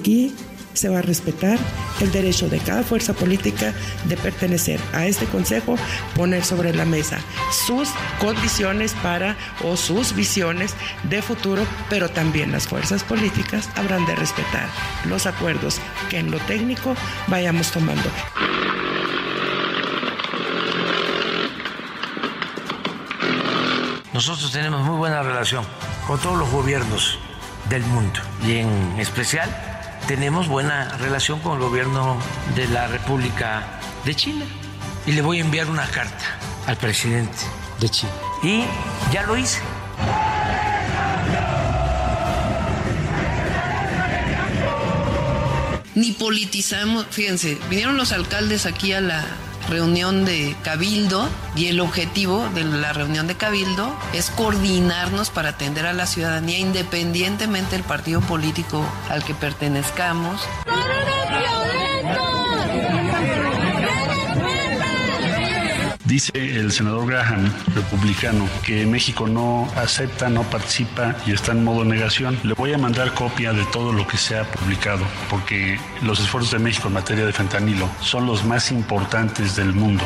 Aquí se va a respetar el derecho de cada fuerza política de pertenecer a este consejo, poner sobre la mesa sus condiciones para o sus visiones de futuro, pero también las fuerzas políticas habrán de respetar los acuerdos que en lo técnico vayamos tomando. Nosotros tenemos muy buena relación con todos los gobiernos del mundo y en especial tenemos buena relación con el gobierno de la República de China. Y le voy a enviar una carta al presidente de China. Y ya lo hice. Ni politizamos, fíjense, vinieron los alcaldes aquí a la reunión de Cabildo y el objetivo de la reunión de Cabildo es coordinarnos para atender a la ciudadanía independientemente del partido político al que pertenezcamos. Dice el senador Graham, republicano, que México no acepta, no participa y está en modo negación. Le voy a mandar copia de todo lo que se ha publicado, porque los esfuerzos de México en materia de fentanilo son los más importantes del mundo.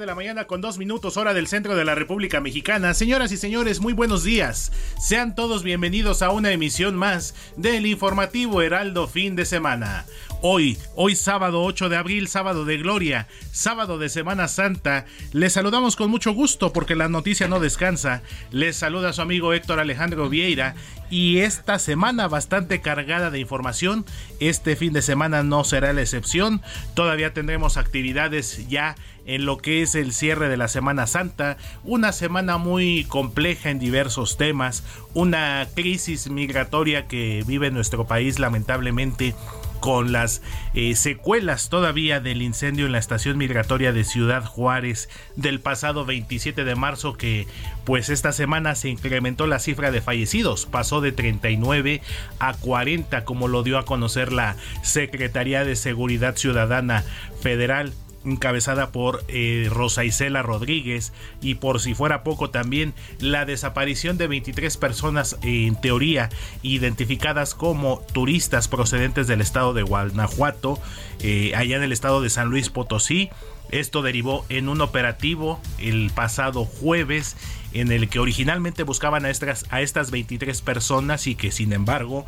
De la mañana con dos minutos hora del centro de la República Mexicana. Señoras y señores, muy buenos días. Sean todos bienvenidos a una emisión más del informativo Heraldo fin de semana. Hoy, hoy sábado 8 de abril, sábado de gloria, sábado de Semana Santa, les saludamos con mucho gusto porque la noticia no descansa. Les saluda su amigo Héctor Alejandro Vieira y esta semana bastante cargada de información. Este fin de semana no será la excepción. Todavía tendremos actividades ya en lo que es el cierre de la Semana Santa, una semana muy compleja en diversos temas, una crisis migratoria que vive nuestro país lamentablemente con las eh, secuelas todavía del incendio en la estación migratoria de Ciudad Juárez del pasado 27 de marzo que pues esta semana se incrementó la cifra de fallecidos, pasó de 39 a 40 como lo dio a conocer la Secretaría de Seguridad Ciudadana Federal encabezada por eh, Rosa Isela Rodríguez y por si fuera poco también la desaparición de 23 personas eh, en teoría identificadas como turistas procedentes del estado de Guanajuato eh, allá en el estado de San Luis Potosí. Esto derivó en un operativo el pasado jueves en el que originalmente buscaban a estas, a estas 23 personas y que sin embargo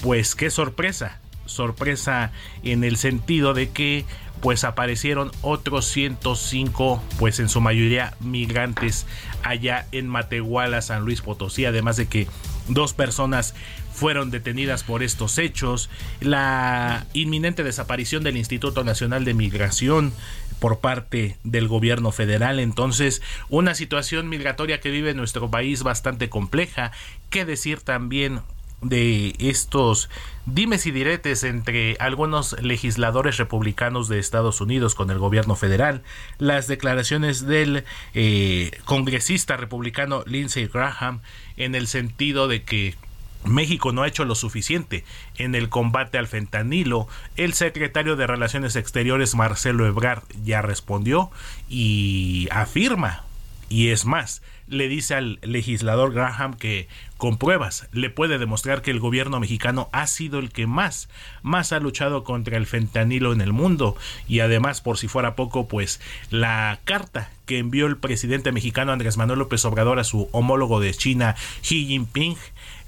pues qué sorpresa sorpresa en el sentido de que pues aparecieron otros 105 pues en su mayoría migrantes allá en Matehuala, San Luis Potosí, además de que dos personas fueron detenidas por estos hechos, la inminente desaparición del Instituto Nacional de Migración por parte del gobierno federal, entonces una situación migratoria que vive nuestro país bastante compleja, qué decir también de estos dimes y diretes entre algunos legisladores republicanos de Estados Unidos con el gobierno federal, las declaraciones del eh, congresista republicano Lindsey Graham en el sentido de que México no ha hecho lo suficiente en el combate al fentanilo. El secretario de Relaciones Exteriores, Marcelo Ebrard, ya respondió y afirma, y es más, le dice al legislador Graham que con pruebas le puede demostrar que el gobierno mexicano ha sido el que más más ha luchado contra el fentanilo en el mundo. Y además por si fuera poco pues la carta que envió el presidente mexicano Andrés Manuel López Obrador a su homólogo de China Xi Jinping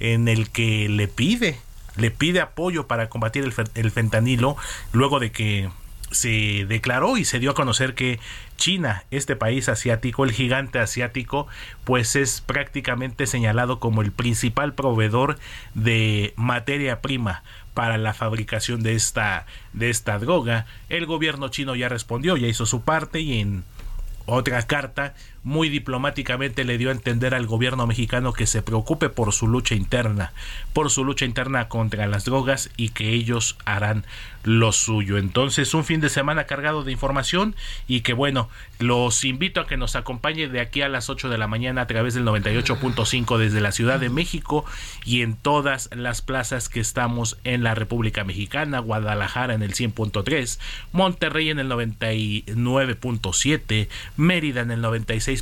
en el que le pide le pide apoyo para combatir el, el fentanilo luego de que se declaró y se dio a conocer que China, este país asiático, el gigante asiático, pues es prácticamente señalado como el principal proveedor de materia prima para la fabricación de esta de esta droga. El gobierno chino ya respondió, ya hizo su parte y en otra carta muy diplomáticamente le dio a entender al gobierno mexicano que se preocupe por su lucha interna, por su lucha interna contra las drogas y que ellos harán lo suyo. Entonces, un fin de semana cargado de información y que bueno, los invito a que nos acompañe de aquí a las 8 de la mañana a través del 98.5 desde la Ciudad de México y en todas las plazas que estamos en la República Mexicana, Guadalajara en el 100.3, Monterrey en el 99.7, Mérida en el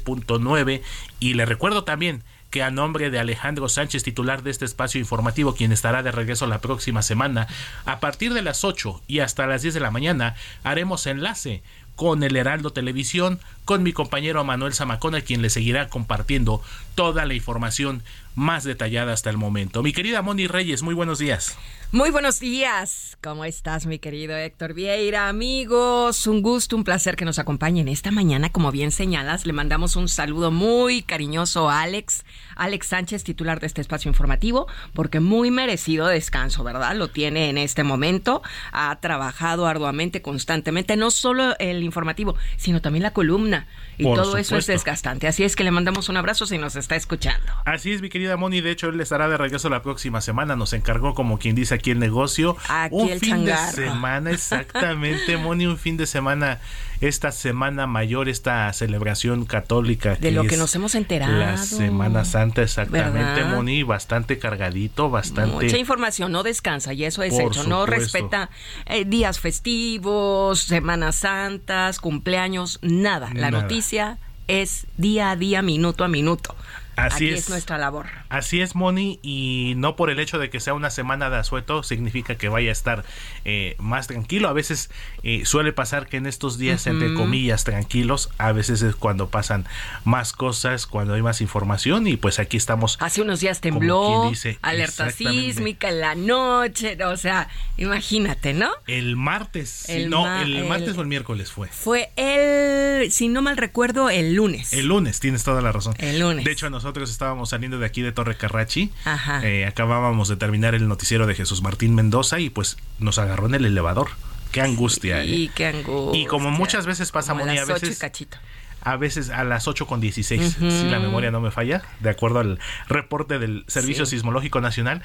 96.9 y le recuerdo también que a nombre de Alejandro Sánchez, titular de este espacio informativo, quien estará de regreso la próxima semana, a partir de las 8 y hasta las 10 de la mañana, haremos enlace con el Heraldo Televisión, con mi compañero Manuel Zamacona, quien le seguirá compartiendo toda la información más detallada hasta el momento. Mi querida Moni Reyes, muy buenos días. Muy buenos días. ¿Cómo estás, mi querido Héctor Vieira? Amigos, un gusto, un placer que nos acompañen esta mañana. Como bien señalas, le mandamos un saludo muy cariñoso a Alex, Alex Sánchez, titular de este espacio informativo, porque muy merecido descanso, ¿verdad? Lo tiene en este momento. Ha trabajado arduamente, constantemente, no solo el informativo, sino también la columna. Y Por todo eso es desgastante. Así es que le mandamos un abrazo si nos está escuchando. Así es, mi querida Moni. De hecho, él estará de regreso la próxima semana. Nos encargó, como quien dice aquí el negocio, Aquí un el fin de semana, exactamente, Moni, un fin de semana, esta semana mayor, esta celebración católica. De lo que nos hemos enterado. La Semana Santa, exactamente, ¿Verdad? Moni, bastante cargadito, bastante. Mucha información, no descansa y eso es Por hecho. No respeta eh, días festivos, Semanas Santas, cumpleaños, nada. La Nada. noticia es día a día, minuto a minuto. Así Aquí es. es nuestra labor. Así es, Moni, y no por el hecho de que sea una semana de asueto significa que vaya a estar eh, más tranquilo. A veces eh, suele pasar que en estos días, entre comillas, tranquilos, a veces es cuando pasan más cosas, cuando hay más información, y pues aquí estamos. Hace unos días tembló, dice, alerta sísmica en la noche, o sea, imagínate, ¿no? El martes, El no, ma- el el- martes o el miércoles fue. Fue el, si no mal recuerdo, el lunes. El lunes, tienes toda la razón. El lunes. De hecho, nosotros estábamos saliendo de aquí de Torre Carrachi. Ajá. Eh, acabábamos de terminar el noticiero de Jesús Martín Mendoza y pues nos agarró en el elevador. Qué angustia. Y ¿eh? qué angustia. Y como muchas veces pasa, Como a y veces- cachito. A veces a las 8 con 16, si la memoria no me falla, de acuerdo al reporte del Servicio Sí. Sismológico Nacional.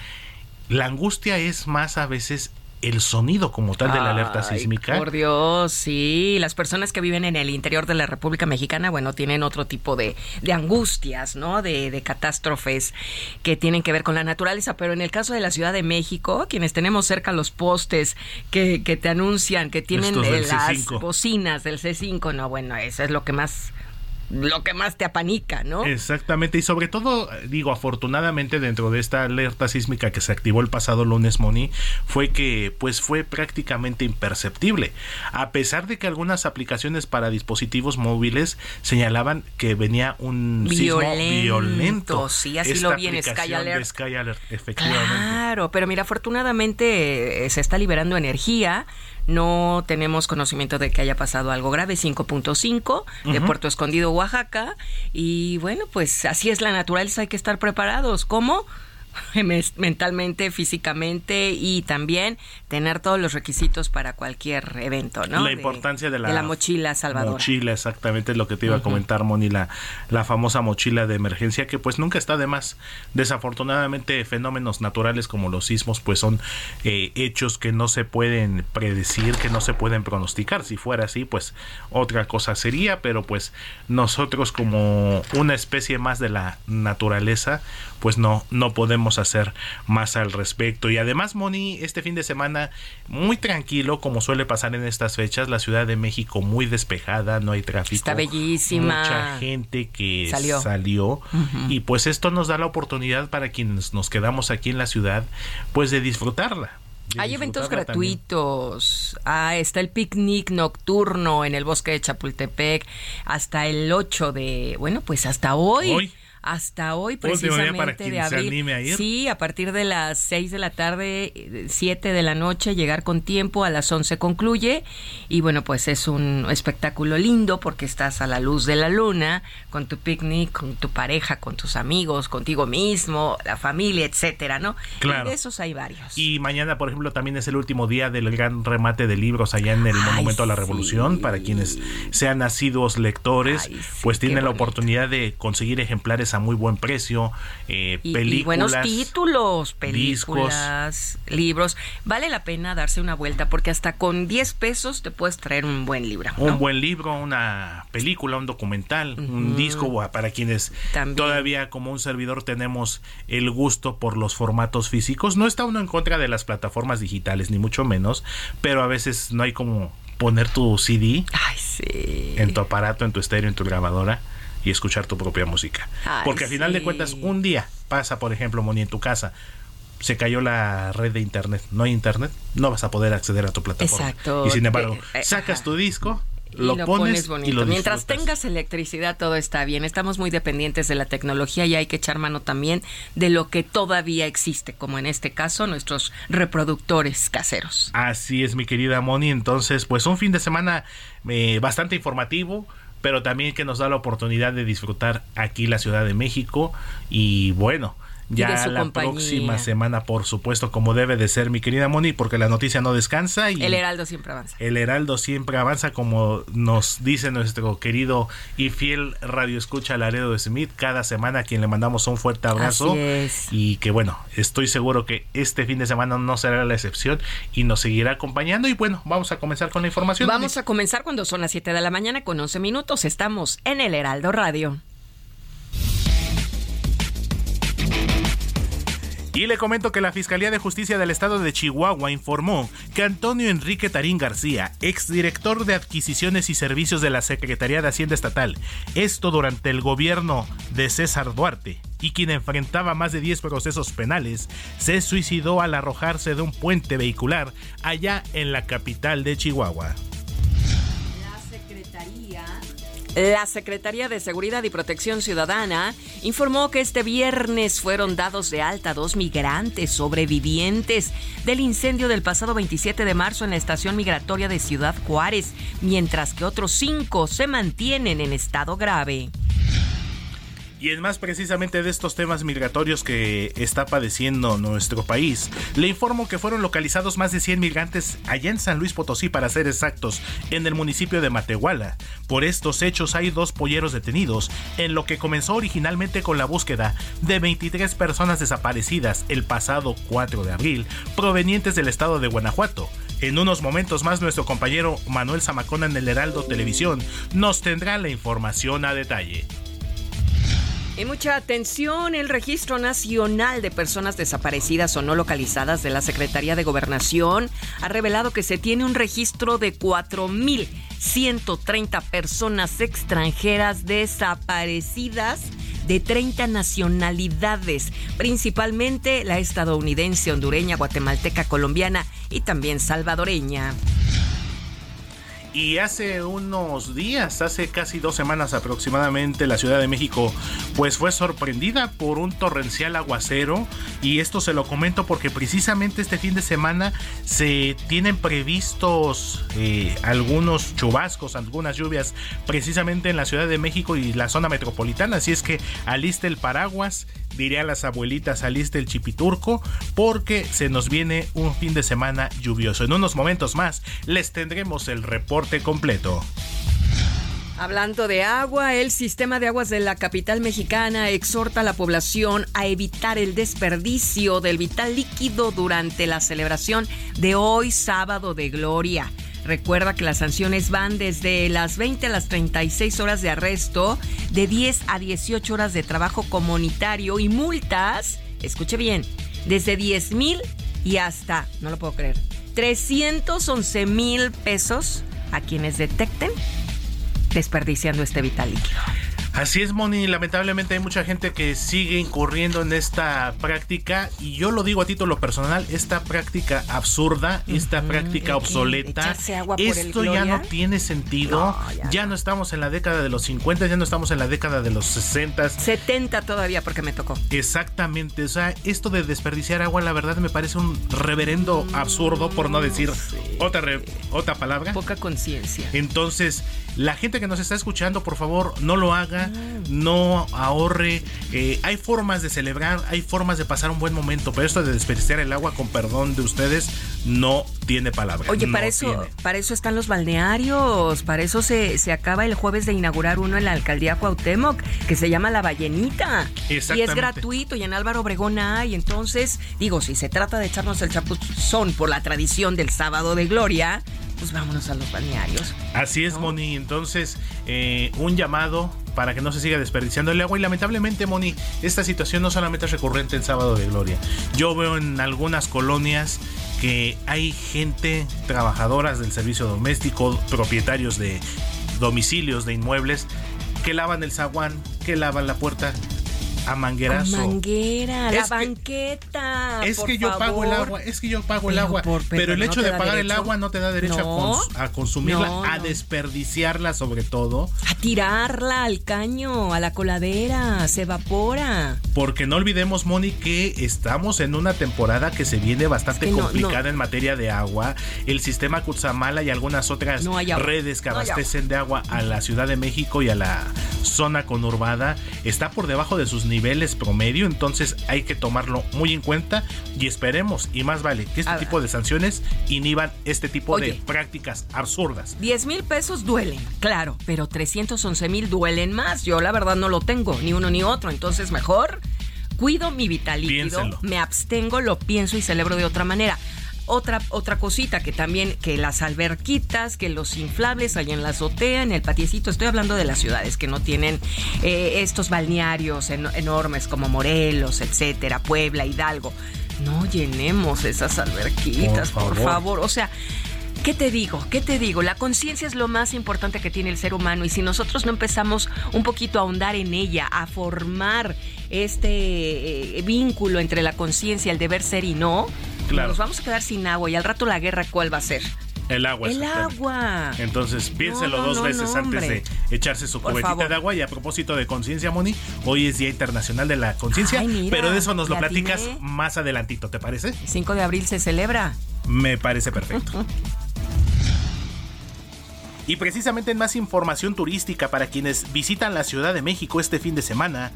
La angustia es más a veces el sonido como tal de la alerta Ay, sísmica. Por Dios, sí. Las personas que viven en el interior de la República Mexicana, bueno, tienen otro tipo de, de angustias, ¿no? De, de catástrofes que tienen que ver con la naturaleza. Pero en el caso de la Ciudad de México, quienes tenemos cerca los postes que, que te anuncian que tienen eh, las C5. bocinas del C5, no, bueno, eso es lo que más lo que más te apanica, ¿no? Exactamente, y sobre todo, digo, afortunadamente dentro de esta alerta sísmica que se activó el pasado lunes, Moni, fue que pues fue prácticamente imperceptible, a pesar de que algunas aplicaciones para dispositivos móviles señalaban que venía un sismo Violento, violento. sí, así Esta lo vi en Sky Alert. Sky Alert, efectivamente. Claro, pero mira, afortunadamente eh, se está liberando energía. No tenemos conocimiento de que haya pasado algo grave, 5.5 de Puerto Escondido, Oaxaca. Y bueno, pues así es la naturaleza, hay que estar preparados. ¿Cómo? Mentalmente, físicamente y también tener todos los requisitos para cualquier evento, ¿no? La De- importancia de la, mochila salvadora. Mochila, exactamente es lo que te iba a comentar, Moni, la, la famosa mochila de emergencia que pues nunca está de más. Desafortunadamente fenómenos naturales como los sismos pues son eh, hechos que no se pueden predecir, que no se pueden pronosticar. Si fuera así pues otra cosa sería, pero pues nosotros como una especie más de la naturaleza pues no, no podemos podemos hacer más al respecto. Y además, Moni, este fin de semana muy tranquilo, como suele pasar en estas fechas, la Ciudad de México muy despejada, no hay tráfico. Está bellísima. Mucha gente que salió. Y pues esto nos da la oportunidad para quienes nos quedamos aquí en la ciudad, pues de disfrutarla. Hay eventos gratuitos. Ah, está el picnic nocturno en el bosque de Chapultepec hasta el 8 de, bueno, pues hasta hoy. Hoy hasta hoy precisamente de abril. Sí, a partir de las 6 de la tarde, 7 de la noche, llegar con tiempo, a las 11 concluye y bueno, pues es un espectáculo lindo porque estás a la luz de la luna, con tu picnic, con tu pareja, con tus amigos, contigo mismo, la familia, etcétera, ¿no? Claro. Y de esos hay varios. Y mañana, por ejemplo, también es el último día del gran remate de libros allá en el Monumento a la Revolución para quienes sean nacidos lectores, pues tienen la oportunidad de conseguir ejemplares a muy buen precio, eh, películas. buenos títulos, películas, libros. Vale la pena darse una vuelta porque hasta con 10 pesos te puedes traer un buen libro. Un buen libro, una película, un documental, un disco para quienes todavía como un servidor tenemos el gusto por los formatos físicos. No está uno en contra de las plataformas digitales, ni mucho menos, pero a veces no hay como poner tu CD en tu aparato, en tu estéreo, en tu grabadora y escuchar tu propia música. Porque al final de cuentas, un día pasa, por ejemplo, Moni, en tu casa, se cayó la red de internet, no hay internet, no vas a poder acceder a tu plataforma. Exacto. Y sin embargo, eh, sacas tu disco, lo, pones, bonito. Y lo Mientras tengas electricidad, todo está bien. Estamos muy dependientes de la tecnología y hay que echar mano también de lo que todavía existe, como en este caso nuestros reproductores caseros. Así es, mi querida Moni. Entonces, pues un fin de semana eh, bastante informativo pero también que nos da la oportunidad de disfrutar aquí la Ciudad de México y bueno, ya la próxima semana, por supuesto, como debe de ser, mi querida Moni, porque la noticia no descansa. Y el Heraldo siempre avanza. El Heraldo siempre avanza, como nos dice nuestro querido y fiel radio escucha Laredo de Smith, cada semana a quien le mandamos un fuerte abrazo. Y que bueno, estoy seguro que este fin de semana no será la excepción y nos seguirá acompañando. Y bueno, vamos a comenzar con la información. Vamos a comenzar cuando son las 7 de la mañana con 11 minutos. Estamos en el Heraldo Radio. Y le comento que la Fiscalía de Justicia del Estado de Chihuahua informó que Antonio Enrique Tarín García, exdirector de Adquisiciones y Servicios de la Secretaría de Hacienda Estatal, esto durante el gobierno de César Duarte, y quien enfrentaba más de 10 procesos penales, se suicidó al arrojarse de un puente vehicular allá en la capital de Chihuahua. La Secretaría de Seguridad y Protección Ciudadana informó que este viernes fueron dados de alta dos migrantes sobrevivientes del incendio del pasado 27 de marzo en la estación migratoria de Ciudad Juárez, mientras que otros cinco se mantienen en estado grave. Y es más precisamente de estos temas migratorios que está padeciendo nuestro país, le informo que fueron localizados más de 100 migrantes allá en San Luis Potosí, para ser exactos, en el municipio de Matehuala. Por estos hechos hay dos polleros detenidos, en lo que comenzó originalmente con la búsqueda de 23 personas desaparecidas el pasado 4 de abril, provenientes del estado de Guanajuato. En unos momentos más nuestro compañero Manuel Zamacona en el Heraldo Televisión nos tendrá la información a detalle. Y mucha atención, el Registro Nacional de Personas Desaparecidas o No Localizadas de la Secretaría de Gobernación ha revelado que se tiene un registro de 4.130 personas extranjeras desaparecidas de 30 nacionalidades, principalmente la estadounidense, hondureña, guatemalteca, colombiana y también salvadoreña. Y hace unos días, hace casi dos semanas aproximadamente, la Ciudad de México pues fue sorprendida por un torrencial aguacero. Y esto se lo comento porque precisamente este fin de semana se tienen previstos eh, algunos chubascos, algunas lluvias precisamente en la Ciudad de México y la zona metropolitana, así es que aliste el paraguas, diría las abuelitas, aliste el chipiturco porque se nos viene un fin de semana lluvioso. En unos momentos más les tendremos el reporte completo. Hablando de agua, el sistema de aguas de la capital mexicana exhorta a la población a evitar el desperdicio del vital líquido durante la celebración de hoy sábado de gloria. Recuerda que las sanciones van desde las 20 a las 36 horas de arresto, de 10 a 18 horas de trabajo comunitario y multas escuche bien, desde 10 mil y hasta, no lo puedo creer, 311 mil pesos a quienes detecten desperdiciando este vital líquido. Así es, Moni. Lamentablemente hay mucha gente que sigue incurriendo en esta práctica y yo lo digo a título personal, esta práctica absurda, esta práctica obsoleta, esto ya no tiene sentido. ya, no. estamos en la década de los 50, ya no estamos en la década de los 60. 70 todavía porque me tocó. Exactamente, o sea, esto de desperdiciar agua la verdad me parece un reverendo absurdo por no decir otra otra palabra. Poca conciencia. Entonces, la gente que nos está escuchando, por favor, no lo haga, no ahorre. Eh, hay formas de celebrar, hay formas de pasar un buen momento, pero esto de desperdiciar el agua, con perdón de ustedes, no tiene palabra. Oye, para eso, para eso están los balnearios, para eso se, se acaba el jueves de inaugurar uno en la alcaldía Cuauhtémoc, que se llama La Ballenita. Y es gratuito, y en Álvaro Obregón hay. Entonces, digo, si se trata de echarnos el chapuzón por la tradición del sábado de gloria, pues vámonos a los balnearios. Así es, Moni. Entonces, eh, un llamado para que no se siga desperdiciando el agua. Y lamentablemente, Moni, esta situación no solamente es recurrente en Sábado de Gloria. Yo veo en algunas colonias que hay gente, trabajadoras del servicio doméstico, propietarios de domicilios, de inmuebles, que lavan el zaguán, que lavan la puerta, a manguerazo. manguera, la banqueta. Es que yo pago el agua, es que yo pago el agua. pero, el hecho de pagar el agua no te da derecho a, consumirla, a desperdiciarla sobre todo. A tirarla al caño, a la coladera, se evapora. Porque no olvidemos, Moni, que estamos en una temporada que se viene bastante complicada en materia de agua. El sistema Cutzamala y algunas otras redes que abastecen de agua a la Ciudad de México y a la zona conurbada está por debajo de sus niveles promedio, entonces hay que tomarlo muy en cuenta y esperemos, y más vale, que este tipo de sanciones inhiban este tipo de prácticas absurdas. 10 mil pesos duelen, claro, pero 311 mil duelen más. Yo la verdad no lo tengo, ni uno ni otro, entonces mejor cuido mi vital me abstengo, lo pienso y celebro de otra manera. Otra, otra cosita que también, que las alberquitas, que los inflables hay en la azotea, en el patiecito, estoy hablando de las ciudades que no tienen eh, estos balnearios enormes como Morelos, etcétera, Puebla, Hidalgo. No llenemos esas alberquitas, por favor. O sea, ¿Qué te digo? ¿Qué te digo? La conciencia es lo más importante que tiene el ser humano y si nosotros no empezamos un poquito a ahondar en ella, a formar este eh, vínculo entre la conciencia, el deber ser y no, nos vamos a quedar sin agua y al rato la guerra, ¿cuál va a ser? El agua. El agua. Entonces piénselo dos veces antes de echarse su cubetita de agua. Y a propósito de conciencia, Moni, hoy es Día Internacional de la Conciencia. Pero de eso nos lo platicas más adelantito, ¿te parece? 5 de abril se celebra. Me parece perfecto. Y precisamente en más información turística para quienes visitan la Ciudad de México este fin de semana,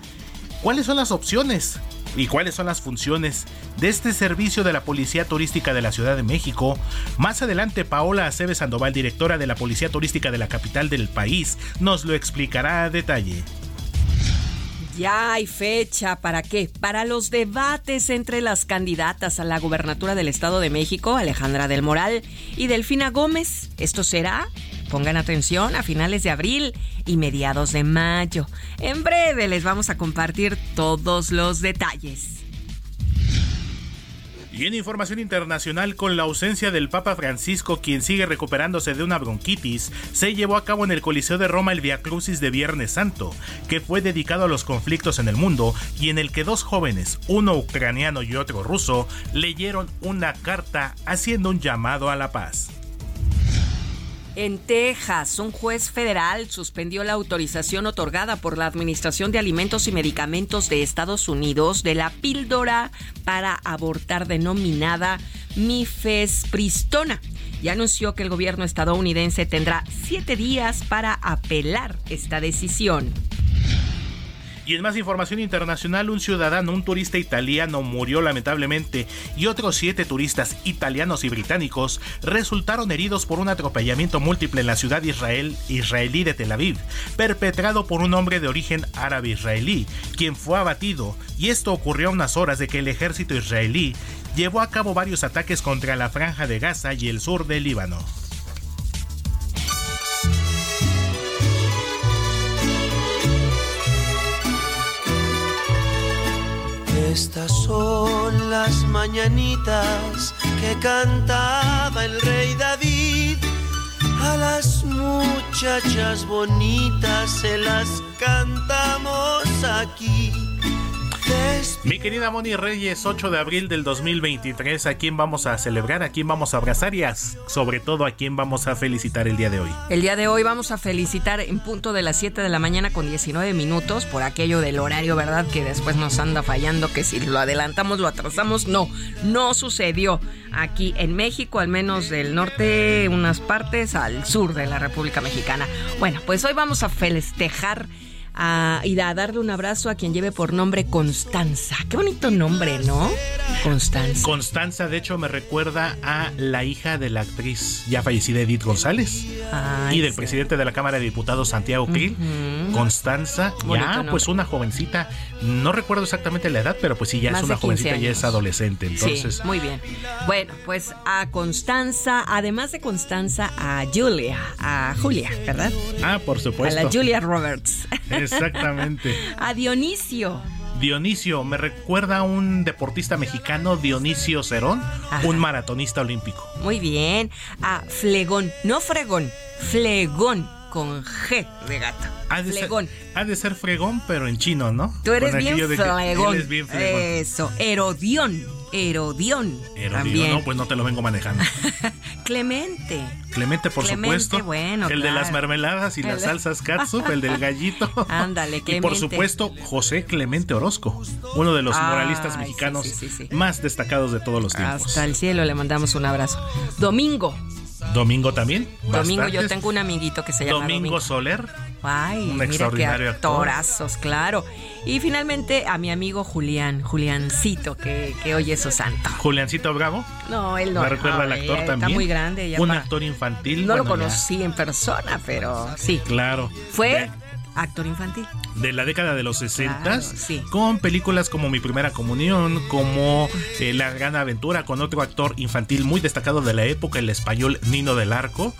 ¿cuáles son las opciones y cuáles son las funciones de este servicio de la Policía Turística de la Ciudad de México. Más adelante, Paola Aceves Sandoval, directora de la Policía Turística de la capital del país, nos lo explicará a detalle. Ya hay fecha, ¿para qué? Para los debates entre las candidatas a la gubernatura del Estado de México, Alejandra del Moral y Delfina Gómez. Esto será Pongan atención a finales de abril y mediados de mayo. En breve les vamos a compartir todos los detalles. Y en información internacional, con la ausencia del Papa Francisco, quien sigue recuperándose de una bronquitis, se llevó a cabo en el Coliseo de Roma el Via Crucis de Viernes Santo, que fue dedicado a los conflictos en el mundo y en el que dos jóvenes, uno ucraniano y otro ruso, leyeron una carta haciendo un llamado a la paz. En Texas, un juez federal suspendió la autorización otorgada por la Administración de Alimentos y Medicamentos de Estados Unidos de la píldora para abortar denominada mifespristona y anunció que el gobierno estadounidense tendrá siete días para apelar esta decisión. Y en más información internacional, un ciudadano, un turista italiano murió lamentablemente y otros siete turistas italianos y británicos resultaron heridos por un atropellamiento múltiple en la ciudad israel, israelí de Tel Aviv, perpetrado por un hombre de origen árabe israelí, quien fue abatido, y esto ocurrió a unas horas de que el ejército israelí llevó a cabo varios ataques contra la franja de Gaza y el sur del Líbano. Estas son las mañanitas que cantaba el rey David. A las muchachas bonitas se las cantamos aquí. Mi querida Moni Reyes, 8 de abril del 2023, ¿a quién vamos a celebrar? ¿A quién vamos a abrazar? Y sobre todo, ¿a quién vamos a felicitar el día de hoy? El día de hoy vamos a felicitar en punto de las 7 de la mañana con 19 minutos por aquello del horario, ¿verdad? Que después nos anda fallando, que si lo adelantamos, lo atrasamos. No, no sucedió aquí en México, al menos del norte, unas partes al sur de la República Mexicana. Bueno, pues hoy vamos a festejar a, y a darle un abrazo a quien lleve por nombre Constanza. Qué bonito nombre, ¿no? Constanza. Constanza, de hecho, me recuerda a la hija de la actriz ya fallecida Edith González y del presidente de la Cámara de Diputados Santiago Krill. Constanza, ya pues una jovencita, no recuerdo exactamente la edad, pero pues sí, ya es una jovencita, ya es adolescente. Entonces, muy bien. Bueno, pues a Constanza, además de Constanza, a Julia, a Julia, ¿verdad? Ah, por supuesto. A la Julia Roberts. Exactamente. a Dionisio. Dionisio, me recuerda a un deportista mexicano, Dionisio Cerón, un maratonista olímpico. Muy bien. A Flegón, no Fregón, Flegón con G de gato. Ha de, flegón. Ser, ha de ser fregón, pero en chino, ¿no? Tú eres bien flegón. Eso, Herodión. Herodión. Herodión, no, pues no te lo vengo manejando. Clemente. Clemente, por supuesto. Bueno, el de las mermeladas y las salsas katsup, el del gallito. Ándale, Clemente. Y por supuesto, José Clemente Orozco, uno de los moralistas mexicanos más destacados de todos los tiempos. Hasta el cielo le mandamos un abrazo. Domingo. Domingo también. Domingo, yo tengo un amiguito que se llama Domingo, Soler. Ay, un extraordinario actorazos, claro. Y finalmente a mi amigo Julián, Juliancito, que, que hoy es su santo. ¿Juliancito Bravo? No, él no. Me recuerda al actor también. Está muy grande. un actor infantil. No lo conocí en persona, pero sí. Claro. Fue actor infantil. De la década de los 60 con películas como Mi Primera Comunión, como eh, La Gran Aventura, con otro actor infantil muy destacado de la época, el español Nino del Arco.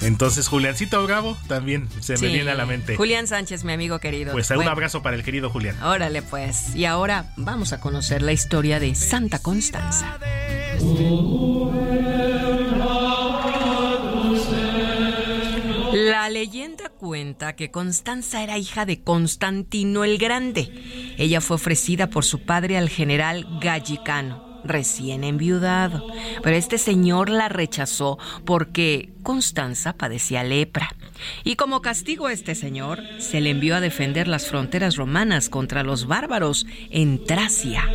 Entonces, Juliancito Bravo también se me viene a la mente. Julián Sánchez, mi amigo querido. Pues un abrazo para el querido Julián. Órale, pues. Y ahora vamos a conocer la historia de Santa Constanza. La leyenda cuenta que Constanza era hija de Constantino el Grande. Ella fue ofrecida por su padre al general Gallicano, recién enviudado. Pero este señor la rechazó porque Constanza padecía lepra. Y como castigo a este señor, se le envió a defender las fronteras romanas contra los bárbaros en Tracia.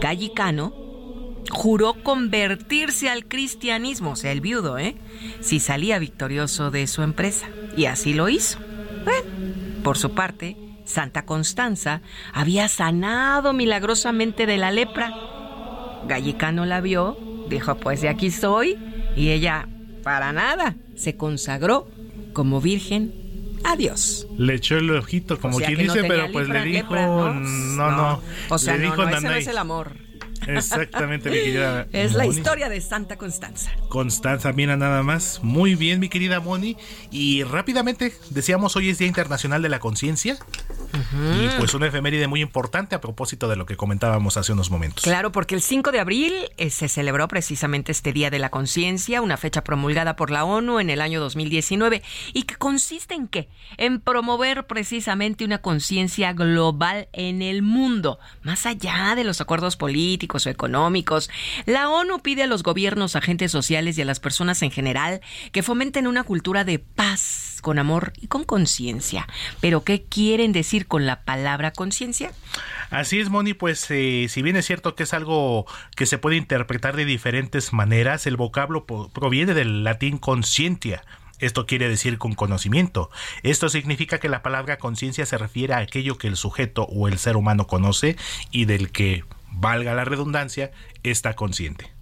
Gallicano juró convertirse al cristianismo, o sea, el viudo, ¿eh? Si salía victorioso de su empresa. Y así lo hizo. por su parte, Santa Constanza había sanado milagrosamente de la lepra. Gallicano la vio, dijo, pues de aquí soy, y ella, para nada, se consagró como virgen a Dios. Le echó el ojito, como quien dice, pero pues le dijo, no, no, O sea, no, ese no es el amor. Exactamente, mi querida. Es la historia de Santa Constanza. Constanza, mira nada más. Muy bien, mi querida Moni. Y rápidamente, decíamos, hoy es Día Internacional de la Conciencia. Y pues una efeméride muy importante a propósito de lo que comentábamos hace unos momentos. Claro, porque el 5 de abril eh, se celebró precisamente este Día de la Conciencia, una fecha promulgada por la ONU en el año 2019 y que consiste en qué? En promover precisamente una conciencia global en el mundo, más allá de los acuerdos políticos o económicos. La ONU pide a los gobiernos, agentes sociales y a las personas en general que fomenten una cultura de paz con amor y con conciencia. Pero ¿qué quieren decir con la palabra conciencia? Así es, Moni, pues eh, si bien es cierto que es algo que se puede interpretar de diferentes maneras, el vocablo proviene del latín conscientia. Esto quiere decir con conocimiento. Esto significa que la palabra conciencia se refiere a aquello que el sujeto o el ser humano conoce y del que, valga la redundancia, está consciente.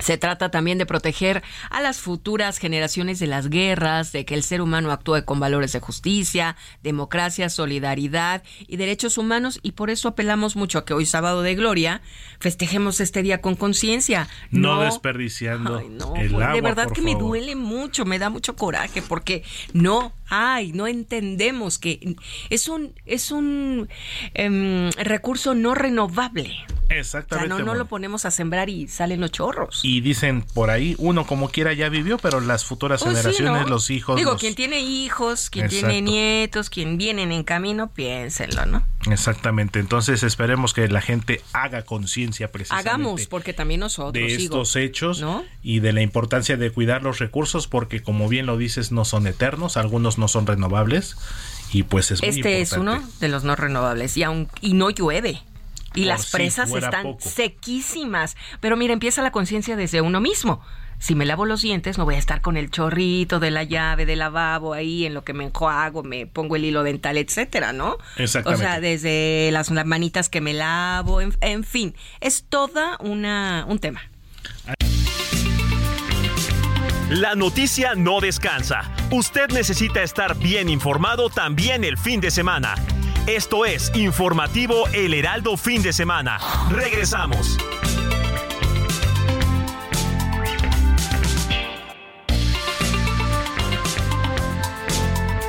Se trata también de proteger a las futuras generaciones de las guerras, de que el ser humano actúe con valores de justicia, democracia, solidaridad y derechos humanos y por eso apelamos mucho a que hoy sábado de gloria festejemos este día con conciencia. No, desperdiciando el agua. De verdad que me duele mucho, me da mucho coraje porque no hay, no entendemos que es un, es un em, recurso no renovable. Exactamente. O sea, no, no lo ponemos a sembrar y salen los chorros. Y dicen por ahí, uno como quiera ya vivió, pero las futuras Pues sí, generaciones, ¿no? los hijos. Digo, los- quien tiene hijos, quien Exacto. tiene nietos, quien vienen en camino, piénsenlo, ¿no? Exactamente. Entonces esperemos que la gente haga conciencia precisamente. Hagamos, porque también nosotros, de estos hechos ¿no? y de la importancia de cuidar los recursos porque como bien lo dices no son eternos, algunos no son renovables y pues es muy Este es uno de los no renovables y, aun, y no llueve. Y Por las presas están poco. sequísimas. Pero mira, empieza la conciencia desde uno mismo. Si me lavo los dientes, no voy a estar con el chorrito de la llave del lavabo ahí en lo que me enjuago, me pongo el hilo dental, etcétera, ¿no? Exactamente. O sea, desde las manitas que me lavo, en, en fin, es toda una un tema. La noticia no descansa. Usted necesita estar bien informado también el fin de semana. Esto es Informativo El Heraldo Fin de Semana. Regresamos.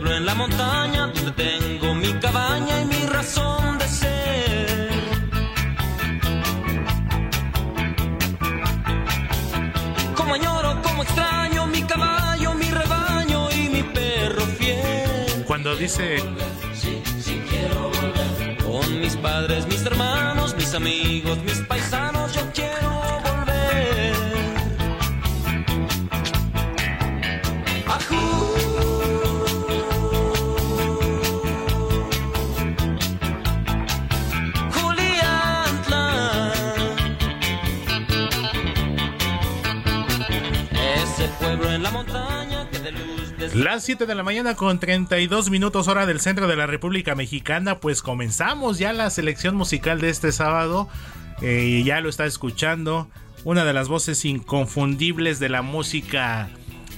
Pueblo en la montaña donde tengo mi cabaña y mi razón de ser. Como añoro, como extraño mi caballo, mi rebaño y mi perro fiel. Cuando dice volver. Con mis padres, mis hermanos, mis amigos, mis paisanos, yo quiero Las 7 de la mañana con 32 minutos hora del centro de la República Mexicana, pues comenzamos ya la selección musical de este sábado. Eh, ya lo está escuchando, una de las voces inconfundibles de la música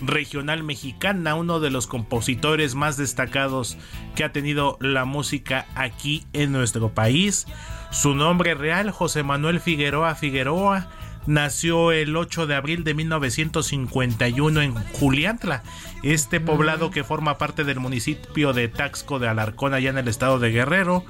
regional mexicana, uno de los compositores más destacados que ha tenido la música aquí en nuestro país. Su nombre real, José Manuel Figueroa Figueroa, nació el 8 de abril de 1951 en Juliantla, este poblado que forma parte del municipio de Taxco de Alarcón, allá en el estado de Guerrero,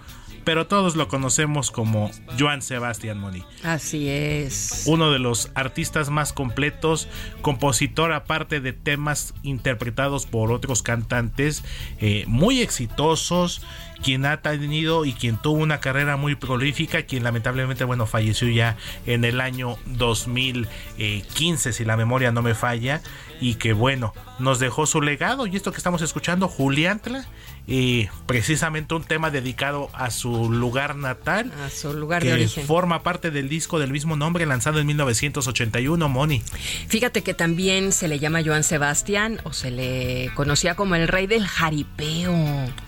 pero todos lo conocemos como Joan Sebastián Moni Así es. uno de los artistas más completos, compositor aparte de temas interpretados por otros cantantes eh, muy exitosos, quien ha tenido y quien tuvo una carrera muy prolífica, quien lamentablemente bueno falleció ya en el año 2015 si la memoria no me falla y que bueno nos dejó su legado y esto que estamos escuchando Juliantla eh, precisamente un tema dedicado a su lugar natal A su lugar que de origen. forma parte del disco del mismo nombre lanzado en 1981, Moni. Fíjate que también se le llama Joan Sebastián o se le conocía como el rey del jaripeo.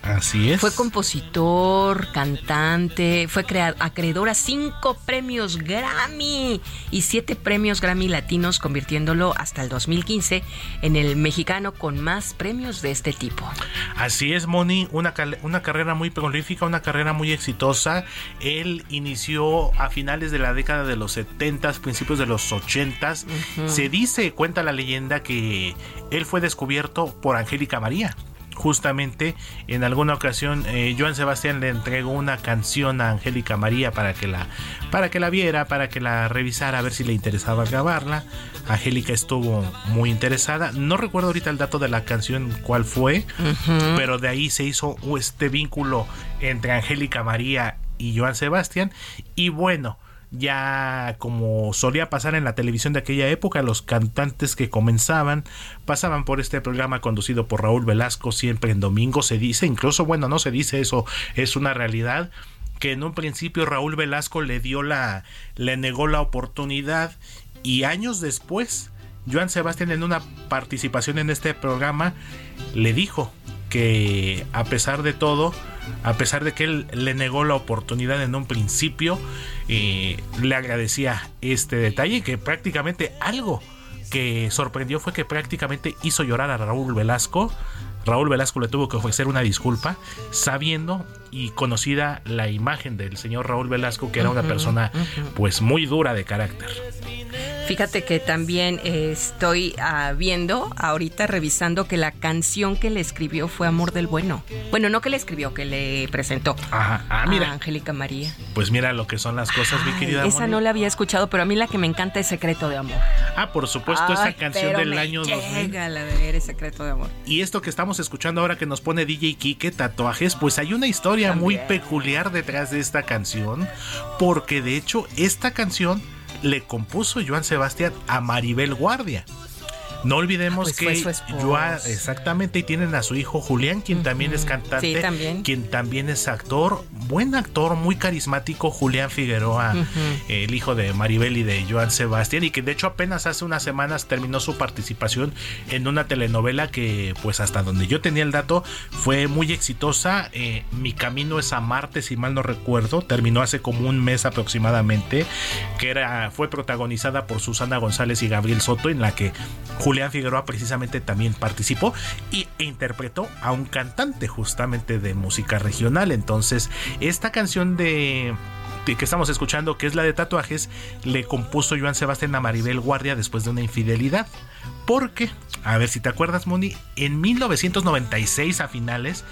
Así es. Fue compositor, cantante, fue acreedor a cinco premios Grammy y siete premios Grammy latinos, convirtiéndolo hasta el 2015 en el mexicano con más premios de este tipo. Así es, Moni, una, una carrera muy prolífica, una carrera muy exitosa. Él inició a finales de la década de los 70, principios de los 80. Se dice, cuenta la leyenda, que él fue descubierto por Angélica María. Justamente en alguna ocasión eh, Joan Sebastián le entregó una canción a Angélica María para que la para que la viera, para que la revisara a ver si le interesaba grabarla. Angélica estuvo muy interesada. No recuerdo ahorita el dato de la canción cuál fue, pero de ahí se hizo este vínculo entre Angélica María y Joan Sebastián. Y bueno, ya como solía pasar en la televisión de aquella época, los cantantes que comenzaban pasaban por este programa conducido por Raúl Velasco siempre en domingo, se dice, incluso bueno, no se dice eso, es una realidad que en un principio Raúl Velasco le dio la le negó la oportunidad y años después Joan Sebastián en una participación en este programa le dijo que a pesar de todo, a pesar de que él le negó la oportunidad en un principio, eh, le agradecía este detalle que prácticamente algo que sorprendió fue que prácticamente hizo llorar a Raúl Velasco. Raúl Velasco le tuvo que ofrecer una disculpa, sabiendo y conocida la imagen del señor Raúl Velasco, que era una persona pues muy dura de carácter. Fíjate que también eh, estoy ah, viendo, ahorita revisando que la canción que le escribió fue Amor del Bueno. Bueno, no que le escribió, que le presentó. Ajá, ah, mira. A Angélica María. Pues mira lo que son las cosas, mi querida. Esa no la había escuchado, pero a mí la que me encanta es Secreto de Amor. Ah, por supuesto, esa canción pero del me año 2000. llega la de Secreto de Amor. Y esto que estamos escuchando ahora que nos pone DJ Kike, tatuajes, pues hay una historia muy peculiar detrás de esta canción, porque de hecho esta canción le compuso Joan Sebastián a Maribel Guardia. No olvidemos pues fue que. Joan, exactamente, y tienen a su hijo Julián, quien también es cantante, Sí, también. quien también es actor, buen actor, muy carismático, Julián Figueroa, el hijo de Maribel y de Joan Sebastián, y que de hecho apenas hace unas semanas terminó su participación en una telenovela que, pues hasta donde yo tenía el dato, fue muy exitosa. Eh, Mi camino es a Marte, si mal no recuerdo, terminó hace como un mes aproximadamente, que era, fue protagonizada por Susana González y Gabriel Soto, en la que Julián Figueroa precisamente también participó y, e interpretó a un cantante justamente de música regional. Entonces, esta canción de- que estamos escuchando, que es la de tatuajes, le compuso Joan Sebastián a Maribel Guardia después de una infidelidad. Porque, a ver si te acuerdas, Moni, en 1996 a finales,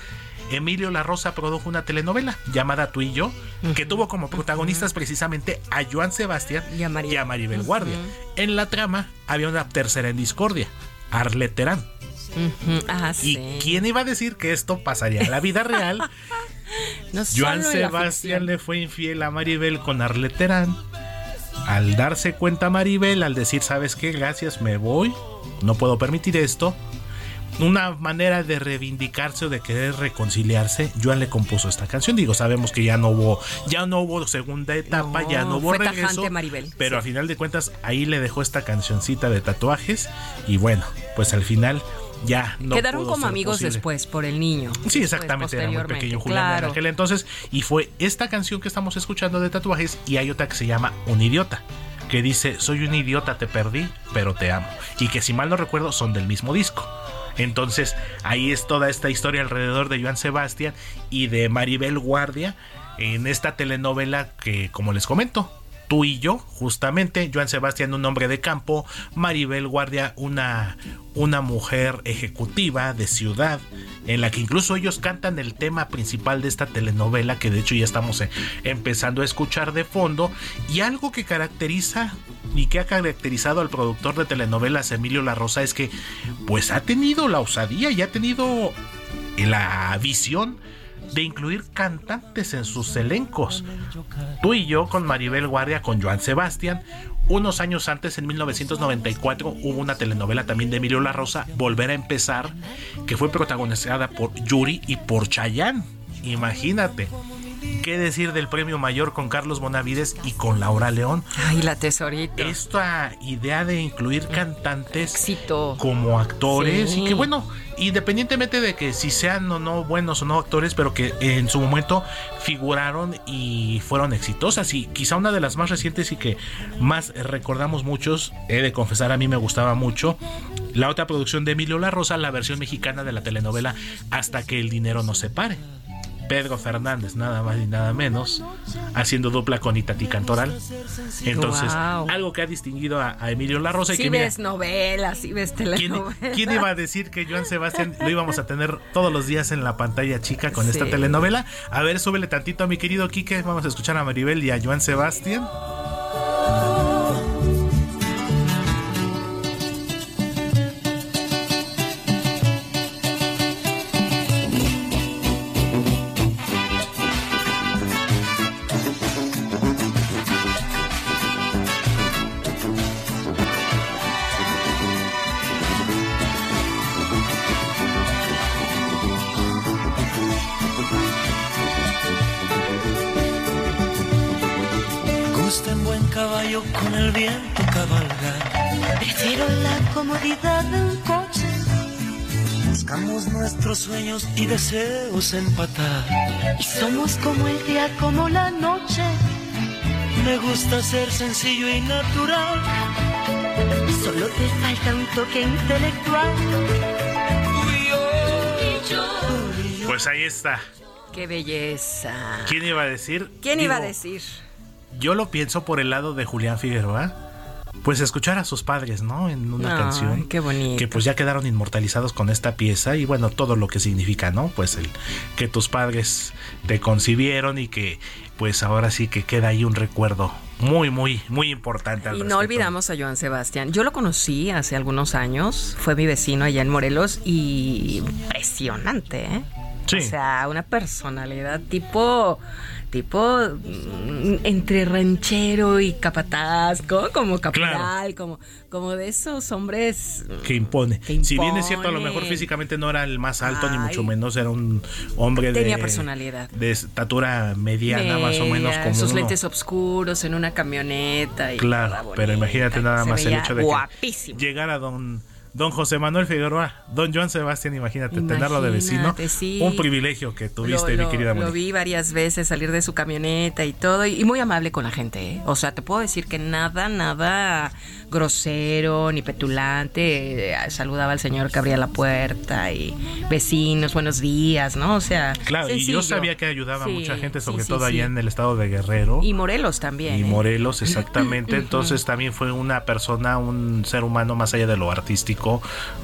Emilio La Rosa produjo una telenovela llamada Tú y yo, que tuvo como protagonistas precisamente a Joan Sebastián y a, Maribel Guardia. En la trama había una tercera en discordia, Arlet Terán. Ah, ¿Y sí. quién iba a decir que esto pasaría en la vida real? No Joan Sebastián le fue infiel a Maribel con Arlet Terán. Al darse cuenta Maribel, al decir, ¿sabes qué? Gracias, me voy. No puedo permitir esto. Una manera de reivindicarse o de querer reconciliarse, Joan le compuso esta canción. Digo, sabemos que ya no hubo, ya no hubo segunda etapa, No, ya no hubo fue regreso. tajante Maribel, Pero sí. a final de cuentas, ahí le dejó esta cancioncita de tatuajes. Y bueno, pues al final ya no Quedaron como amigos posible. después por el niño. Sí, exactamente, era muy pequeño Julián Claro. aquel entonces. Y fue esta canción que estamos escuchando de tatuajes y hay otra que se llama Un idiota. Que dice, soy un idiota, te perdí, pero te amo. Y que si mal no recuerdo son del mismo disco. Entonces ahí es toda esta historia alrededor de Joan Sebastián y de Maribel Guardia en esta telenovela que, como les comento, tú y yo, justamente, Joan Sebastián, un hombre de campo, Maribel Guardia, una, una mujer ejecutiva de ciudad, en la que incluso ellos cantan el tema principal de esta telenovela, que de hecho ya estamos eh, empezando a escuchar de fondo, y algo que caracteriza y que ha caracterizado al productor de telenovelas Emilio La Rosa es que pues ha tenido la osadía y ha tenido la visión de incluir cantantes en sus elencos. Tú y yo con Maribel Guardia, con Joan Sebastián. Unos años antes, en 1994, hubo una telenovela también de Emilio La Rosa, Volver a empezar, que fue protagonizada por Yuri y por Chayanne. Imagínate. ¿Qué decir del premio mayor con Carlos Bonavides y con Laura León? Ay, la tesorita. Esta idea de incluir cantantes como actores Sí. y que bueno, independientemente de que si sean o no buenos o no actores, pero que en su momento figuraron y fueron exitosas y quizá una de las más recientes y que más recordamos muchos, he de confesar a mí me gustaba mucho, la otra producción de Emilio La Rosa, la versión mexicana de la telenovela Hasta que el dinero nos separe. Pedro Fernández, nada más y nada menos, haciendo dupla con Itatí Cantoral. Entonces, algo que ha distinguido a, a Emilio La Rosa y Sí que mira, ves novelas, sí ves ¿quién, telenovelas. quién iba a decir que Joan Sebastián lo íbamos a tener todos los días en la pantalla chica con esta telenovela? A ver, súbele tantito a mi querido Quique, vamos a escuchar a Maribel y a Joan Sebastián. Nuestros sueños y deseos empatar. Y somos como el día, como la noche. Me gusta ser sencillo y natural. Solo te falta un toque intelectual. Pues ahí está. Qué belleza. ¿Quién iba a decir? ¿Quién iba a Digo, decir? Yo lo pienso por el lado de Julián Figueroa. Pues escuchar a sus padres, ¿no? En una Ay, canción. qué bonito. Que pues ya quedaron inmortalizados con esta pieza y bueno, todo lo que significa, ¿no? Pues el que tus padres te concibieron y que pues ahora sí que queda ahí un recuerdo muy, muy, muy importante. al Y no olvidamos a Joan Sebastián. Yo lo conocí hace algunos años, fue mi vecino allá en Morelos y impresionante, ¿eh? Sí. O sea, una personalidad tipo tipo mm, entre ranchero y capataz, como, como capital, como como de esos hombres que impone. Que Si bien es cierto, a lo mejor físicamente no era el más alto, ni mucho menos, era un hombre Tenía de personalidad. de estatura mediana, más o menos como sus uno. lentes oscuros en una camioneta y Claro, pero imagínate nada más el hecho de guapísimo. que llegara don Don José Manuel Figueroa, don Joan Sebastián, imagínate, tenerlo de vecino. Imagínate, sí. Un privilegio que tuviste, Lo- mi querida Mónica. lo vi varias veces salir de su camioneta y todo, y, y muy amable con la gente. ¿eh? O sea, te puedo decir que nada, nada grosero ni petulante. eh, saludaba al señor que abría la puerta y vecinos, buenos días, ¿no? O sea, Claro, y yo sabía que ayudaba a mucha gente, sobre sí, todo allá en el estado de Guerrero. Y Morelos también. y ¿eh? Morelos, exactamente. Entonces también fue una persona, un ser humano más allá de lo artístico,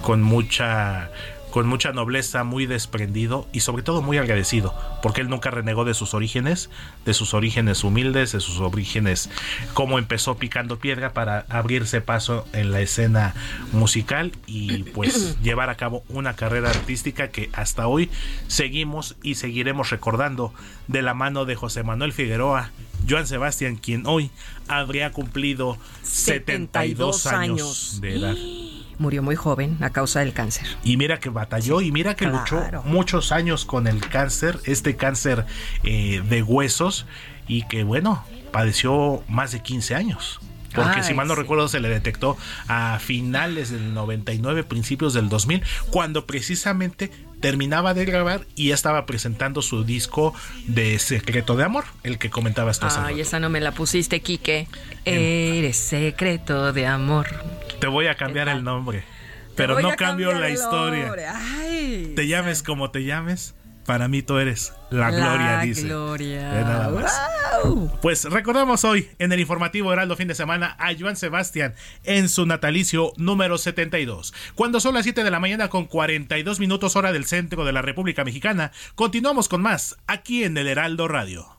con mucha con mucha nobleza, muy desprendido y sobre todo muy agradecido, porque él nunca renegó de sus orígenes, de sus orígenes humildes, de sus orígenes, cómo empezó picando piedra para abrirse paso en la escena musical y pues llevar a cabo una carrera artística que hasta hoy seguimos y seguiremos recordando de la mano de José Manuel Figueroa, Joan Sebastián, quien hoy habría cumplido 72 años de edad. Murió muy joven a causa del cáncer. Y mira que batalló y mira que luchó muchos años con el cáncer, este cáncer eh, de huesos, y que bueno, padeció más de 15 años. Porque Ay, si mal no sí. recuerdo se le detectó a finales del 99, principios del 2000, cuando precisamente terminaba de grabar y ya estaba presentando su disco de Secreto de Amor, el que comentabas tú. Ay, esa no me la pusiste, Quique. Eres secreto de amor. Te voy a cambiar el nombre, pero no cambio la historia. Ay, Te llames como te llames, para mí tú eres la, La gloria, dice. gloria. Ve nada más. Wow. Pues recordamos hoy en el informativo Heraldo fin de semana a Joan Sebastián en su natalicio número 72. Cuando son las 7 de la mañana con 42 minutos hora del centro de la República Mexicana, continuamos con más aquí en el Heraldo Radio.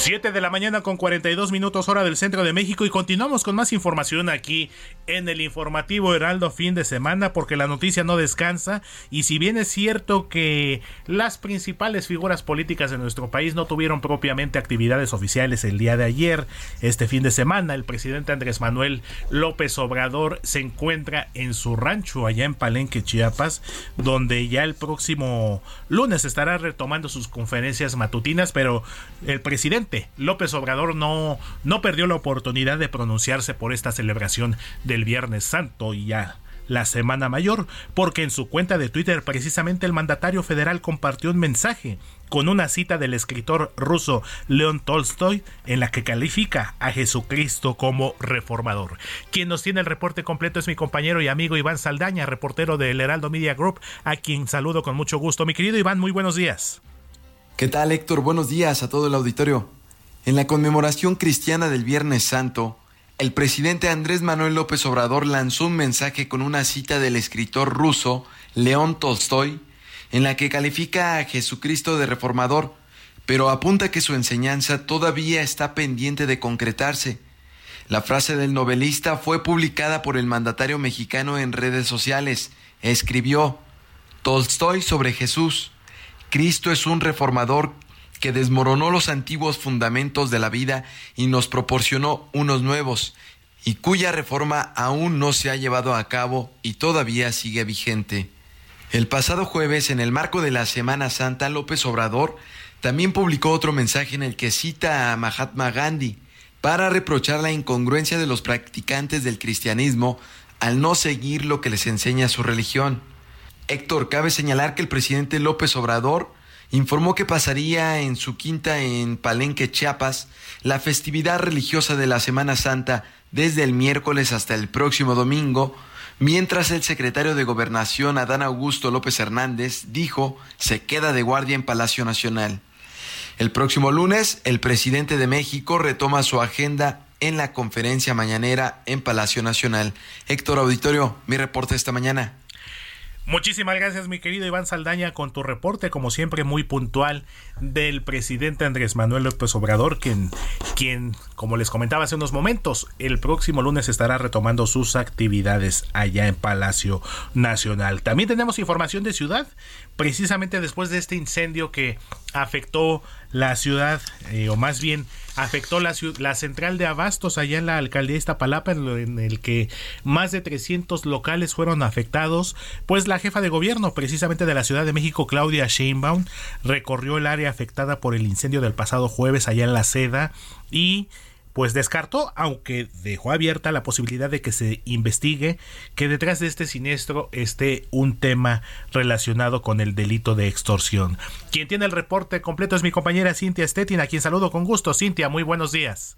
7 de la mañana con 42 minutos hora del centro de México y continuamos con más información aquí en el informativo Heraldo fin de semana porque la noticia no descansa y si bien es cierto que las principales figuras políticas de nuestro país no tuvieron propiamente actividades oficiales el día de ayer, este fin de semana el presidente Andrés Manuel López Obrador se encuentra en su rancho allá en Palenque, Chiapas, donde ya el próximo lunes estará retomando sus conferencias matutinas, pero el presidente López Obrador no, no perdió la oportunidad de pronunciarse por esta celebración del Viernes Santo y ya la Semana Mayor, porque en su cuenta de Twitter precisamente el mandatario federal compartió un mensaje con una cita del escritor ruso León Tolstoy en la que califica a Jesucristo como reformador. Quien nos tiene el reporte completo es mi compañero y amigo Iván Saldaña, reportero del Heraldo Media Group, a quien saludo con mucho gusto. Mi querido Iván, muy buenos días. ¿Qué tal Héctor? Buenos días a todo el auditorio. En la conmemoración cristiana del Viernes Santo, el presidente Andrés Manuel López Obrador lanzó un mensaje con una cita del escritor ruso León Tolstoy, en la que califica a Jesucristo de reformador, pero apunta que su enseñanza todavía está pendiente de concretarse. La frase del novelista fue publicada por el mandatario mexicano en redes sociales. Escribió, Tolstoy sobre Jesús. Cristo es un reformador que desmoronó los antiguos fundamentos de la vida y nos proporcionó unos nuevos, y cuya reforma aún no se ha llevado a cabo y todavía sigue vigente. El pasado jueves, en el marco de la Semana Santa, López Obrador también publicó otro mensaje en el que cita a Mahatma Gandhi para reprochar la incongruencia de los practicantes del cristianismo al no seguir lo que les enseña su religión. Héctor, cabe señalar que el presidente López Obrador informó que pasaría en su quinta en Palenque, Chiapas, la festividad religiosa de la Semana Santa desde el miércoles hasta el próximo domingo, mientras el secretario de Gobernación, Adán Augusto López Hernández, dijo se queda de guardia en Palacio Nacional. El próximo lunes, el presidente de México retoma su agenda en la conferencia mañanera en Palacio Nacional. Héctor Auditorio, mi reporte esta mañana. Muchísimas gracias, mi querido Iván Saldaña, con tu reporte, como siempre, muy puntual del presidente Andrés Manuel López Obrador, quien, quien, como les comentaba hace unos momentos, el próximo lunes estará retomando sus actividades allá en Palacio Nacional. También tenemos información de ciudad, precisamente después de este incendio que afectó la ciudad, eh, o más bien afectó la, la, central de abastos allá en la alcaldía de Iztapalapa, en, el que más de 300 locales fueron afectados, pues la jefa de gobierno precisamente de la Ciudad de México, Claudia Sheinbaum, recorrió el área afectada por el incendio del pasado jueves allá en la seda y pues descartó, aunque dejó abierta la posibilidad de que se investigue que detrás de este siniestro esté un tema relacionado con el delito de extorsión. Quien tiene el reporte completo es mi compañera Cintia Stettin, a quien saludo con gusto. Cintia, muy buenos días.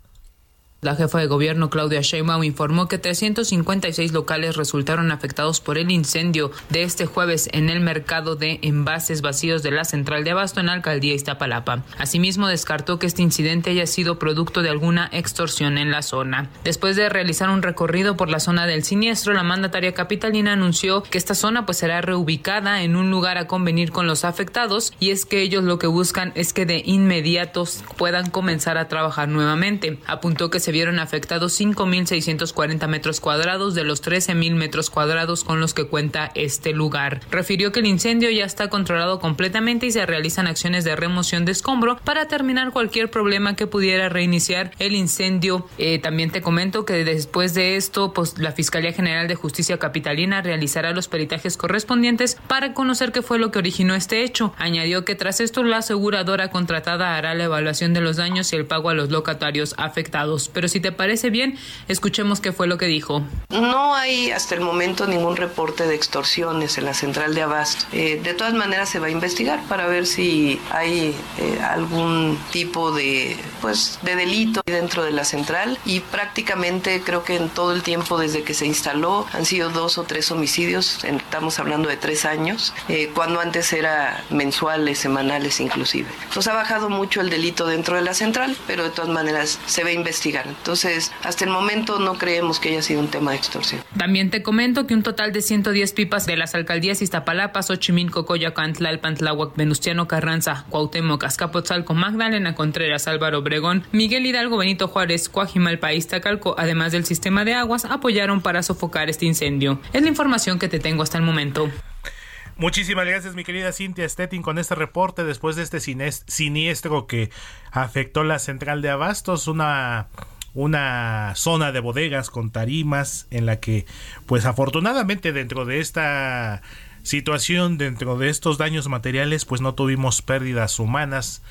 La jefa de gobierno Claudia Sheinbaum informó que 356 locales resultaron afectados por el incendio de este jueves en el mercado de envases vacíos de la central de abasto en la alcaldía Iztapalapa. Asimismo, descartó que este incidente haya sido producto de alguna extorsión en la zona. Después de realizar un recorrido por la zona del siniestro, la mandataria capitalina anunció que esta zona pues será reubicada en un lugar a convenir con los afectados y es que ellos lo que buscan es que de inmediato puedan comenzar a trabajar nuevamente. Apuntó que vieron afectados 5.640 metros cuadrados de los 13.000 metros cuadrados con los que cuenta este lugar. Refirió que el incendio ya está controlado completamente y se realizan acciones de remoción de escombro para terminar cualquier problema que pudiera reiniciar el incendio. Eh, también te comento que después de esto, pues la Fiscalía General de Justicia Capitalina realizará los peritajes correspondientes para conocer qué fue lo que originó este hecho. Añadió que tras esto la aseguradora contratada hará la evaluación de los daños y el pago a los locatarios afectados. Pero si te parece bien, escuchemos qué fue lo que dijo. No hay hasta el momento ningún reporte de extorsiones en la central de Abasto. Eh, de todas maneras se va a investigar para ver si hay eh, algún tipo de, pues, de delito dentro de la central y prácticamente creo que en todo el tiempo desde que se instaló han sido dos o tres homicidios, estamos hablando de tres años, eh, cuando antes era mensuales, semanales inclusive. Entonces ha bajado mucho el delito dentro de la central, pero de todas maneras se va a investigar. Entonces, hasta el momento no creemos que haya sido un tema de extorsión. También te comento que un total de 110 pipas de las alcaldías Iztapalapa, Xochimilco, Coyoacán, Tlalpan, Tláhuac, Venustiano Carranza, Cuauhtémoc, Azcapotzalco, Magdalena Contreras, Álvaro Obregón, Miguel Hidalgo, Benito Juárez, Coajimalpa, Iztacalco, además del sistema de aguas, apoyaron para sofocar este incendio. Es la información que te tengo hasta el momento. Muchísimas gracias, mi querida Cintia Stettin, con este reporte después de este siniestro que afectó la central de Abastos, una una zona de bodegas con tarimas en la que pues afortunadamente dentro de esta situación dentro de estos daños materiales pues no tuvimos pérdidas humanas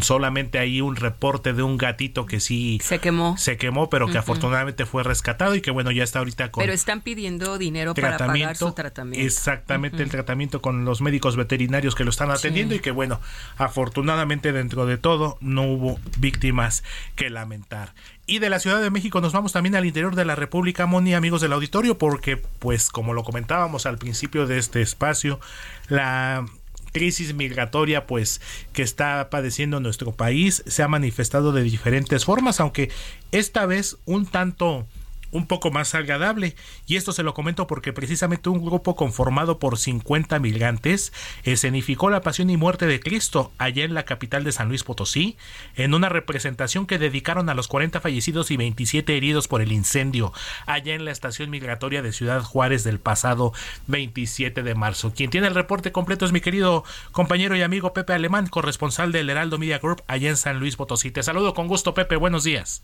solamente hay un reporte de un gatito que sí se quemó. se quemó pero que afortunadamente fue rescatado y que bueno ya está ahorita con pero están pidiendo dinero para pagar su tratamiento. exactamente el tratamiento con los médicos veterinarios que lo están atendiendo y que bueno afortunadamente dentro de todo no hubo víctimas que lamentar. Y de la Ciudad de México nos vamos también al interior de la República, Moni, amigos del auditorio, porque, pues, como lo comentábamos al principio de este espacio, la crisis migratoria pues que está padeciendo nuestro país se ha manifestado de diferentes formas aunque esta vez un tanto un poco más agradable. Y esto se lo comento porque precisamente un grupo conformado por 50 migrantes escenificó la pasión y muerte de Cristo allá en la capital de San Luis Potosí, en una representación que dedicaron a los 40 fallecidos y 27 heridos por el incendio allá en la estación migratoria de Ciudad Juárez del pasado 27 de marzo. Quien tiene el reporte completo es mi querido compañero y amigo Pepe Alemán, corresponsal del Heraldo Media Group allá en San Luis Potosí. Te saludo con gusto, Pepe. Buenos días.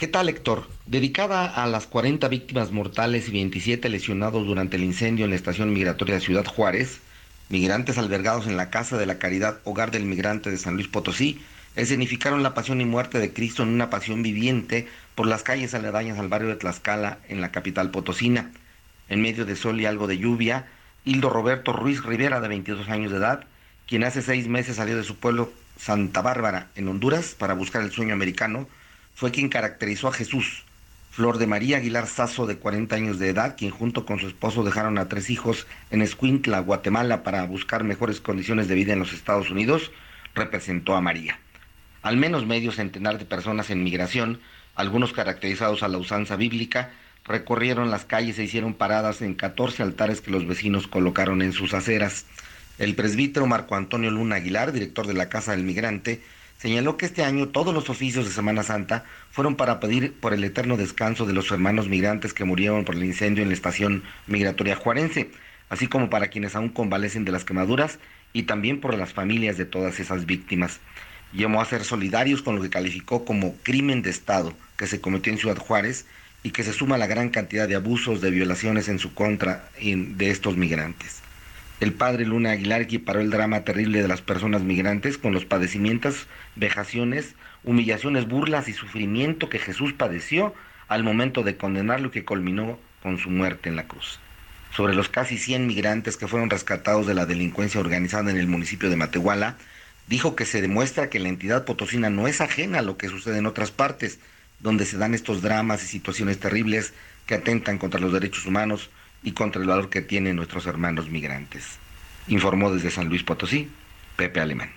¿Qué tal, Héctor? Dedicada a las 40 víctimas mortales y 27 lesionados durante el incendio en la estación migratoria de Ciudad Juárez, migrantes albergados en la Casa de la Caridad Hogar del Migrante de San Luis Potosí, escenificaron la pasión y muerte de Cristo en una pasión viviente por las calles aledañas al barrio de Tlaxcala, en la capital potosina. En medio de sol y algo de lluvia, Hildo Roberto Ruiz Rivera, de 22 años de edad, quien hace seis meses salió de su pueblo Santa Bárbara, en Honduras, para buscar el sueño americano, fue quien caracterizó a Jesús. Flor de María Aguilar Sazo, de 40 años de edad, quien junto con su esposo dejaron a tres hijos en Escuintla, Guatemala, para buscar mejores condiciones de vida en los Estados Unidos, representó a María. Al menos medio centenar de personas en migración, algunos caracterizados a la usanza bíblica, recorrieron las calles e hicieron paradas en 14 altares que los vecinos colocaron en sus aceras. El presbítero Marco Antonio Luna Aguilar, director de la Casa del Migrante, señaló que este año todos los oficios de Semana Santa fueron para pedir por el eterno descanso de los hermanos migrantes que murieron por el incendio en la estación migratoria juarense, así como para quienes aún convalecen de las quemaduras y también por las familias de todas esas víctimas. Llamó a ser solidarios con lo que calificó como crimen de Estado que se cometió en Ciudad Juárez y que se suma a la gran cantidad de abusos, de violaciones en su contra de estos migrantes. El padre Luna Aguilar equiparó el drama terrible de las personas migrantes con los padecimientos, vejaciones, humillaciones, burlas y sufrimiento que Jesús padeció al momento de condenarlo y que culminó con su muerte en la cruz. Sobre los casi 100 migrantes que fueron rescatados de la delincuencia organizada en el municipio de Matehuala, dijo que se demuestra que la entidad potosina no es ajena a lo que sucede en otras partes, donde se dan estos dramas y situaciones terribles que atentan contra los derechos humanos, y contra el valor que tienen nuestros hermanos migrantes. Informó desde San Luis Potosí, Pepe Alemán.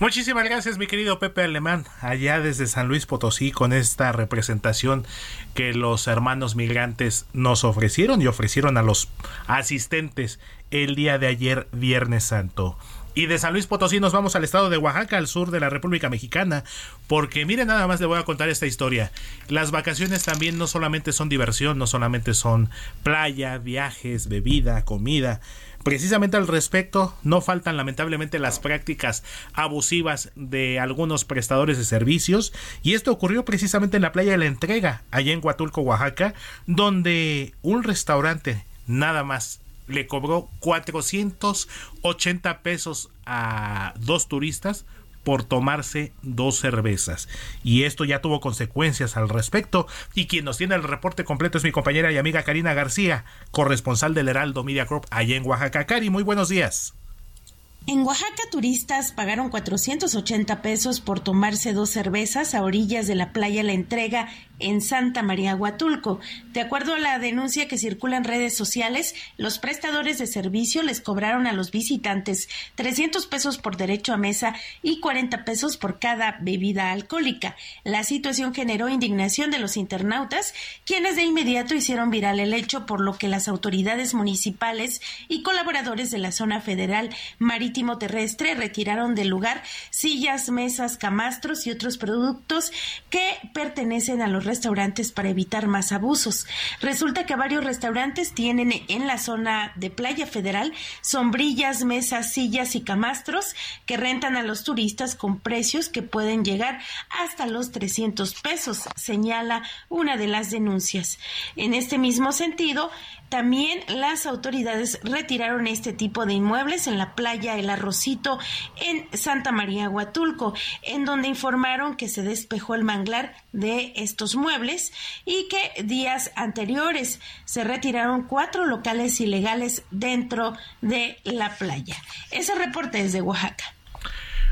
Muchísimas gracias, mi querido Pepe Alemán, allá desde San Luis Potosí, con esta representación que los hermanos migrantes nos ofrecieron y ofrecieron a los asistentes el día de ayer, Viernes Santo. Y de San Luis Potosí nos vamos al estado de Oaxaca, al sur de la República Mexicana, porque mire nada más le voy a contar esta historia. Las vacaciones también no solamente son diversión, no solamente son playa, viajes, bebida, comida. Precisamente al respecto, no faltan lamentablemente las prácticas abusivas de algunos prestadores de servicios y esto ocurrió precisamente en la playa de la entrega, allá en Huatulco, Oaxaca, donde un restaurante nada más le cobró 480 pesos a dos turistas por tomarse dos cervezas. Y esto ya tuvo consecuencias al respecto. Y quien nos tiene el reporte completo es mi compañera y amiga Karina García, corresponsal del Heraldo Media Group allá en Oaxaca. Cari, muy buenos días. En Oaxaca, turistas pagaron 480 pesos por tomarse dos cervezas a orillas de la playa La Entrega en Santa María Huatulco. De acuerdo a la denuncia que circula en redes sociales, los prestadores de servicio les cobraron a los visitantes 300 pesos por derecho a mesa y 40 pesos por cada bebida alcohólica. La situación generó indignación de los internautas, quienes de inmediato hicieron viral el hecho, por lo que las autoridades municipales y colaboradores de la zona federal marítimo terrestre retiraron del lugar sillas, mesas, camastros y otros productos que pertenecen a los restaurantes para evitar más abusos. Resulta que varios restaurantes tienen en la zona de Playa Federal sombrillas, mesas, sillas y camastros que rentan a los turistas con precios que pueden llegar hasta los 300 pesos, señala una de las denuncias. En este mismo sentido, también las autoridades retiraron este tipo de inmuebles en la playa El Arrocito en Santa María Huatulco, en donde informaron que se despejó el manglar de estos muebles y que días anteriores se retiraron cuatro locales ilegales dentro de la playa. Ese reporte es de Oaxaca.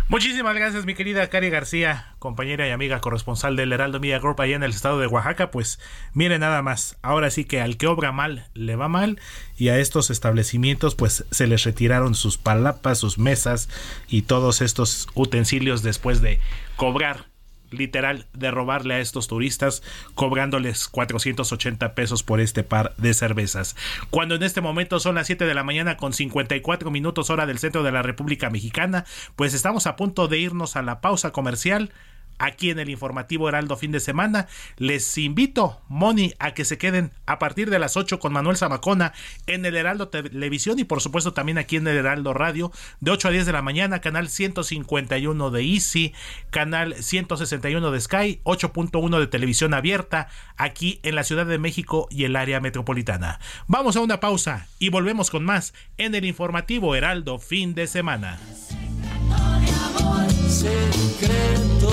Muchísimas gracias, mi querida Cari García, compañera y amiga corresponsal del Heraldo Media Group allá en el estado de Oaxaca. Pues mire nada más, ahora sí que al que obra mal le va mal y a estos establecimientos pues se les retiraron sus palapas, sus mesas y todos estos utensilios después de cobrar literal de robarle a estos turistas cobrándoles 480 pesos por este par de cervezas. Cuando en este momento son las 7 de la mañana con 54 minutos hora del centro de la República Mexicana, pues estamos a punto de irnos a la pausa comercial aquí en el informativo Heraldo fin de semana. Les invito, Moni, a que se queden a partir de las 8 con Manuel Zamacona en el Heraldo Televisión y por supuesto también aquí en el Heraldo Radio de 8 a 10 de la mañana, canal 151 de Easy, canal 161 de Sky, 8.1 de televisión abierta aquí en la Ciudad de México y el área metropolitana. Vamos a una pausa y volvemos con más en el informativo Heraldo fin de semana secreto.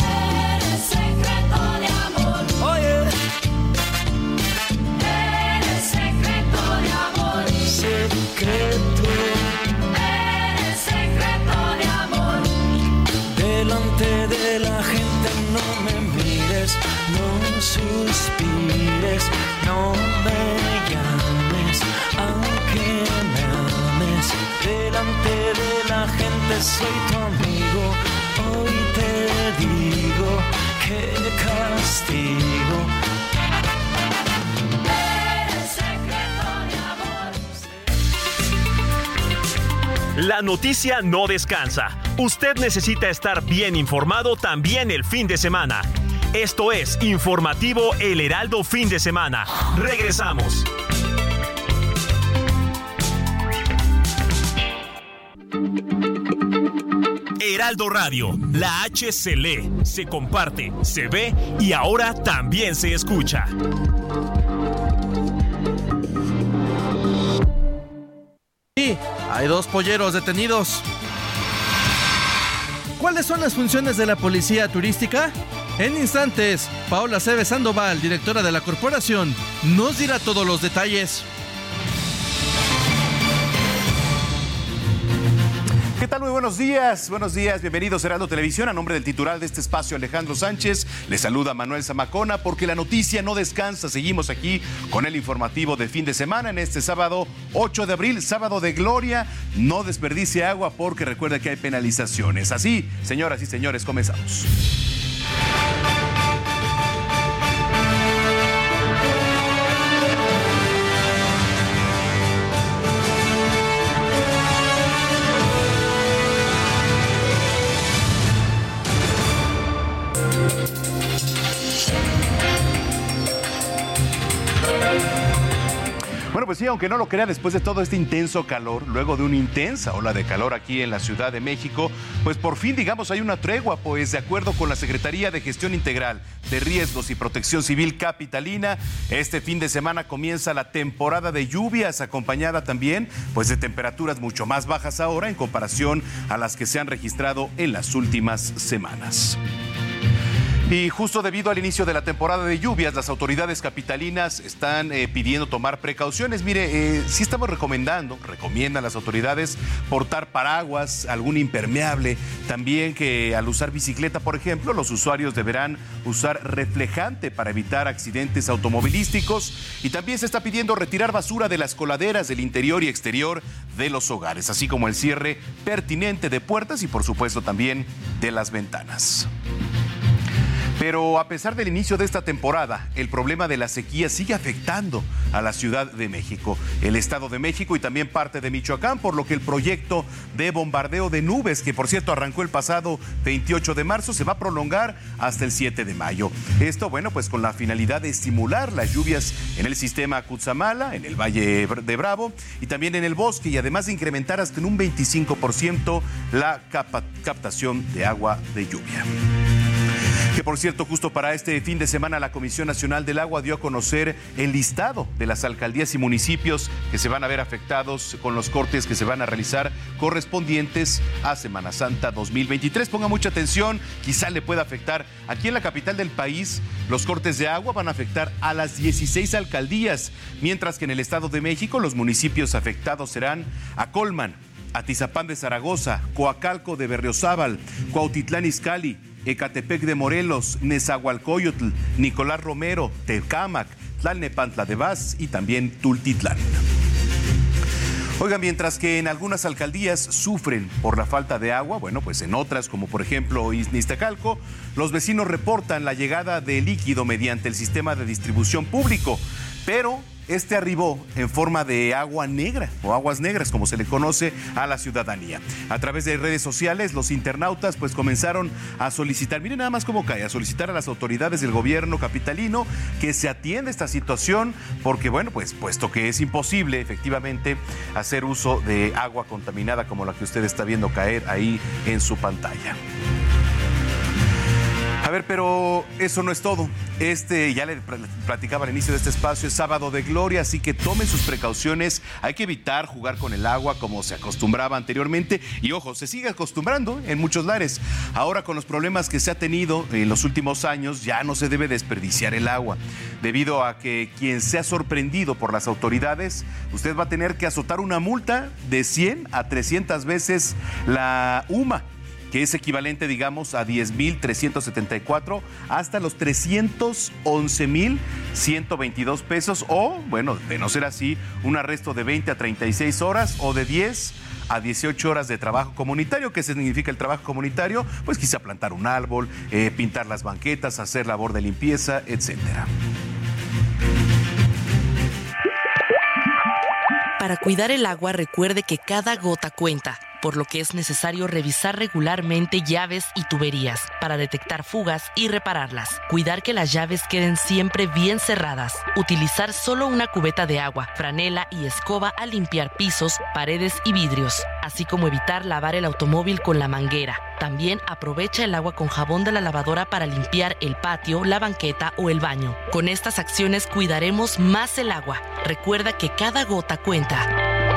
Eres secreto de amor. Oye. Eres secreto de amor. Secreto. Eres secreto de amor. Delante de la gente no me mires, no suspires, no me llames. Delante de la gente soy tu amigo. Hoy te digo que castigo. La noticia no descansa. Usted necesita estar bien informado también el fin de semana. Esto es Informativo El Heraldo Fin de Semana. Regresamos. Heraldo Radio, la H se lee, se comparte, se ve y ahora también se escucha. Sí, hay dos polleros detenidos. ¿Cuáles son las funciones de la policía turística? En instantes, Paola Cebe Sandoval, directora de la corporación, nos dirá todos los detalles. ¿Qué tal? Muy buenos días. Buenos días. Bienvenidos a Heraldo Televisión. A nombre del titular de este espacio, Alejandro Sánchez, le saluda Manuel Zamacona porque la noticia no descansa. Seguimos aquí con el informativo de fin de semana en este sábado 8 de abril, sábado de gloria. No desperdicie agua porque recuerda que hay penalizaciones. Así, señoras y señores, comenzamos. Pues sí, aunque no lo crea, después de todo este intenso calor, luego de una intensa ola de calor aquí en la Ciudad de México, pues por fin, digamos, hay una tregua, pues de acuerdo con la Secretaría de Gestión Integral de Riesgos y Protección Civil Capitalina, este fin de semana comienza la temporada de lluvias, acompañada también, pues de temperaturas mucho más bajas ahora en comparación a las que se han registrado en las últimas semanas. Y justo debido al inicio de la temporada de lluvias, las autoridades capitalinas están eh, pidiendo tomar precauciones. Mire, eh, sí estamos recomendando, recomiendan las autoridades portar paraguas, algún impermeable. También que al usar bicicleta, por ejemplo, los usuarios deberán usar reflejante para evitar accidentes automovilísticos. Y también se está pidiendo retirar basura de las coladeras del interior y exterior de los hogares, así como el cierre pertinente de puertas y por supuesto también de las ventanas. Pero a pesar del inicio de esta temporada, el problema de la sequía sigue afectando a la Ciudad de México, el Estado de México y también parte de Michoacán, por lo que el proyecto de bombardeo de nubes, que por cierto arrancó el pasado 28 de marzo, se va a prolongar hasta el 7 de mayo. Esto, bueno, pues con la finalidad de estimular las lluvias en el sistema Cutzamala, en el Valle de Bravo y también en el bosque, y además de incrementar hasta en un 25% la captación de agua de lluvia. Que por cierto, justo para este fin de semana la Comisión Nacional del Agua dio a conocer el listado de las alcaldías y municipios que se van a ver afectados con los cortes que se van a realizar correspondientes a Semana Santa 2023. Ponga mucha atención, quizá le pueda afectar. Aquí en la capital del país, los cortes de agua van a afectar a las 16 alcaldías, mientras que en el Estado de México los municipios afectados serán a Colman, Atizapán de Zaragoza, Coacalco de Berriozábal, Cuautitlán Izcalli, Ecatepec de Morelos, Nezahualcóyotl, Nicolás Romero, Tecámac, Tlalnepantla de Vaz y también Tultitlán. Oigan, mientras que en algunas alcaldías sufren por la falta de agua, bueno, pues en otras, como por ejemplo Iztacalco, los vecinos reportan la llegada de líquido mediante el sistema de distribución público, pero este arribó en forma de agua negra o aguas negras, como se le conoce a la ciudadanía. A través de redes sociales, los internautas pues comenzaron a solicitar, miren nada más cómo cae, a solicitar a las autoridades del gobierno capitalino que se atienda esta situación, porque bueno, pues puesto que es imposible efectivamente hacer uso de agua contaminada como la que usted está viendo caer ahí en su pantalla. A ver, pero eso no es todo. Este, ya le platicaba al inicio de este espacio, es sábado de gloria, así que tomen sus precauciones. Hay que evitar jugar con el agua como se acostumbraba anteriormente. Y ojo, se sigue acostumbrando en muchos lares. Ahora con los problemas que se ha tenido en los últimos años, ya no se debe desperdiciar el agua. Debido a que quien sea sorprendido por las autoridades, usted va a tener que azotar una multa de 100 a 300 veces la UMA que es equivalente, digamos, a 10.374 hasta los 311.122 pesos o, bueno, de no ser así, un arresto de 20 a 36 horas o de 10 a 18 horas de trabajo comunitario. ¿Qué significa el trabajo comunitario? Pues quizá plantar un árbol, eh, pintar las banquetas, hacer labor de limpieza, etcétera. Para cuidar el agua, recuerde que cada gota cuenta por lo que es necesario revisar regularmente llaves y tuberías para detectar fugas y repararlas. Cuidar que las llaves queden siempre bien cerradas. Utilizar solo una cubeta de agua, franela y escoba al limpiar pisos, paredes y vidrios, así como evitar lavar el automóvil con la manguera. También aprovecha el agua con jabón de la lavadora para limpiar el patio, la banqueta o el baño. Con estas acciones cuidaremos más el agua. Recuerda que cada gota cuenta.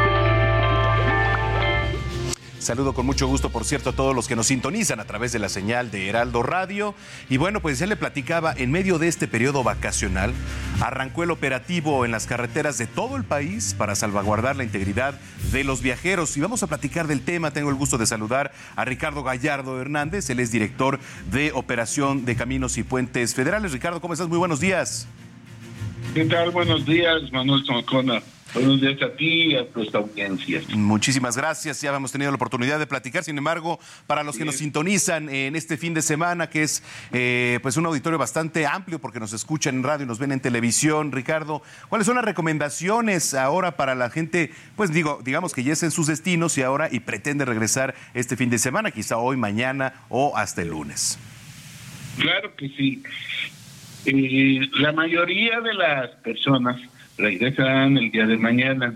Saludo con mucho gusto, por cierto, a todos los que nos sintonizan a través de la señal de Heraldo Radio. Y bueno, pues ya le platicaba, en medio de este periodo vacacional, arrancó el operativo en las carreteras de todo el país para salvaguardar la integridad de los viajeros. Y vamos a platicar del tema. Tengo el gusto de saludar a Ricardo Gallardo Hernández, él es director de Operación de Caminos y Puentes Federales. Ricardo, ¿cómo estás? Muy buenos días. ¿Qué tal? Buenos días, Manuel Zamacona. Buenos días a ti y a tu audiencia. Muchísimas gracias. Ya hemos tenido la oportunidad de platicar. Sin embargo, para los que nos sintonizan en este fin de semana, que es eh, pues un auditorio bastante amplio porque nos escuchan en radio y nos ven en televisión, Ricardo, ¿cuáles son las recomendaciones ahora para la gente? Pues digo, digamos que ya es en sus destinos y ahora y pretende regresar este fin de semana, quizá hoy, mañana o hasta el lunes. Claro que sí. Eh, la mayoría de las personas regresan el día de mañana.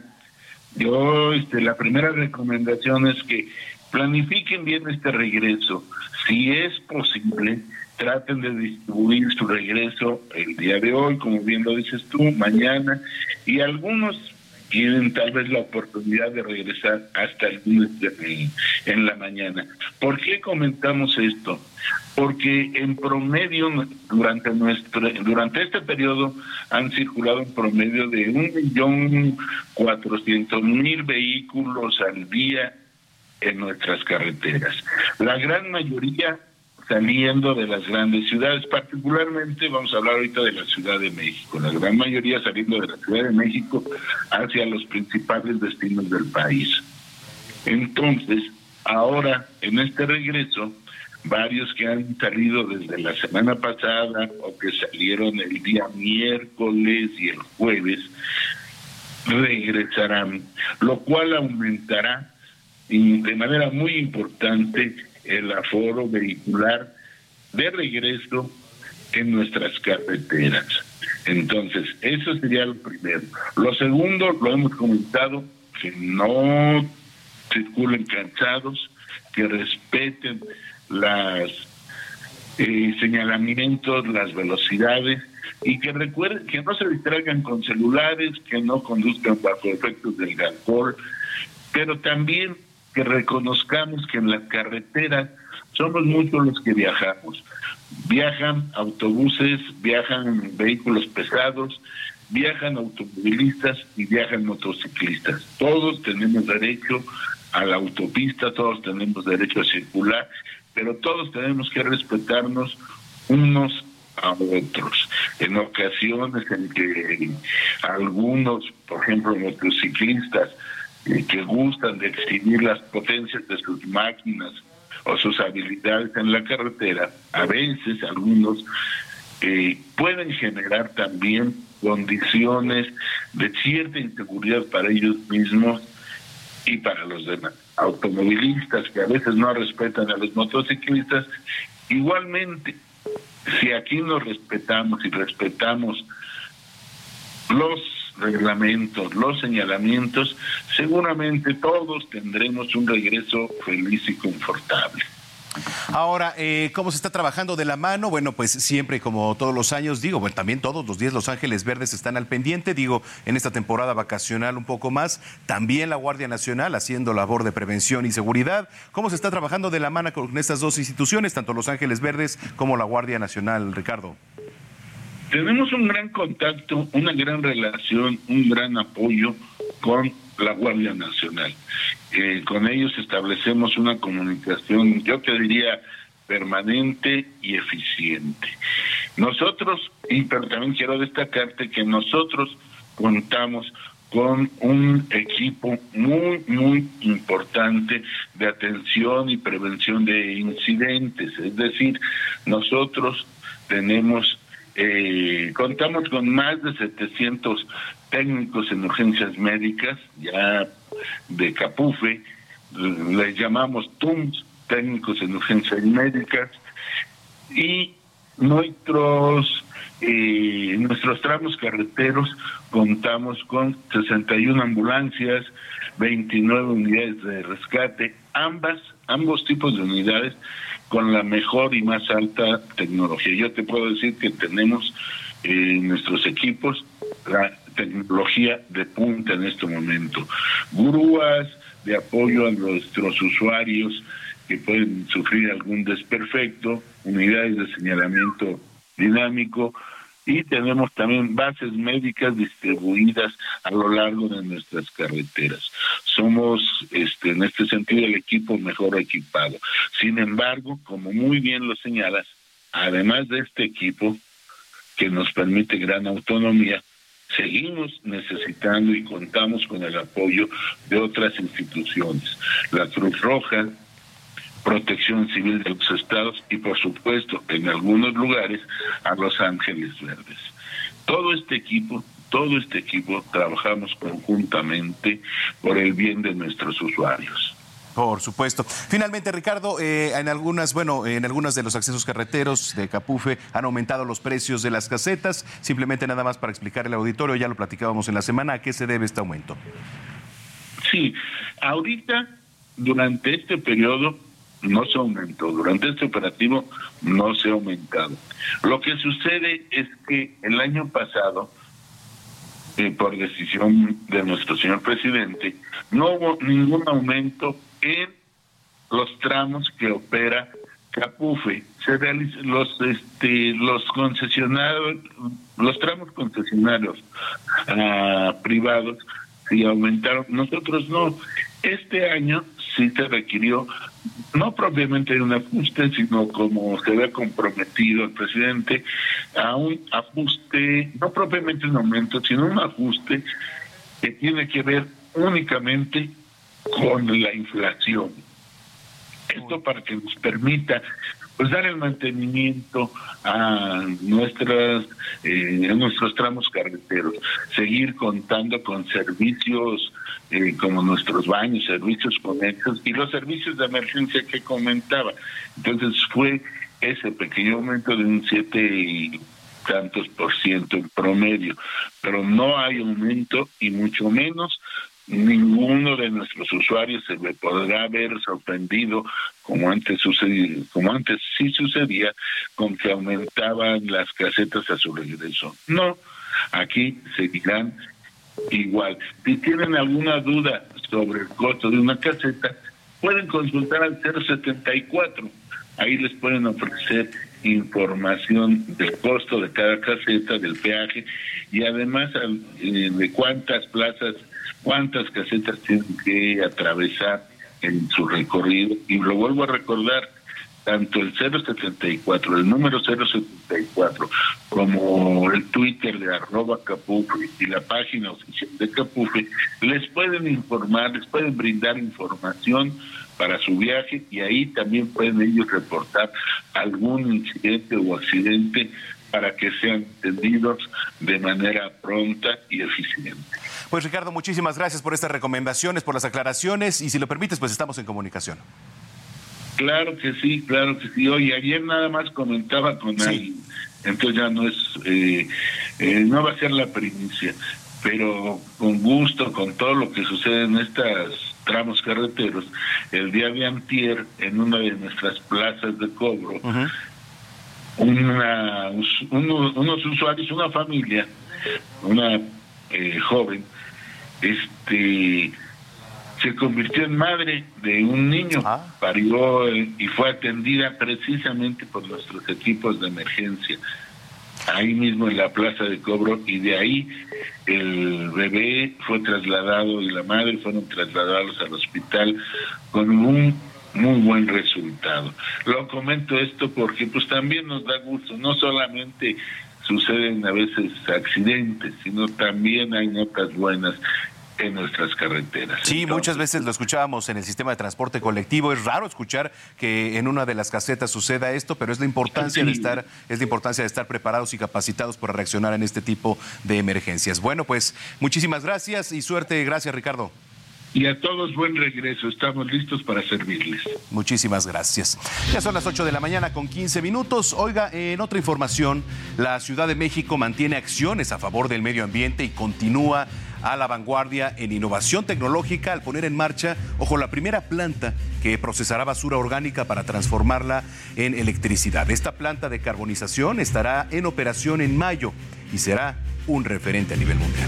Yo, este, la primera recomendación es que planifiquen bien este regreso. Si es posible, traten de distribuir su regreso el día de hoy, como bien lo dices tú, mañana, y algunos tienen tal vez la oportunidad de regresar hasta el lunes en la mañana. ¿Por qué comentamos esto? Porque en promedio durante nuestro durante este periodo han circulado en promedio de un millón cuatrocientos mil vehículos al día en nuestras carreteras. La gran mayoría saliendo de las grandes ciudades, particularmente vamos a hablar ahorita de la Ciudad de México, la gran mayoría saliendo de la Ciudad de México hacia los principales destinos del país. Entonces, ahora en este regreso, varios que han salido desde la semana pasada o que salieron el día miércoles y el jueves, regresarán, lo cual aumentará de manera muy importante el aforo vehicular de regreso en nuestras carreteras. Entonces, eso sería lo primero. Lo segundo, lo hemos comentado, que no circulen cansados, que respeten las eh, señalamientos, las velocidades y que recuerden que no se distraigan con celulares, que no conduzcan bajo efectos del alcohol, pero también que reconozcamos que en las carreteras somos muchos los que viajamos. Viajan autobuses, viajan vehículos pesados, viajan automovilistas y viajan motociclistas. Todos tenemos derecho a la autopista, todos tenemos derecho a circular, pero todos tenemos que respetarnos unos a otros. En ocasiones en que algunos, por ejemplo, motociclistas, eh, que gustan de exhibir las potencias de sus máquinas o sus habilidades en la carretera, a veces algunos eh, pueden generar también condiciones de cierta inseguridad para ellos mismos y para los demás. Automovilistas que a veces no respetan a los motociclistas, igualmente, si aquí nos respetamos y respetamos los reglamentos, los señalamientos, seguramente todos tendremos un regreso feliz y confortable. Ahora, eh, ¿cómo se está trabajando de la mano? Bueno, pues siempre, como todos los años, digo, bueno, también todos los días Los Ángeles Verdes están al pendiente, digo, en esta temporada vacacional un poco más, también la Guardia Nacional haciendo labor de prevención y seguridad. ¿Cómo se está trabajando de la mano con estas dos instituciones, tanto Los Ángeles Verdes como la Guardia Nacional, Ricardo? Tenemos un gran contacto, una gran relación, un gran apoyo con la Guardia Nacional. Eh, con ellos establecemos una comunicación, yo te diría, permanente y eficiente. Nosotros, y pero también quiero destacarte que nosotros contamos con un equipo muy, muy importante de atención y prevención de incidentes. Es decir, nosotros tenemos, eh, contamos con más de 700 técnicos en urgencias médicas, ya de Capufe, les llamamos TUMS, técnicos en urgencias médicas, y nuestros eh, nuestros tramos carreteros contamos con 61 ambulancias, 29 unidades de rescate, ambas, ambos tipos de unidades con la mejor y más alta tecnología. Yo te puedo decir que tenemos en eh, nuestros equipos la tecnología de punta en este momento. Grúas de apoyo a nuestros usuarios que pueden sufrir algún desperfecto, unidades de señalamiento dinámico y tenemos también bases médicas distribuidas a lo largo de nuestras carreteras. Somos este en este sentido el equipo mejor equipado. Sin embargo, como muy bien lo señalas, además de este equipo que nos permite gran autonomía, seguimos necesitando y contamos con el apoyo de otras instituciones, la Cruz Roja, Protección Civil de los Estados y por supuesto en algunos lugares a Los Ángeles Verdes. Todo este equipo, todo este equipo trabajamos conjuntamente por el bien de nuestros usuarios. Por supuesto. Finalmente, Ricardo, eh, en algunas, bueno, en algunos de los accesos carreteros de Capufe han aumentado los precios de las casetas. Simplemente nada más para explicar el auditorio, ya lo platicábamos en la semana, ¿a qué se debe este aumento? Sí, ahorita, durante este periodo, no se aumentó. Durante este operativo no se ha aumentado. Lo que sucede es que el año pasado, eh, por decisión de nuestro señor presidente, no hubo ningún aumento en los tramos que opera Capufe. Se realizan los este los concesionarios, los tramos concesionarios ah, privados sí aumentaron, nosotros no. Este año sí se requirió no propiamente un ajuste, sino como se ve comprometido el presidente, a un ajuste, no propiamente un aumento, sino un ajuste que tiene que ver únicamente con la inflación. Esto para que nos permita pues dar el mantenimiento a nuestras eh, a nuestros tramos carreteros, seguir contando con servicios eh, como nuestros baños, servicios conexos y los servicios de emergencia que comentaba. Entonces fue ese pequeño aumento de un siete y tantos por ciento en promedio, pero no hay aumento y mucho menos ninguno de nuestros usuarios se le podrá ver sorprendido como antes sucedía, como antes sí sucedía con que aumentaban las casetas a su regreso. No, aquí seguirán igual. Si tienen alguna duda sobre el costo de una caseta, pueden consultar al 074. Ahí les pueden ofrecer información del costo de cada caseta, del peaje y además eh, de cuántas plazas cuántas casetas tienen que atravesar en su recorrido. Y lo vuelvo a recordar, tanto el 074, el número 074, como el Twitter de arroba Capufe y la página oficial de Capufe, les pueden informar, les pueden brindar información para su viaje y ahí también pueden ellos reportar algún incidente o accidente para que sean atendidos de manera pronta y eficiente. Pues Ricardo, muchísimas gracias por estas recomendaciones, por las aclaraciones y si lo permites, pues estamos en comunicación. Claro que sí, claro que sí. Oye, ayer nada más comentaba con alguien, entonces ya no es, eh, eh, no va a ser la primicia, pero con gusto, con todo lo que sucede en estos tramos carreteros, el día de antier, en una de nuestras plazas de cobro, una, unos usuarios, una familia, una eh, joven, este se convirtió en madre de un niño, ah. parió eh, y fue atendida precisamente por nuestros equipos de emergencia, ahí mismo en la plaza de cobro, y de ahí el bebé fue trasladado y la madre fueron trasladados al hospital con un muy buen resultado. Lo comento esto porque pues también nos da gusto, no solamente suceden a veces accidentes, sino también hay notas buenas en nuestras carreteras. Sí, muchas veces lo escuchábamos en el sistema de transporte colectivo. Es raro escuchar que en una de las casetas suceda esto, pero es la importancia de estar, es la importancia de estar preparados y capacitados para reaccionar en este tipo de emergencias. Bueno, pues muchísimas gracias y suerte. Gracias, Ricardo. Y a todos buen regreso, estamos listos para servirles. Muchísimas gracias. Ya son las 8 de la mañana con 15 minutos. Oiga, en otra información, la Ciudad de México mantiene acciones a favor del medio ambiente y continúa a la vanguardia en innovación tecnológica al poner en marcha, ojo, la primera planta que procesará basura orgánica para transformarla en electricidad. Esta planta de carbonización estará en operación en mayo y será un referente a nivel mundial.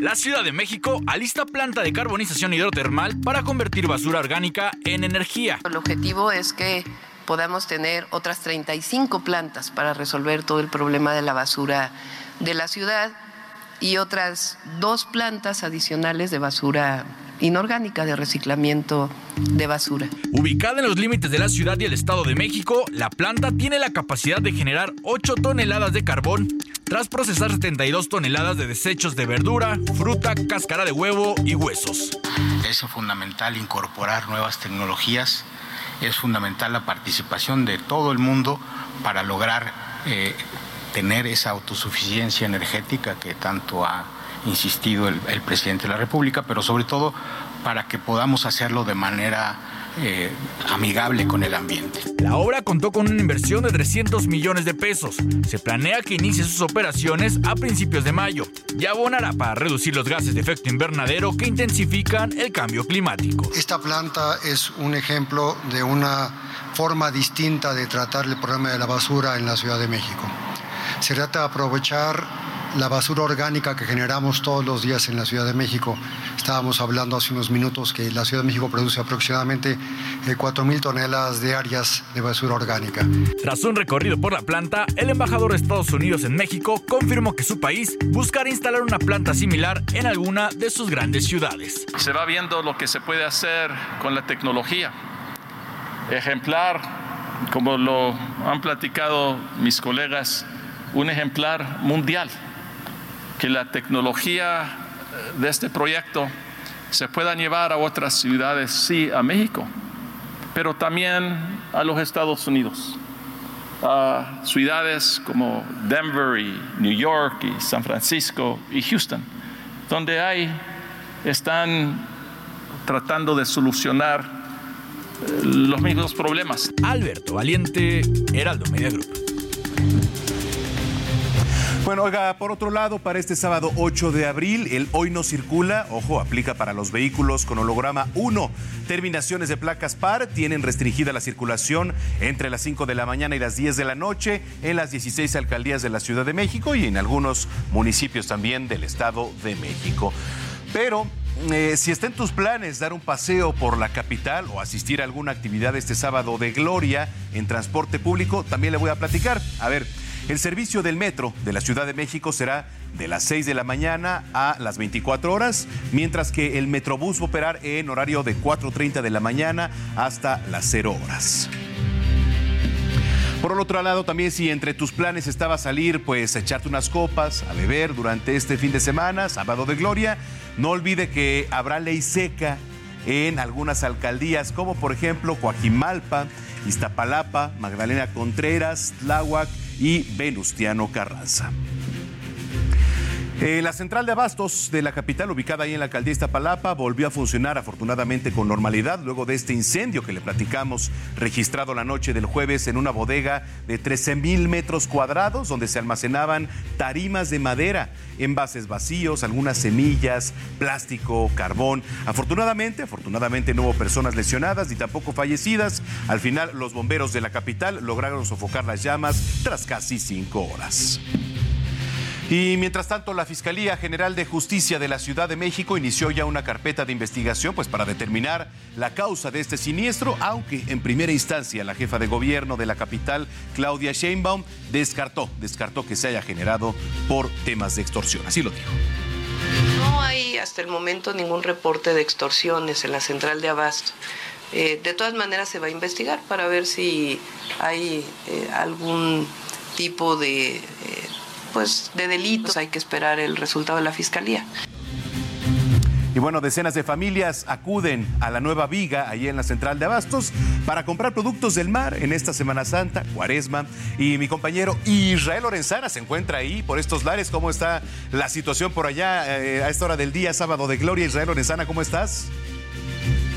La Ciudad de México alista planta de carbonización hidrotermal para convertir basura orgánica en energía. El objetivo es que podamos tener otras 35 plantas para resolver todo el problema de la basura de la ciudad y otras dos plantas adicionales de basura inorgánica de reciclamiento de basura. Ubicada en los límites de la ciudad y el Estado de México, la planta tiene la capacidad de generar 8 toneladas de carbón tras procesar 72 toneladas de desechos de verdura, fruta, cáscara de huevo y huesos. Es fundamental incorporar nuevas tecnologías, es fundamental la participación de todo el mundo para lograr eh, tener esa autosuficiencia energética que tanto ha insistido el, presidente de la República, pero sobre todo para que podamos hacerlo de manera eh, amigable con el ambiente. La obra contó con una inversión de 300 millones de pesos. Se planea que inicie sus operaciones a principios de mayo y abonará para reducir los gases de efecto invernadero que intensifican el cambio climático. Esta planta es un ejemplo de una forma distinta de tratar el problema de la basura en la Ciudad de México. Se trata de aprovechar la basura orgánica que generamos todos los días en la Ciudad de México. Estábamos hablando hace unos minutos que la Ciudad de México produce aproximadamente 4.000 eh, toneladas diarias de basura orgánica. Tras un recorrido por la planta, el embajador de Estados Unidos en México confirmó que su país buscará instalar una planta similar en alguna de sus grandes ciudades. Se va viendo lo que se puede hacer con la tecnología. Ejemplar, como lo han platicado mis colegas, un ejemplar mundial que la tecnología de este proyecto se pueda llevar a otras ciudades, sí, a México, pero también a los Estados Unidos, a ciudades como Denver y New York y San Francisco y Houston, donde hay, están tratando de solucionar eh, los mismos problemas. Alberto Valiente, Heraldo Media Group. Bueno, oiga, por otro lado, para este sábado 8 de abril, el hoy no circula, ojo, aplica para los vehículos con holograma 1. Terminaciones de placas par tienen restringida la circulación entre las 5 de la mañana y las 10 de la noche en las 16 alcaldías de la Ciudad de México y en algunos municipios también del Estado de México. Pero eh, si está en tus planes dar un paseo por la capital o asistir a alguna actividad este sábado de gloria en transporte público, también le voy a platicar. A ver, El servicio del metro de la Ciudad de México será de las 6 de la mañana a las 24 horas, mientras que el Metrobús va a operar en horario de 4.30 de la mañana hasta las 0 horas. Por otro lado, también si entre tus planes estaba salir, pues echarte unas copas, a beber durante este fin de semana, sábado de gloria, no olvide que habrá ley seca en algunas alcaldías, como por ejemplo Coajimalpa, Iztapalapa, Magdalena Contreras, Tláhuac y Venustiano Carranza. Eh, la central de abastos de la capital, ubicada ahí en la alcaldía Iztapalapa, volvió a funcionar afortunadamente con normalidad luego de este incendio que le platicamos, registrado la noche del jueves en una bodega de 13 mil metros cuadrados, donde se almacenaban tarimas de madera, envases vacíos, algunas semillas, plástico, carbón. Afortunadamente, afortunadamente no hubo personas lesionadas ni tampoco fallecidas. Al final, los bomberos de la capital lograron sofocar las llamas tras casi cinco horas. Y mientras tanto, la Fiscalía General de Justicia de la Ciudad de México inició ya una carpeta de investigación pues, para determinar la causa de este siniestro, aunque en primera instancia la jefa de gobierno de la capital, Claudia Sheinbaum, descartó, descartó que se haya generado por temas de extorsión. Así lo dijo. No hay hasta el momento ningún reporte de extorsiones en la central de abasto. Eh, de todas maneras se va a investigar para ver si hay eh, algún tipo de eh, pues de delitos hay que esperar el resultado de la fiscalía. Y bueno, decenas de familias acuden a la nueva viga, ahí en la central de Abastos, para comprar productos del mar en esta Semana Santa, Cuaresma. Y mi compañero Israel Lorenzana se encuentra ahí por estos lares. ¿Cómo está la situación por allá eh, a esta hora del día, sábado de gloria? Israel Lorenzana, ¿cómo estás?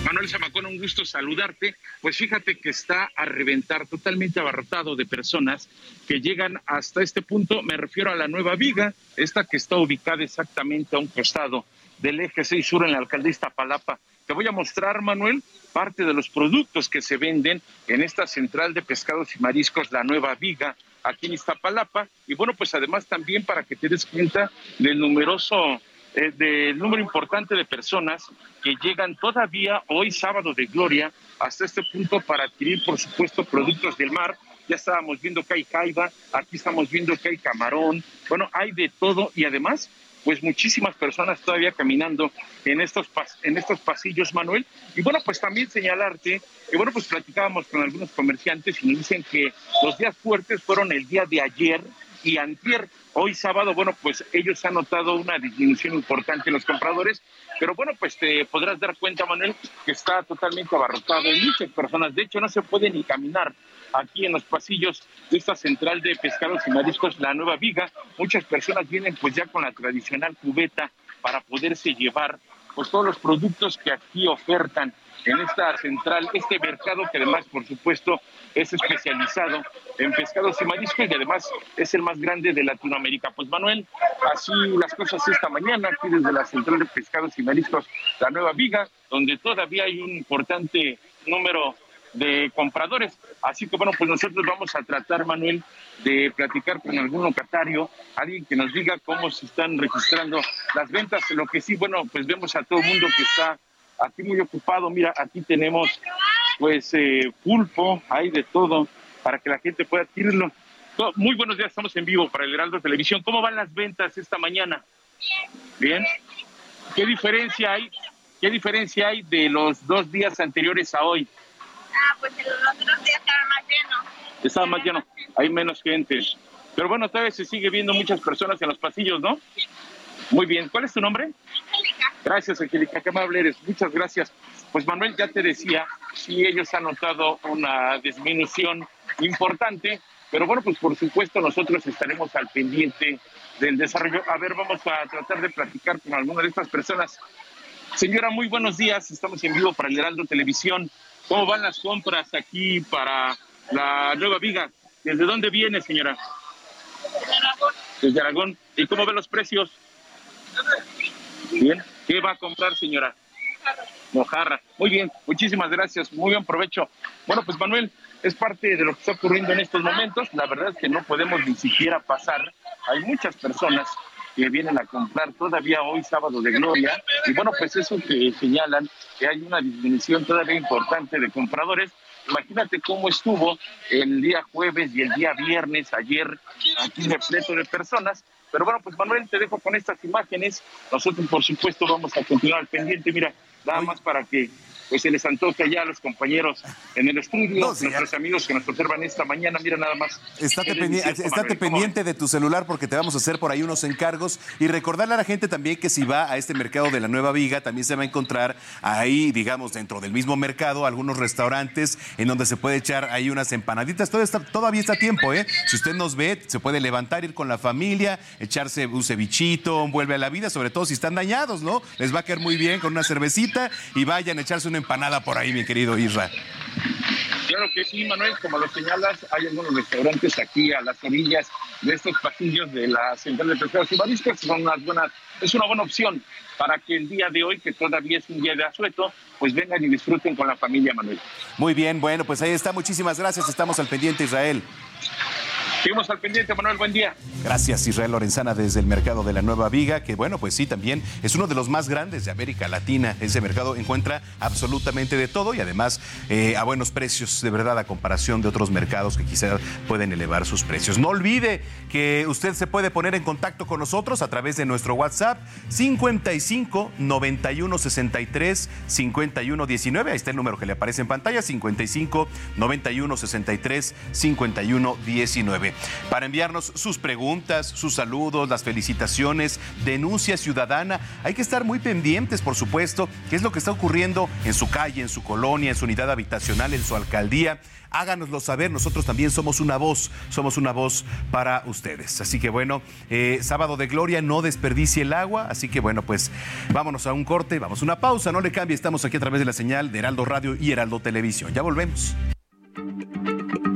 Manuel Zamacón, un gusto saludarte. Pues fíjate que está a reventar, totalmente abarrotado de personas que llegan hasta este punto. Me refiero a la nueva viga, esta que está ubicada exactamente a un costado del eje 6 sur en la alcaldía Palapa. Te voy a mostrar, Manuel, parte de los productos que se venden en esta central de pescados y mariscos, la nueva viga, aquí en Iztapalapa. Y bueno, pues además también para que te des cuenta del numeroso eh, del número importante de personas que llegan todavía hoy sábado de gloria hasta este punto para adquirir, por supuesto, productos del mar. Ya estábamos viendo que hay caiba, aquí estamos viendo que hay camarón, bueno, hay de todo y además, pues muchísimas personas todavía caminando en estos, en estos pasillos, Manuel. Y bueno, pues también señalarte que, bueno, pues platicábamos con algunos comerciantes y nos dicen que los días fuertes fueron el día de ayer y antier. Hoy sábado, bueno, pues ellos han notado una disminución importante en los compradores, pero bueno, pues te podrás dar cuenta, Manuel, que está totalmente abarrotado. Hay muchas personas, de hecho, no se puede ni caminar aquí en los pasillos de esta central de pescados y mariscos, la Nueva Viga. Muchas personas vienen pues ya con la tradicional cubeta para poderse llevar pues todos los productos que aquí ofertan en esta central, este mercado que además, por supuesto, es especializado en pescados y mariscos y además es el más grande de Latinoamérica. Pues Manuel, así las cosas esta mañana aquí desde la central de pescados y mariscos, la Nueva Viga, donde todavía hay un importante número de compradores. Así que bueno, pues nosotros vamos a tratar, Manuel, de platicar con algún locatario, alguien que nos diga cómo se están registrando las ventas. Lo que sí, bueno, pues vemos a todo el mundo que está aquí muy ocupado. Mira, aquí tenemos pues eh, pulpo, hay de todo para que la gente pueda adquirirlo. Muy buenos días, estamos en vivo para el Heraldo Televisión. ¿Cómo van las ventas esta mañana? Bien. ¿Qué diferencia hay? ¿Qué diferencia hay de los dos días anteriores a hoy? Ah, pues los otros días estaban más llenos. Estaba más lleno, hay menos gente. Pero bueno, todavía se sigue viendo muchas personas en los pasillos, ¿no? Muy bien. ¿Cuál es tu nombre? Gracias, Angélica. Qué amable eres. Muchas gracias. Pues Manuel ya te decía, sí, ellos han notado una disminución importante, pero bueno, pues por supuesto nosotros estaremos al pendiente del desarrollo. A ver, vamos a tratar de platicar con alguna de estas personas. Señora, muy buenos días. Estamos en vivo para el Heraldo Televisión. ¿Cómo van las compras aquí para la nueva viga? ¿Desde dónde viene, señora? Desde Aragón. Desde Aragón. ¿Y cómo ven los precios? Bien. ¿Qué va a comprar, señora? Mojarra. Muy bien, muchísimas gracias. Muy buen provecho. Bueno, pues Manuel, es parte de lo que está ocurriendo en estos momentos. La verdad es que no podemos ni siquiera pasar. Hay muchas personas que vienen a comprar todavía hoy sábado de gloria y bueno pues eso que señalan que hay una disminución todavía importante de compradores Imagínate cómo estuvo el día jueves y el día viernes, ayer, aquí repleto de personas. Pero bueno, pues Manuel, te dejo con estas imágenes. Nosotros, por supuesto, vamos a continuar pendiente. Mira, nada más para que pues se les antoja ya a los compañeros en el estudio, nuestros amigos que nos observan esta mañana, mira nada más. Estate, pendiente de tu celular porque te vamos a hacer por ahí unos encargos y recordarle a la gente también que si va a este mercado de la Nueva Viga, también se va a encontrar ahí, digamos, dentro del mismo mercado, algunos restaurantes en donde se puede echar ahí unas empanaditas. Todo está, todavía está a tiempo, ¿eh? Si usted nos ve, se puede levantar, ir con la familia, echarse un cevichito, un vuelve a la vida, sobre todo si están dañados, ¿no? Les va a caer muy bien con una cervecita y vayan a echarse una empanada por ahí, mi querido Isra. Claro que sí, Manuel, como lo señalas, hay algunos restaurantes aquí a las orillas de estos pasillos de la Central de Pescados y Mariscos, son unas buenas, es una buena opción para que el día de hoy, que todavía es un día de asueto, pues vengan y disfruten con la familia, Manuel. Muy bien, bueno, pues ahí está, muchísimas gracias, estamos al pendiente, Israel. Seguimos al pendiente, Manuel, buen día. Gracias, Israel Lorenzana, desde el mercado de la Nueva Viga, que bueno, pues sí, también es uno de los más grandes de América Latina. Ese mercado encuentra absolutamente de todo y además eh, a buenos precios, de verdad, a comparación de otros mercados que quizás pueden elevar sus precios. No olvide que usted se puede poner en contacto con nosotros a través de nuestro WhatsApp 55 91 63 51 19. Ahí está el número que le aparece en pantalla, 55 91 63 51 19 para enviarnos sus preguntas, sus saludos, las felicitaciones, denuncia ciudadana. Hay que estar muy pendientes, por supuesto, qué es lo que está ocurriendo en su calle, en su colonia, en su unidad habitacional, en su alcaldía háganoslo saber. Nosotros también somos una voz, somos una voz para ustedes. Así que bueno, eh, sábado de gloria, no desperdicie el agua. Así que bueno, pues vámonos a un corte, vamos a una pausa, no le cambie. Estamos aquí a través de la señal de Heraldo Radio y Heraldo Televisión. Ya volvemos.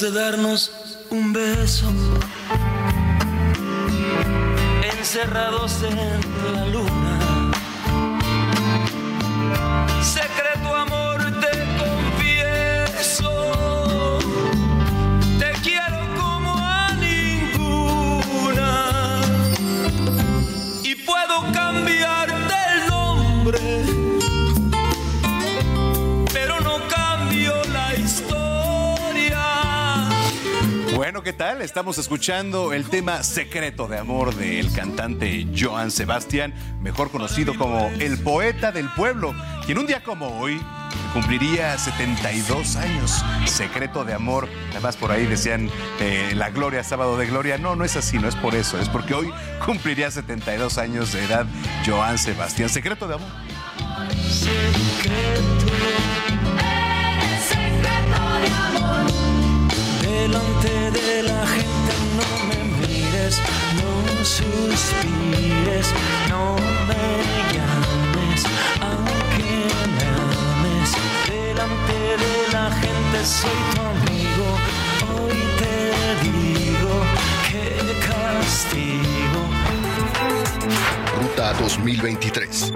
De darnos un beso encerrados en la luna. Secreto tal? Estamos escuchando el tema Secreto de Amor del cantante Joan Sebastián, mejor conocido como el poeta del pueblo, quien un día como hoy cumpliría 72 años. Secreto de Amor, además por ahí decían eh, la gloria, sábado de gloria. No, no es así, no es por eso, es porque hoy cumpliría 72 años de edad Joan Sebastián. Secreto de Amor. Secreto, delante de la gente no me mires, no suspires, no me llames, aunque me ames. Delante de la gente soy tu amigo, hoy te digo que castigo. Ruta 2023.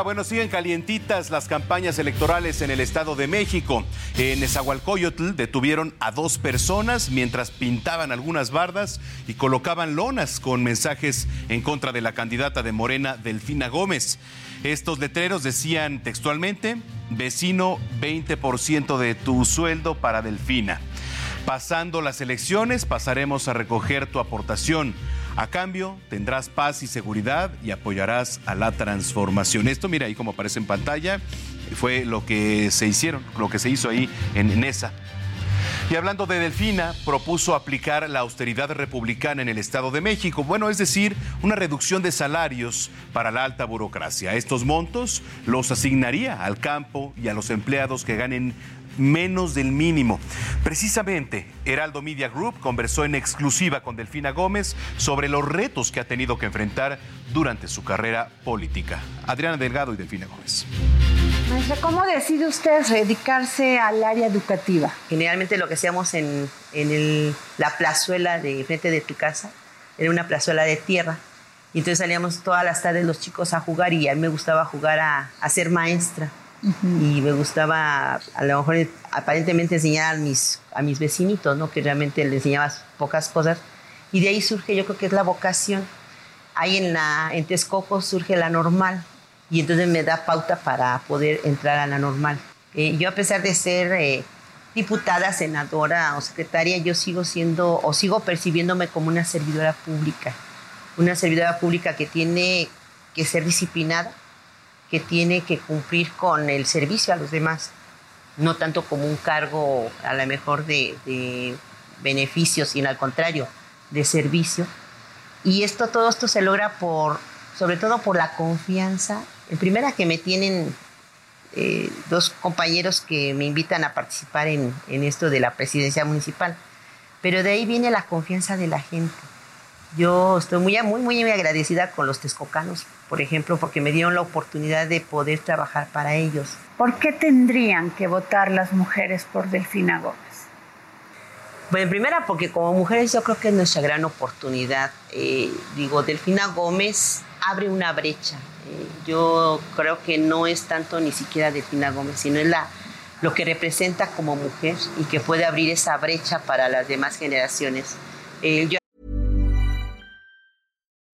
Bueno, siguen calientitas las campañas electorales en el Estado de México. En Nezahualcóyotl detuvieron a dos personas mientras pintaban algunas bardas y colocaban lonas con mensajes en contra de la candidata de Morena, Delfina Gómez. Estos letreros decían textualmente, vecino 20% de tu sueldo para Delfina. Pasando las elecciones pasaremos a recoger tu aportación. A cambio, tendrás paz y seguridad y apoyarás a la transformación. Esto, mira ahí como aparece en pantalla, fue lo que se hicieron, lo que se hizo ahí en Nesa. Y hablando de Delfina, propuso aplicar la austeridad republicana en el Estado de México, bueno, es decir, una reducción de salarios para la alta burocracia. Estos montos los asignaría al campo y a los empleados que ganen menos del mínimo. Precisamente, Heraldo Media Group conversó en exclusiva con Delfina Gómez sobre los retos que ha tenido que enfrentar durante su carrera política. Adriana Delgado y Delfina Gómez. Maestra, ¿cómo decide usted dedicarse al área educativa? Generalmente lo que hacíamos en, la plazuela de frente de tu casa era una plazuela de tierra. Y entonces salíamos todas las tardes los chicos a jugar y a mí me gustaba jugar a, a ser maestra y me gustaba a lo mejor aparentemente enseñar a mis, a mis vecinitos, ¿no? que realmente les enseñaba pocas cosas. Y de ahí surge, yo creo que es la vocación. Ahí en, la, en Texcoco surge la normal y entonces me da pauta para poder entrar a la normal. Eh, yo a pesar de ser eh, diputada, senadora o secretaria, yo sigo siendo o sigo percibiéndome como una servidora pública. Una servidora pública que tiene que ser disciplinada, que tiene que cumplir con el servicio a los demás, no tanto como un cargo a lo mejor de, beneficios, sino al contrario, de servicio. Y esto, todo esto se logra por, sobre todo por la confianza, en primera que me tienen eh, dos compañeros que me invitan a participar en, en esto de la presidencia municipal, pero de ahí viene la confianza de la gente. Yo estoy muy, muy, muy agradecida con los texcocanos por ejemplo, porque me dieron la oportunidad de poder trabajar para ellos. ¿Por qué tendrían que votar las mujeres por Delfina Gómez? Bueno, en primera, porque como mujeres yo creo que es nuestra gran oportunidad. Eh, digo, Delfina Gómez abre una brecha. Eh, yo creo que no es tanto ni siquiera Delfina Gómez, sino es la, lo que representa como mujer y que puede abrir esa brecha para las demás generaciones. Eh,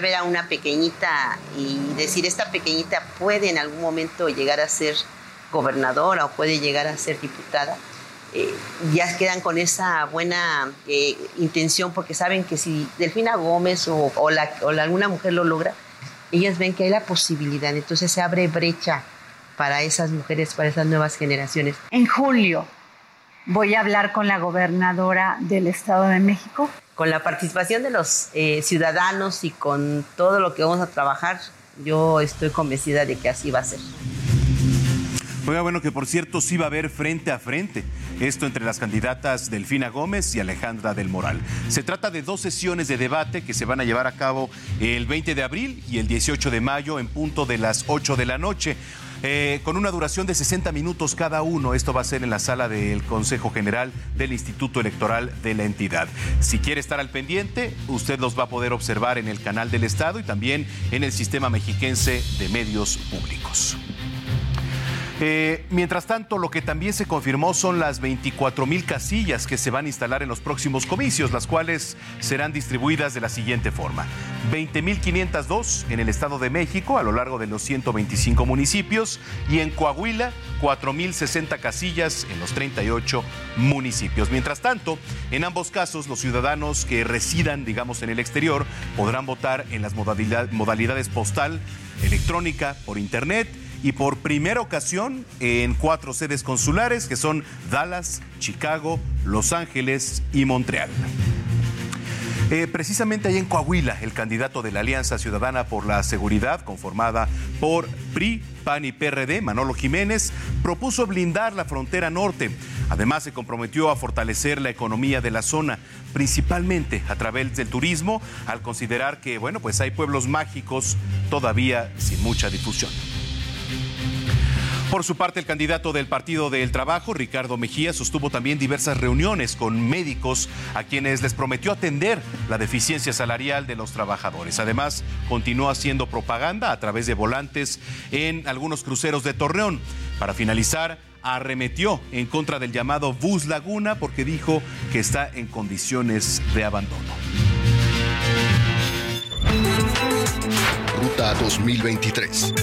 ver a una pequeñita y decir, esta pequeñita puede en algún momento llegar a ser gobernadora o puede llegar a ser diputada, eh, ya quedan con esa buena eh, intención porque saben que si Delfina Gómez o, o, la, o alguna mujer lo logra, ellas ven que hay la posibilidad, entonces se abre brecha para esas mujeres, para esas nuevas generaciones. En julio voy a hablar con la gobernadora del Estado de México con la participación de los eh, ciudadanos y con todo lo que vamos a trabajar, yo estoy convencida de que así va a ser. Oiga, bueno, que por cierto sí va a haber frente a frente. Esto entre las candidatas Delfina Gómez y Alejandra del Moral. Se trata de dos sesiones de debate que se van a llevar a cabo el 20 de abril y el 18 de mayo en punto de las 8 de la noche. Eh, con una duración de 60 minutos cada uno. Esto va a ser en la sala del Consejo General del Instituto Electoral de la entidad. Si quiere estar al pendiente, usted los va a poder observar en el canal del Estado y también en el sistema mexiquense de medios públicos. Eh, mientras tanto, lo que también se confirmó son las 24 mil casillas que se van a instalar en los próximos comicios, las cuales serán distribuidas de la siguiente forma. 20.502 en el Estado de México a lo largo de los 125 municipios y en Coahuila 4.060 casillas en los 38 municipios. Mientras tanto, en ambos casos, los ciudadanos que residan, digamos, en el exterior podrán votar en las modalidades postal, electrónica, por internet y por primera ocasión en cuatro sedes consulares que son Dallas, Chicago, Los Ángeles y Montreal. Eh, precisamente ahí en Coahuila, el candidato de la Alianza Ciudadana por la Seguridad, conformada por PRI, PAN y PRD, Manolo Jiménez, propuso blindar la frontera norte. Además, se comprometió a fortalecer la economía de la zona, principalmente a través del turismo, al considerar que, bueno, pues hay pueblos mágicos todavía sin mucha difusión. Por su parte, el candidato del Partido del Trabajo, Ricardo Mejía, sostuvo también diversas reuniones con médicos a quienes les prometió atender la deficiencia salarial de los trabajadores. Además, continuó haciendo propaganda a través de volantes en algunos cruceros de Torreón. Para finalizar, arremetió en contra del llamado Bus Laguna porque dijo que está en condiciones de abandono. Ruta 2023.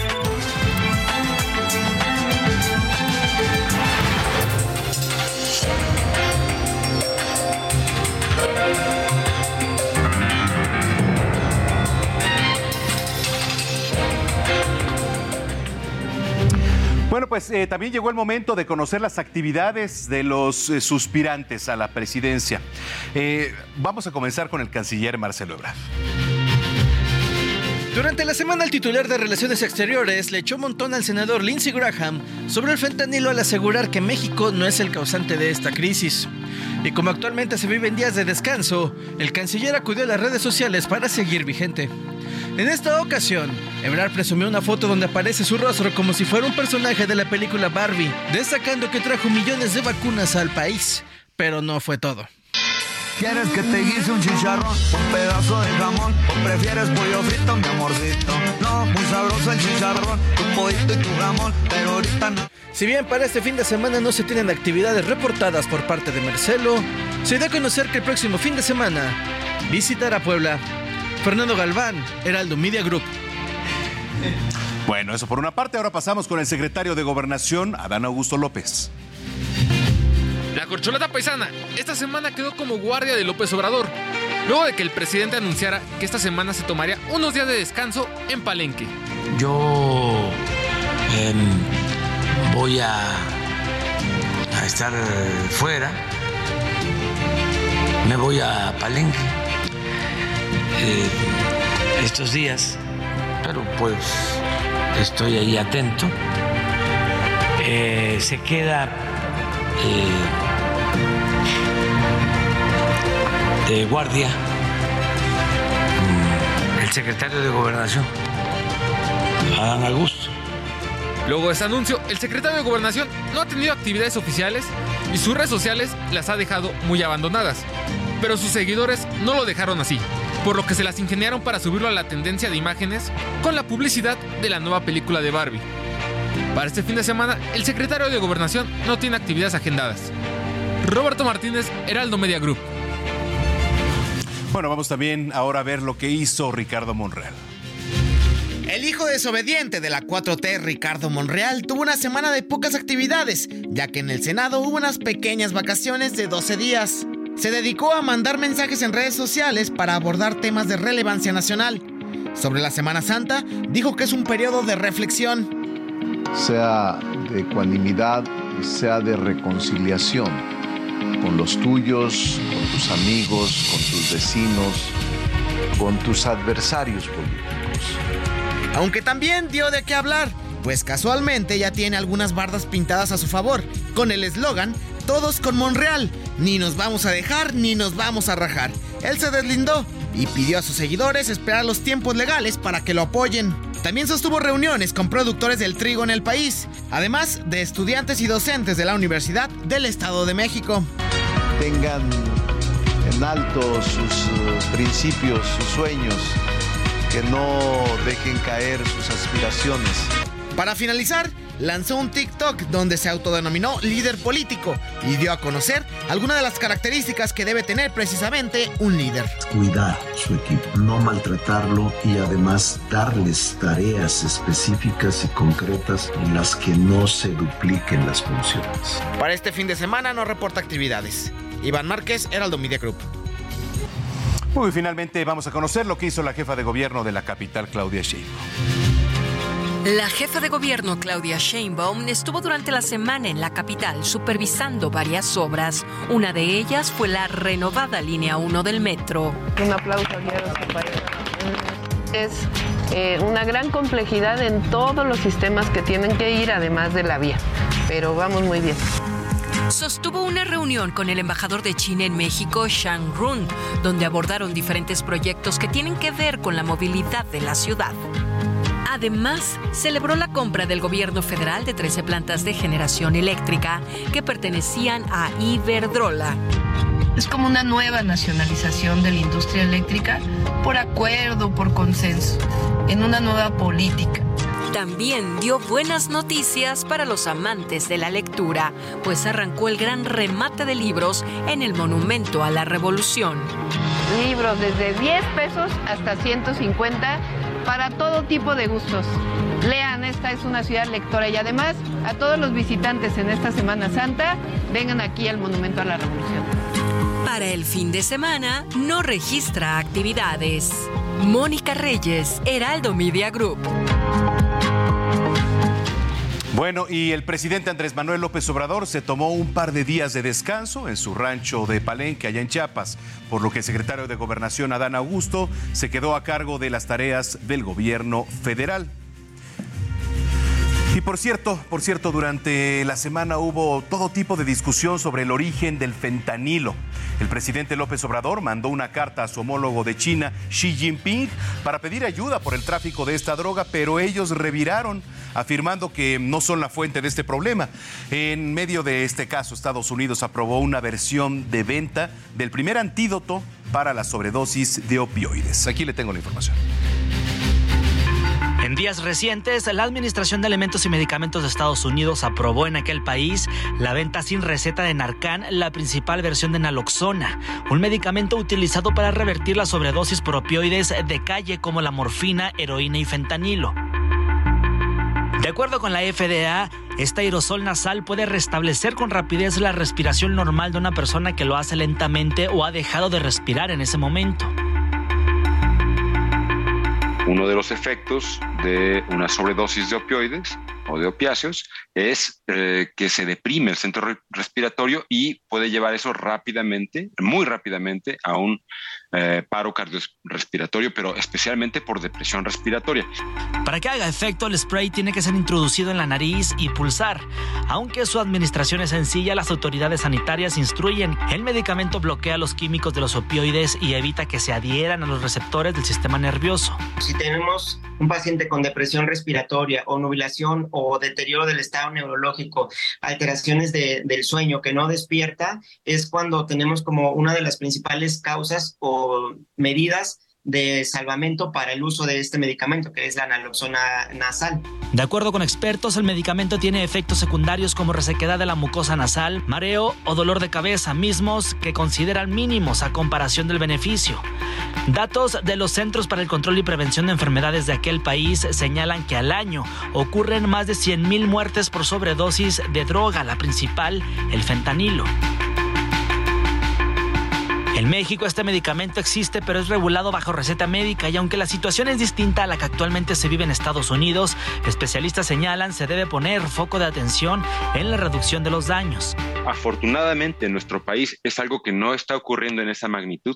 Bueno, pues eh, también llegó el momento de conocer las actividades de los eh, suspirantes a la presidencia. Eh, vamos a comenzar con el canciller Marcelo Ebrard. Durante la semana, el titular de Relaciones Exteriores le echó montón al senador Lindsey Graham sobre el fentanilo al asegurar que México no es el causante de esta crisis. Y como actualmente se viven días de descanso, el canciller acudió a las redes sociales para seguir vigente. En esta ocasión, Ebrard presumió una foto donde aparece su rostro como si fuera un personaje de la película Barbie, destacando que trajo millones de vacunas al país. Pero no fue todo. ¿Quieres que te guise un chicharrón, un pedazo de jamón? ¿O prefieres pollo frito, mi amorcito? No, muy sabroso el chicharrón, tu pollito y tu jamón, pero ahorita no. Si bien para este fin de semana no se tienen actividades reportadas por parte de Marcelo, se da a conocer que el próximo fin de semana visitará Puebla. Fernando Galván, Heraldo Media Group. Bueno, eso por una parte. Ahora pasamos con el secretario de Gobernación, Adán Augusto López. La corcholata paisana esta semana quedó como guardia de López Obrador, luego de que el presidente anunciara que esta semana se tomaría unos días de descanso en Palenque. Yo em, voy a, a estar fuera, me voy a Palenque eh, estos días, pero pues estoy ahí atento. Eh, se queda eh, de guardia mm, el secretario de Gobernación, Adán Augusto. Luego de ese anuncio, el secretario de Gobernación no ha tenido actividades oficiales y sus redes sociales las ha dejado muy abandonadas. Pero sus seguidores no lo dejaron así, por lo que se las ingeniaron para subirlo a la tendencia de imágenes con la publicidad de la nueva película de Barbie. Para este fin de semana, el secretario de Gobernación no tiene actividades agendadas. Roberto Martínez, Heraldo Media Group. Bueno, vamos también ahora a ver lo que hizo Ricardo Monreal. El hijo desobediente de la 4T, Ricardo Monreal, tuvo una semana de pocas actividades, ya que en el Senado hubo unas pequeñas vacaciones de 12 días. Se dedicó a mandar mensajes en redes sociales para abordar temas de relevancia nacional. Sobre la Semana Santa, dijo que es un periodo de reflexión. Sea de ecuanimidad sea de reconciliación con los tuyos, con tus amigos, con tus vecinos, con tus adversarios políticos. Aunque también dio de qué hablar, pues casualmente ya tiene algunas bardas pintadas a su favor, con el eslogan Todos con Monreal, ni nos vamos a dejar ni nos vamos a rajar. Él se deslindó y pidió a sus seguidores esperar los tiempos legales para que lo apoyen. También sostuvo reuniones con productores del trigo en el país, además de estudiantes y docentes de la Universidad del Estado de México. Tengan en alto sus uh, principios, sus sueños, que no dejen caer sus aspiraciones. Para finalizar, lanzó un TikTok donde se autodenominó líder político y dio a conocer algunas de las características que debe tener precisamente un líder. Cuidar su equipo, no maltratarlo y además darles tareas específicas y concretas en las que no se dupliquen las funciones. Para este fin de semana no reporta actividades. Iván Márquez, Heraldo Media Group. Muy finalmente vamos a conocer lo que hizo la jefa de gobierno de la capital, Claudia Sheinbaum. La jefa de gobierno Claudia Sheinbaum estuvo durante la semana en la capital supervisando varias obras. Una de ellas fue la renovada línea 1 del metro. Un aplauso a. Es eh, una gran complejidad en todos los sistemas que tienen que ir, además de la vía. Pero vamos muy bien. Sostuvo una reunión con el embajador de China en México, Shang Run, donde abordaron diferentes proyectos que tienen que ver con la movilidad de la ciudad. Además, celebró la compra del gobierno federal de 13 plantas de generación eléctrica que pertenecían a Iberdrola. Es como una nueva nacionalización de la industria eléctrica por acuerdo, por consenso, en una nueva política. También dio buenas noticias para los amantes de la lectura, pues arrancó el gran remate de libros en el Monumento a la Revolución. Libros desde 10 pesos hasta 150 para todo tipo de gustos. Lean, esta es una ciudad lectora y además a todos los visitantes en esta Semana Santa, vengan aquí al Monumento a la Revolución. Para el fin de semana, no registra actividades. Mónica Reyes, Heraldo Media Group. Bueno, y el presidente Andrés Manuel López Obrador se tomó un par de días de descanso en su rancho de Palenque, allá en Chiapas, por lo que el secretario de Gobernación, Adán Augusto, se quedó a cargo de las tareas del gobierno federal. Y por cierto, por cierto, durante la semana hubo todo tipo de discusión sobre el origen del fentanilo. El presidente López Obrador mandó una carta a su homólogo de China, Xi Jinping, para pedir ayuda por el tráfico de esta droga, pero ellos reviraron, afirmando que no son la fuente de este problema. En medio de este caso, Estados Unidos aprobó una versión de venta del primer antídoto para la sobredosis de opioides. Aquí le tengo la información. En días recientes, la Administración de Alimentos y Medicamentos de Estados Unidos aprobó en aquel país la venta sin receta de Narcan, la principal versión de naloxona, un medicamento utilizado para revertir la sobredosis por opioides de calle como la morfina, heroína y fentanilo. De acuerdo con la FDA, este aerosol nasal puede restablecer con rapidez la respiración normal de una persona que lo hace lentamente o ha dejado de respirar en ese momento. Uno de los efectos de una sobredosis de opioides o de opiáceos es eh, que se deprime el centro respiratorio y puede llevar eso rápidamente, muy rápidamente, a un eh, paro cardiorrespiratorio, pero especialmente por depresión respiratoria. Para que haga efecto, el spray tiene que ser introducido en la nariz y pulsar. Aunque su administración es sencilla, las autoridades sanitarias instruyen. El medicamento bloquea los químicos de los opioides y evita que se adhieran a los receptores del sistema nervioso. Si tenemos un paciente con depresión respiratoria o nubilación o deterioro del estado neurológico, alteraciones del sueño que no despierta, es cuando tenemos como una de las principales causas o medidas de salvamento para el uso de este medicamento, que es la naloxona nasal. De acuerdo con expertos, el medicamento tiene efectos secundarios como resequedad de la mucosa nasal, mareo o dolor de cabeza, mismos que consideran mínimos a comparación del beneficio. Datos de los Centros para el Control y Prevención de Enfermedades de aquel país señalan que al año ocurren más de 100.000 muertes por sobredosis de droga, la principal, el fentanilo. En México este medicamento existe pero es regulado bajo receta médica y aunque la situación es distinta a la que actualmente se vive en Estados Unidos, especialistas señalan se debe poner foco de atención en la reducción de los daños. Afortunadamente en nuestro país es algo que no está ocurriendo en esa magnitud.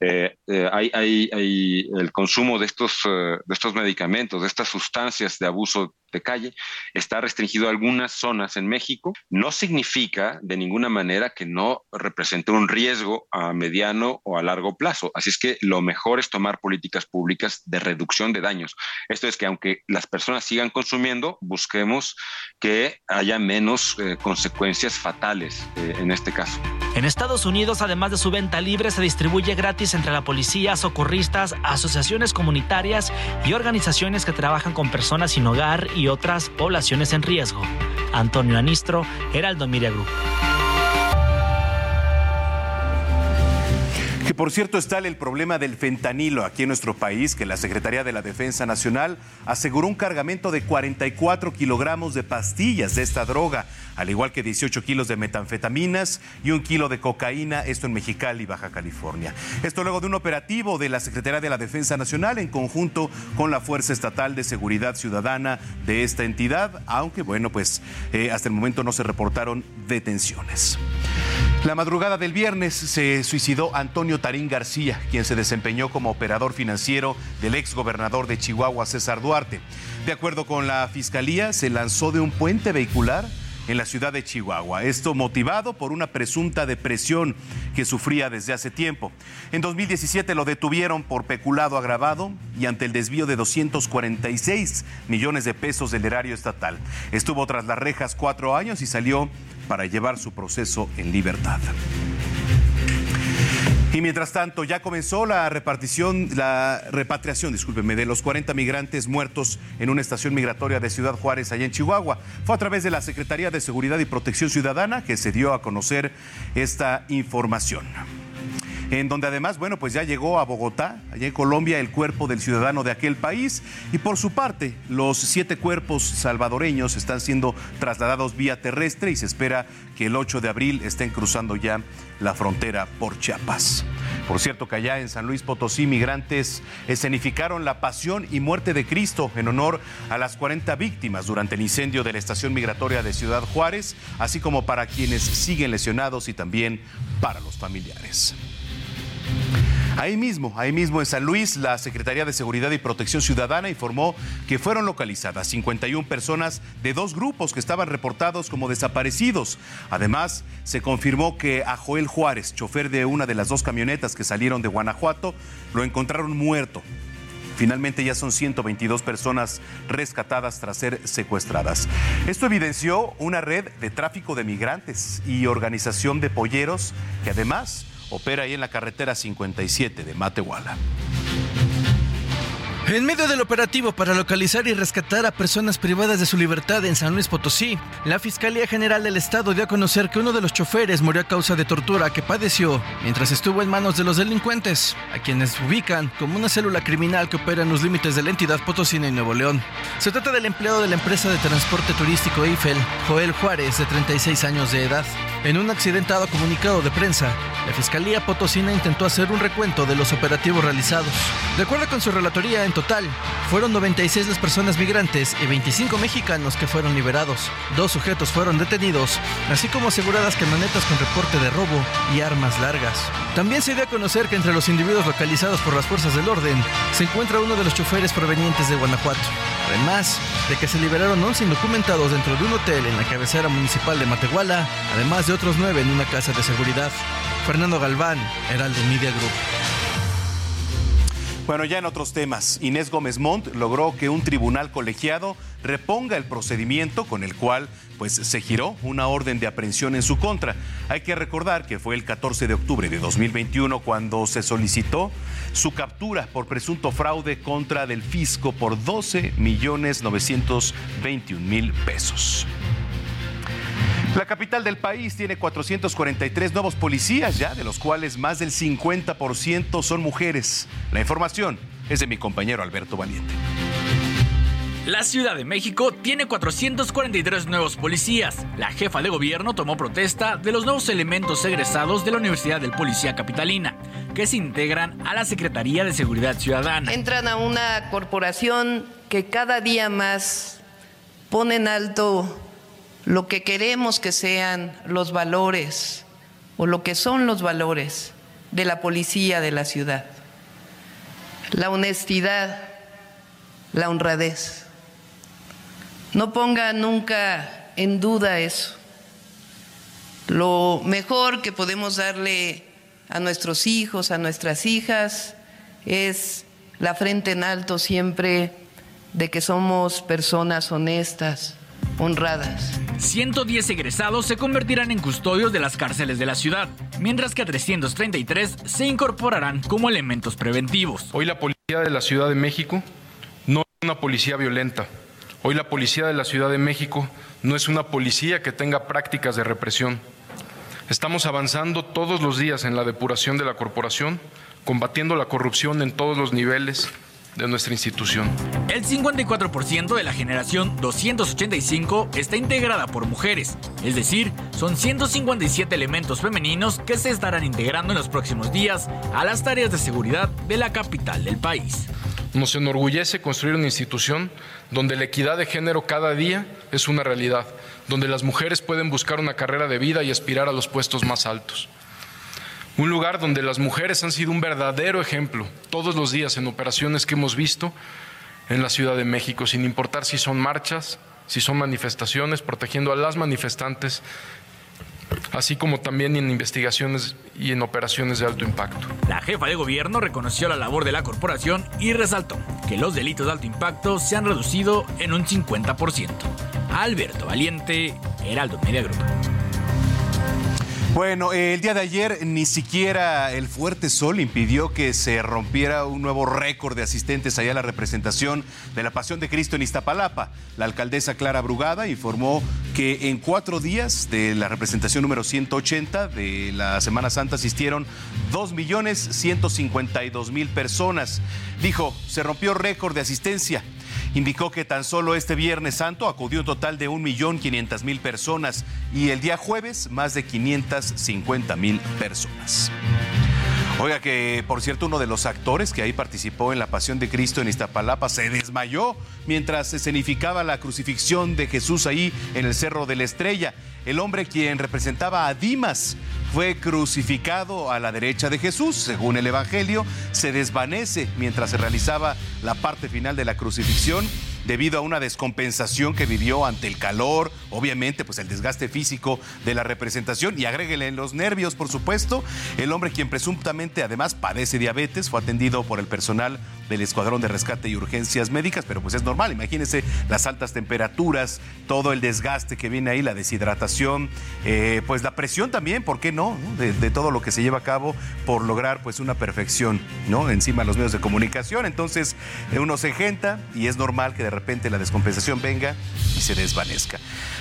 Eh, eh, hay, el consumo eh, de estos medicamentos, de estas sustancias de abuso de calle, está restringido a algunas zonas en México. No significa de ninguna manera que no represente un riesgo a mediano o a largo plazo. Así es que lo mejor es tomar políticas públicas de reducción de daños. Esto es que aunque las personas sigan consumiendo, busquemos que haya menos eh, consecuencias fatales eh, en este caso. En Estados Unidos, además de su venta libre, se distribuye gratis entre la policía, socorristas, asociaciones comunitarias y organizaciones que trabajan con personas sin hogar y otras poblaciones en riesgo. Antonio Anistro, Heraldo Miria Group por cierto está el problema del fentanilo aquí en nuestro país, que la Secretaría de la Defensa Nacional aseguró un cargamento de 44 kilogramos de pastillas de esta droga, al igual que 18 kilos de metanfetaminas y un kilo de cocaína, esto en Mexicali, Baja California. Esto luego de un operativo de la Secretaría de la Defensa Nacional en conjunto con la Fuerza Estatal de Seguridad Ciudadana de esta entidad, aunque bueno, pues eh, hasta el momento no se reportaron detenciones. La madrugada del viernes se suicidó Antonio Tarín García, quien se desempeñó como operador financiero del ex gobernador de Chihuahua, César Duarte. De acuerdo con la fiscalía, se lanzó de un puente vehicular en la ciudad de Chihuahua. Esto motivado por una presunta depresión que sufría desde hace tiempo. En 2017 lo detuvieron por peculado agravado y ante el desvío de 246 millones de pesos del erario estatal. Estuvo tras las rejas cuatro años y salió para llevar su proceso en libertad. Y mientras tanto, ya comenzó la repartición, la repatriación, discúlpeme, de los 40 migrantes muertos en una estación migratoria de Ciudad Juárez, allá en Chihuahua. Fue a través de la Secretaría de Seguridad y Protección Ciudadana que se dio a conocer esta información en donde además, bueno, pues ya llegó a Bogotá, allá en Colombia, el cuerpo del ciudadano de aquel país. Y por su parte, los siete cuerpos salvadoreños están siendo trasladados vía terrestre y se espera que el 8 de abril estén cruzando ya la frontera por Chiapas. Por cierto que allá en San Luis Potosí, migrantes escenificaron la pasión y muerte de Cristo en honor a las 40 víctimas durante el incendio de la estación migratoria de Ciudad Juárez, así como para quienes siguen lesionados y también para los familiares. Ahí mismo, ahí mismo en San Luis, la Secretaría de Seguridad y Protección Ciudadana informó que fueron localizadas 51 personas de dos grupos que estaban reportados como desaparecidos. Además, se confirmó que a Joel Juárez, chofer de una de las dos camionetas que salieron de Guanajuato, lo encontraron muerto. Finalmente ya son 122 personas rescatadas tras ser secuestradas. Esto evidenció una red de tráfico de migrantes y organización de polleros que además opera ahí en la carretera 57 de Matehuala. En medio del operativo para localizar y rescatar a personas privadas de su libertad en San Luis Potosí, la Fiscalía General del Estado dio a conocer que uno de los choferes murió a causa de tortura que padeció mientras estuvo en manos de los delincuentes, a quienes ubican como una célula criminal que opera en los límites de la entidad potosina y Nuevo León. Se trata del empleado de la empresa de transporte turístico Eiffel, Joel Juárez, de 36 años de edad. En un accidentado comunicado de prensa, la Fiscalía Potosina intentó hacer un recuento de los operativos realizados. De acuerdo con su relatoría, en total, fueron 96 las personas migrantes y 25 mexicanos que fueron liberados. Dos sujetos fueron detenidos, así como aseguradas camionetas con reporte de robo y armas largas. También se dio a conocer que entre los individuos localizados por las fuerzas del orden se encuentra uno de los choferes provenientes de Guanajuato. Además de que se liberaron 11 indocumentados dentro de un hotel en la cabecera municipal de Matehuala, además de otros 9 en una casa de seguridad. Fernando Galván, Heraldo Media Group. Bueno, ya en otros temas, Inés Gómez Montt logró que un tribunal colegiado reponga el procedimiento con el cual pues se giró una orden de aprehensión en su contra. Hay que recordar que fue el 14 de octubre de 2021 cuando se solicitó su captura por presunto fraude contra del fisco por 12 millones 921 mil pesos. La capital del país tiene 443 nuevos policías ya, de los cuales más del 50% son mujeres. La información es de mi compañero Alberto Valiente. La Ciudad de México tiene 443 nuevos policías. La jefa de gobierno tomó protesta de los nuevos elementos egresados de la Universidad del Policía Capitalina, que se integran a la Secretaría de Seguridad Ciudadana. Entran a una corporación que cada día más pone en alto lo que queremos que sean los valores o lo que son los valores de la policía de la ciudad. La honestidad, la honradez. No ponga nunca en duda eso. Lo mejor que podemos darle a nuestros hijos, a nuestras hijas, es la frente en alto siempre de que somos personas honestas, honradas. 110 egresados se convertirán en custodios de las cárceles de la ciudad, mientras que 333 se incorporarán como elementos preventivos. Hoy la policía de la Ciudad de México no es una policía violenta. Hoy la policía de la Ciudad de México no es una policía que tenga prácticas de represión. Estamos avanzando todos los días en la depuración de la corporación, combatiendo la corrupción en todos los niveles de nuestra institución. El 54% de la generación 285 está integrada por mujeres, es decir, son 157 elementos femeninos que se estarán integrando en los próximos días a las tareas de seguridad de la capital del país. Nos enorgullece construir una institución donde la equidad de género cada día es una realidad, donde las mujeres pueden buscar una carrera de vida y aspirar a los puestos más altos. Un lugar donde las mujeres han sido un verdadero ejemplo todos los días en operaciones que hemos visto en la Ciudad de México, sin importar si son marchas, si son manifestaciones, protegiendo a las manifestantes, así como también en investigaciones y en operaciones de alto impacto. La jefa de gobierno reconoció la labor de la corporación y resaltó que los delitos de alto impacto se han reducido en un 50%. Alberto Valiente, Heraldo Media Group. Bueno, el día de ayer ni siquiera el fuerte sol impidió que se rompiera un nuevo récord de asistentes allá a la representación de la Pasión de Cristo en Iztapalapa. La alcaldesa Clara Brugada informó que en cuatro días de la representación número 180 de la Semana Santa asistieron 2.152.000 personas. Dijo, se rompió récord de asistencia indicó que tan solo este Viernes Santo acudió un total de 1.500.000 personas y el día jueves más de 550.000 personas. Oiga que, por cierto, uno de los actores que ahí participó en la Pasión de Cristo en Iztapalapa se desmayó mientras se escenificaba la crucifixión de Jesús ahí en el Cerro de la Estrella. El hombre quien representaba a Dimas fue crucificado a la derecha de Jesús, según el Evangelio, se desvanece mientras se realizaba la parte final de la crucifixión debido a una descompensación que vivió ante el calor, obviamente pues el desgaste físico de la representación y agréguele en los nervios, por supuesto. El hombre quien presuntamente además padece diabetes fue atendido por el personal del Escuadrón de Rescate y Urgencias Médicas, pero pues es normal, imagínense las altas temperaturas, todo el desgaste que viene ahí, la deshidratación, eh, pues la presión también, ¿por qué no? De, todo lo que se lleva a cabo por lograr pues una perfección, ¿no? Encima de los medios de comunicación, entonces eh, uno se genta y es normal que de repente la descompensación venga y se desvanezca.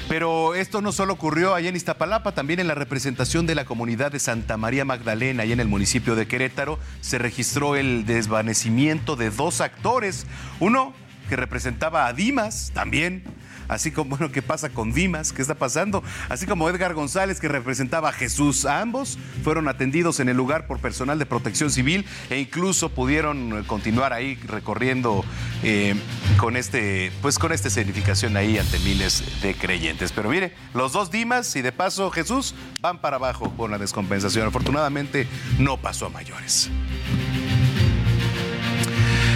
Pero esto no solo ocurrió allá en Iztapalapa, también en la representación de la comunidad de Santa María Magdalena, allá en el municipio de Querétaro, se registró el desvanecimiento de dos actores. Uno que representaba a Dimas, también así como, bueno, ¿qué pasa con Dimas? ¿Qué está pasando? Así como Edgar González, que representaba a Jesús. ambos fueron atendidos en el lugar por personal de protección civil e incluso pudieron continuar ahí recorriendo eh, con este, pues con esta escenificación ahí ante miles de creyentes. Pero mire, los dos Dimas y de paso Jesús van para abajo con la descompensación. Afortunadamente no pasó a mayores.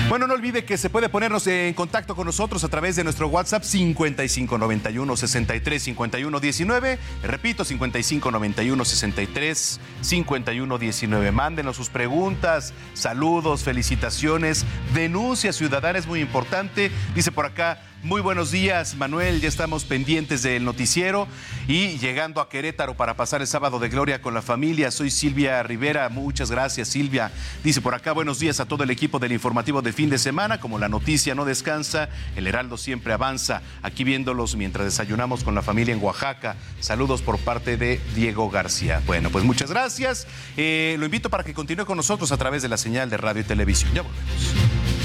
Bueno, no olvide que se puede ponernos en contacto con nosotros a través de nuestro WhatsApp 5591 63 51 19. Repito, 5591 63 51 19. Mándenos sus preguntas, saludos, felicitaciones, denuncia ciudadana es muy importante. Dice por acá muy buenos días, Manuel. Ya estamos pendientes del noticiero y llegando a Querétaro para pasar el sábado de gloria con la familia. Soy Silvia Rivera. Muchas gracias, Silvia. Dice por acá, buenos días a todo el equipo del informativo de fin de semana. Como la noticia no descansa, el Heraldo siempre avanza. Aquí viéndolos mientras desayunamos con la familia en Oaxaca. Saludos por parte de Diego García. Bueno, pues muchas gracias. Eh, lo invito para que continúe con nosotros a través de la señal de radio y televisión. Ya volvemos.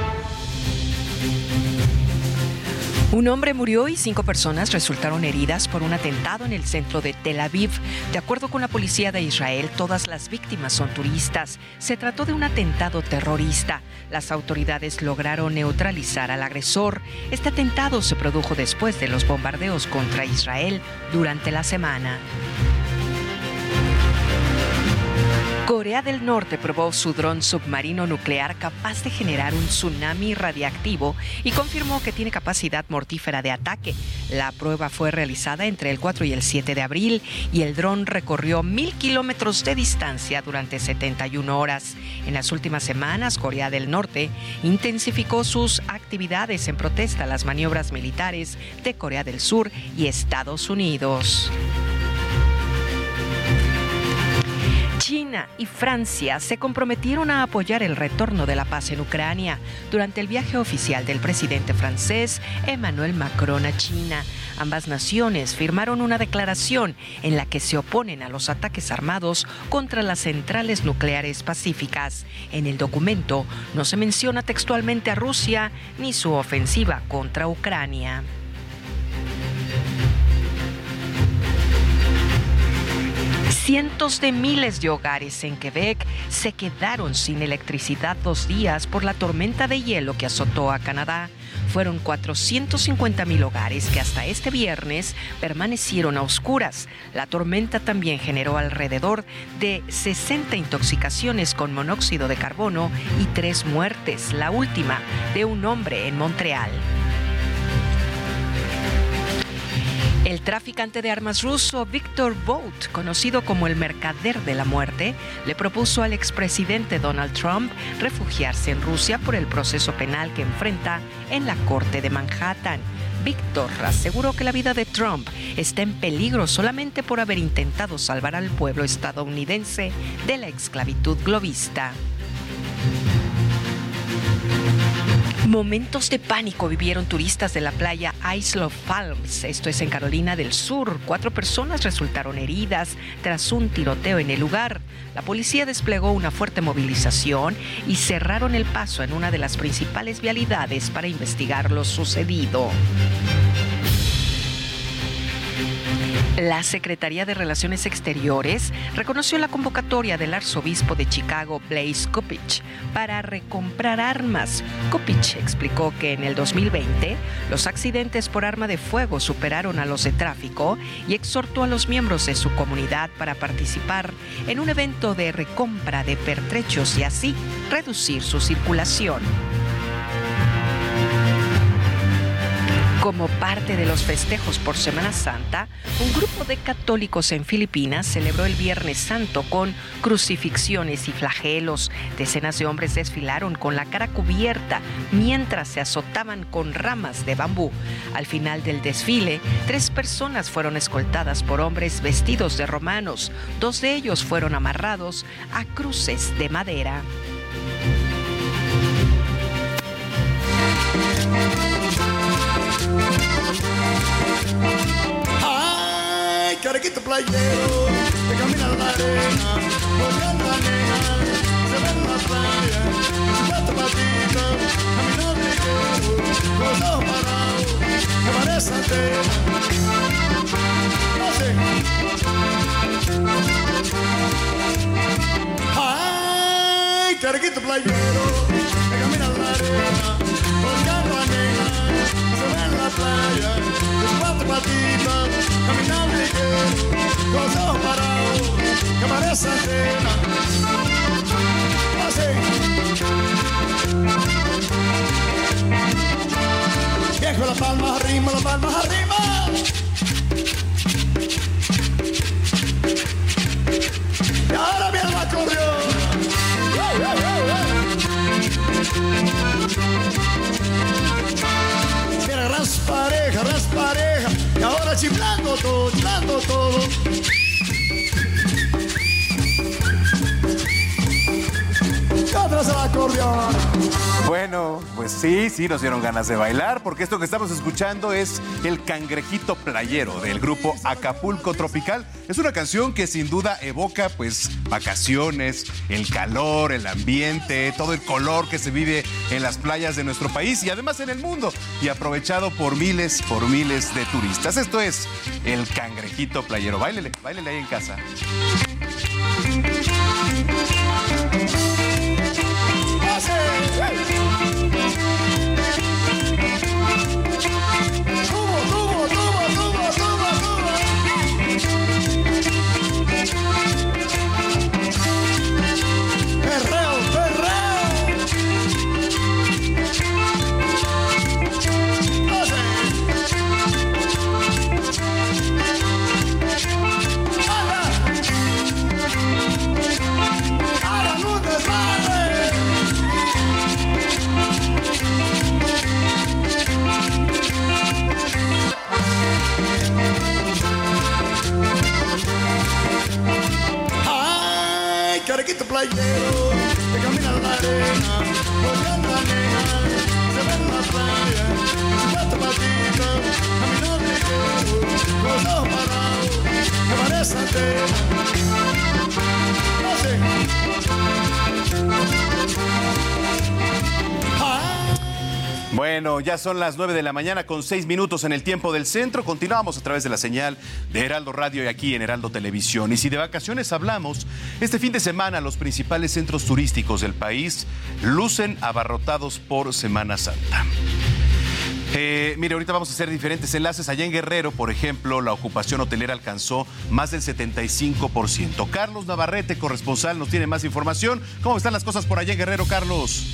Un hombre murió y cinco personas resultaron heridas por un atentado en el centro de Tel Aviv. De acuerdo con la policía de Israel, todas las víctimas son turistas. Se trató de un atentado terrorista. Las autoridades lograron neutralizar al agresor. Este atentado se produjo después de los bombardeos contra Israel durante la semana. Corea del Norte probó su dron submarino nuclear capaz de generar un tsunami radiactivo y confirmó que tiene capacidad mortífera de ataque. La prueba fue realizada entre el 4 y el 7 de abril y el dron recorrió mil kilómetros de distancia durante 71 horas. En las últimas semanas, Corea del Norte intensificó sus actividades en protesta a las maniobras militares de Corea del Sur y Estados Unidos. China y Francia se comprometieron a apoyar el retorno de la paz en Ucrania durante el viaje oficial del presidente francés Emmanuel Macron a China. Ambas naciones firmaron una declaración en la que se oponen a los ataques armados contra las centrales nucleares pacíficas. En el documento no se menciona textualmente a Rusia ni su ofensiva contra Ucrania. Cientos de miles de hogares en Quebec se quedaron sin electricidad dos días por la tormenta de hielo que azotó a Canadá. Fueron 450 mil hogares que hasta este viernes permanecieron a oscuras. La tormenta también generó alrededor de 60 intoxicaciones con monóxido de carbono y tres muertes, la última de un hombre en Montreal. El traficante de armas ruso Viktor Bout, conocido como el mercader de la muerte, le propuso al expresidente Donald Trump refugiarse en Rusia por el proceso penal que enfrenta en la Corte de Manhattan. Víctor aseguró que la vida de Trump está en peligro solamente por haber intentado salvar al pueblo estadounidense de la esclavitud globista. Momentos de pánico vivieron turistas de la playa Isle of Palms, esto es en Carolina del Sur. Cuatro personas resultaron heridas tras un tiroteo en el lugar. La policía desplegó una fuerte movilización y cerraron el paso en una de las principales vialidades para investigar lo sucedido. La Secretaría de Relaciones Exteriores reconoció la convocatoria del arzobispo de Chicago, Blaise Kopich, para recomprar armas. Kopich explicó que en el 2020 los accidentes por arma de fuego superaron a los de tráfico y exhortó a los miembros de su comunidad para participar en un evento de recompra de pertrechos y así reducir su circulación. Como parte de los festejos por Semana Santa, un grupo de católicos en Filipinas celebró el Viernes Santo con crucifixiones y flagelos. Decenas de hombres desfilaron con la cara cubierta mientras se azotaban con ramas de bambú. Al final del desfile, tres personas fueron escoltadas por hombres vestidos de romanos. Dos de ellos fueron amarrados a cruces de madera. Ay, carequito playero, que camina en la arena, volviendo a nena, se ve en la playa, su cuatro patitas, caminando ligero, con los ojos parados, que parece antena. Ay, carequito playero, que camina en la arena, volviendo a nena, se ve en la playa, cuatro patitas, caminando ligero, con los ojos parados, que parece antena. Así. Viejo, las palmas arriba, las palmas arriba. Chiflando todo, chiflando todo. Bueno, pues sí, sí, nos dieron ganas de bailar, porque esto que estamos escuchando es el cangrejito playero del grupo Acapulco Tropical. Es una canción que sin duda evoca, pues, vacaciones, el calor, el ambiente, todo el color que se vive en las playas de nuestro país y además en el mundo, y aprovechado por miles, por miles de turistas. Esto es el cangrejito playero. Báilele, báilele ahí en casa. Hey. Playero que camina la arena, buscando a nenas, se ve en la playa, sus cuatro patitas, caminando ligero, con los ojos parados, que parece antena. Bueno, ya son las 9 de la mañana con 6 minutos en el tiempo del centro. Continuamos a través de la señal de Heraldo Radio y aquí en Heraldo Televisión. Y si de vacaciones hablamos, este fin de semana los principales centros turísticos del país lucen abarrotados por Semana Santa. Eh, mire, ahorita vamos a hacer diferentes enlaces. Allá en Guerrero, por ejemplo, la ocupación hotelera alcanzó más del 75%. Carlos Navarrete, corresponsal, nos tiene más información. ¿Cómo están las cosas por allá en Guerrero, Carlos?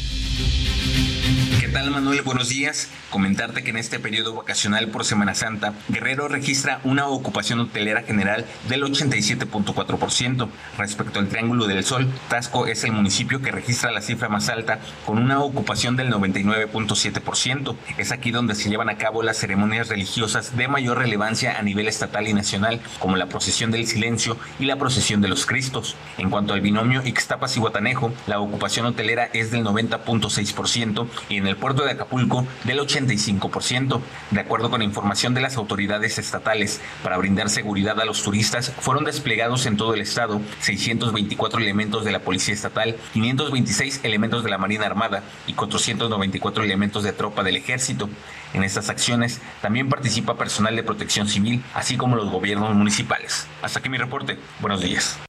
¿Qué tal Manuel? Buenos días. Comentarte que en este periodo vacacional por Semana Santa, Guerrero registra una ocupación hotelera general del 87.4%. Respecto al Triángulo del Sol, Tasco es el municipio que registra la cifra más alta con una ocupación del 99.7%. Es aquí donde se llevan a cabo las ceremonias religiosas de mayor relevancia a nivel estatal y nacional, como la procesión del silencio y la procesión de los Cristos. En cuanto al binomio Ixtapas y Guatanejo, la ocupación hotelera es del 90.6% y en el puerto de Acapulco del 85%. De acuerdo con información de las autoridades estatales, para brindar seguridad a los turistas fueron desplegados en todo el estado 624 elementos de la Policía Estatal, 526 elementos de la Marina Armada y 494 elementos de tropa del Ejército. En estas acciones también participa personal de protección civil, así como los gobiernos municipales. Hasta aquí mi reporte. Buenos días.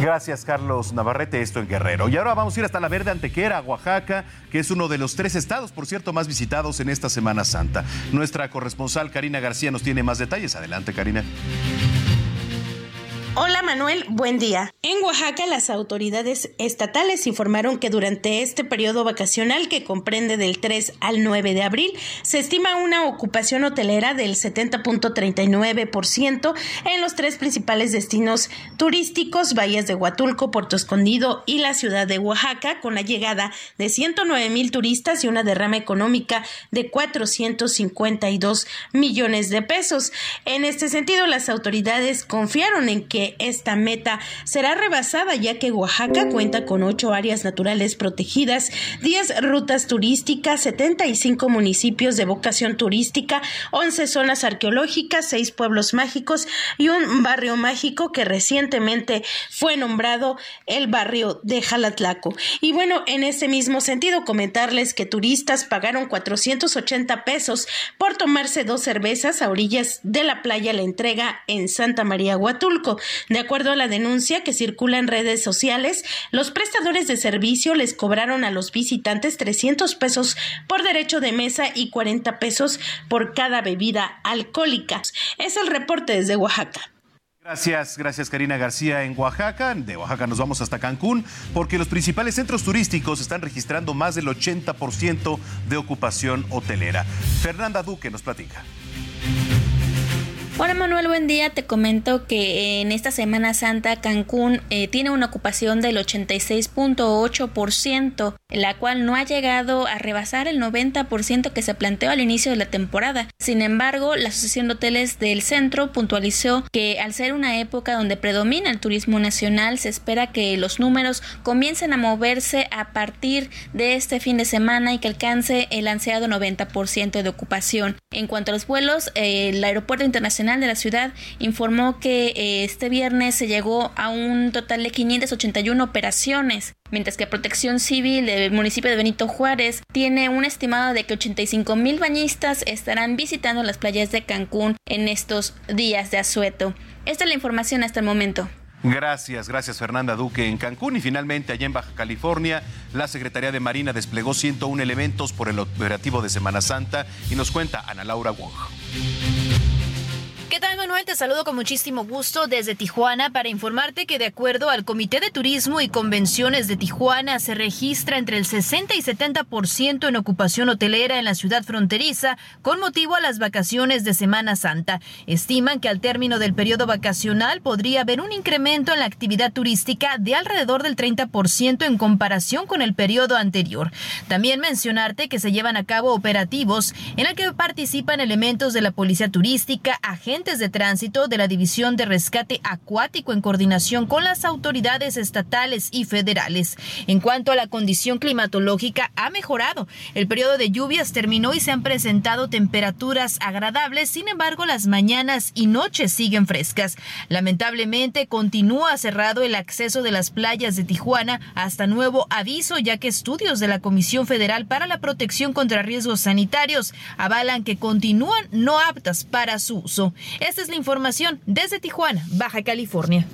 Gracias, Carlos Navarrete, esto en Guerrero. Y ahora vamos a ir hasta la Verde Antequera, Oaxaca, que es uno de los tres estados, por cierto, más visitados en esta Semana Santa. Nuestra corresponsal Karina García nos tiene más detalles. Adelante, Karina. Hola Manuel, buen día. En Oaxaca las autoridades estatales informaron que durante este periodo vacacional que comprende del 3 al 9 de abril se estima una ocupación hotelera del 70.39% en los tres principales destinos turísticos, Bahías de Huatulco, Puerto Escondido y la ciudad de Oaxaca, con la llegada de 109 mil turistas y una derrama económica de 452 millones de pesos. En este sentido, las autoridades confiaron en que esta meta será rebasada ya que Oaxaca cuenta con ocho áreas naturales protegidas, 10 rutas turísticas, 75 municipios de vocación turística, 11 zonas arqueológicas, 6 pueblos mágicos y un barrio mágico que recientemente fue nombrado el barrio de Jalatlaco. Y bueno, en ese mismo sentido, comentarles que turistas pagaron 480 pesos por tomarse dos cervezas a orillas de la playa La Entrega en Santa María Huatulco. De acuerdo a la denuncia que circula en redes sociales, los prestadores de servicio les cobraron a los visitantes 300 pesos por derecho de mesa y 40 pesos por cada bebida alcohólica. Es el reporte desde Oaxaca. Gracias, gracias Karina García en Oaxaca. De Oaxaca nos vamos hasta Cancún porque los principales centros turísticos están registrando más del 80% de ocupación hotelera. Fernanda Duque nos platica. Hola Manuel, buen día. Te comento que en esta Semana Santa Cancún eh, tiene una ocupación del 86.8%, la cual no ha llegado a rebasar el 90% que se planteó al inicio de la temporada. Sin embargo, la Asociación de Hoteles del Centro puntualizó que al ser una época donde predomina el turismo nacional, se espera que los números comiencen a moverse a partir de este fin de semana y que alcance el ansiado 90% de ocupación. En cuanto a los vuelos, eh, el Aeropuerto Internacional de la ciudad informó que eh, este viernes se llegó a un total de 581 operaciones, mientras que Protección Civil del municipio de Benito Juárez tiene un estimado de que 85 mil bañistas estarán visitando las playas de Cancún en estos días de asueto. Esta es la información hasta el momento. Gracias, gracias Fernanda Duque en Cancún y finalmente allá en Baja California la Secretaría de Marina desplegó 101 elementos por el operativo de Semana Santa y nos cuenta Ana Laura Wong. ¿Qué tal Manuel? Te saludo con muchísimo gusto desde Tijuana para informarte que de acuerdo al Comité de Turismo y Convenciones de Tijuana se registra entre el 60 y 70% en ocupación hotelera en la ciudad fronteriza con motivo a las vacaciones de Semana Santa. Estiman que al término del periodo vacacional podría haber un incremento en la actividad turística de alrededor del 30% en comparación con el periodo anterior. También mencionarte que se llevan a cabo operativos en el que participan elementos de la Policía Turística, agentes de tránsito de la División de Rescate Acuático en coordinación con las autoridades estatales y federales. En cuanto a la condición climatológica, ha mejorado. El periodo de lluvias terminó y se han presentado temperaturas agradables, sin embargo, las mañanas y noches siguen frescas. Lamentablemente, continúa cerrado el acceso de las playas de Tijuana hasta nuevo aviso, ya que estudios de la Comisión Federal para la Protección contra Riesgos Sanitarios avalan que continúan no aptas para su uso. Esta es la información desde Tijuana, Baja California.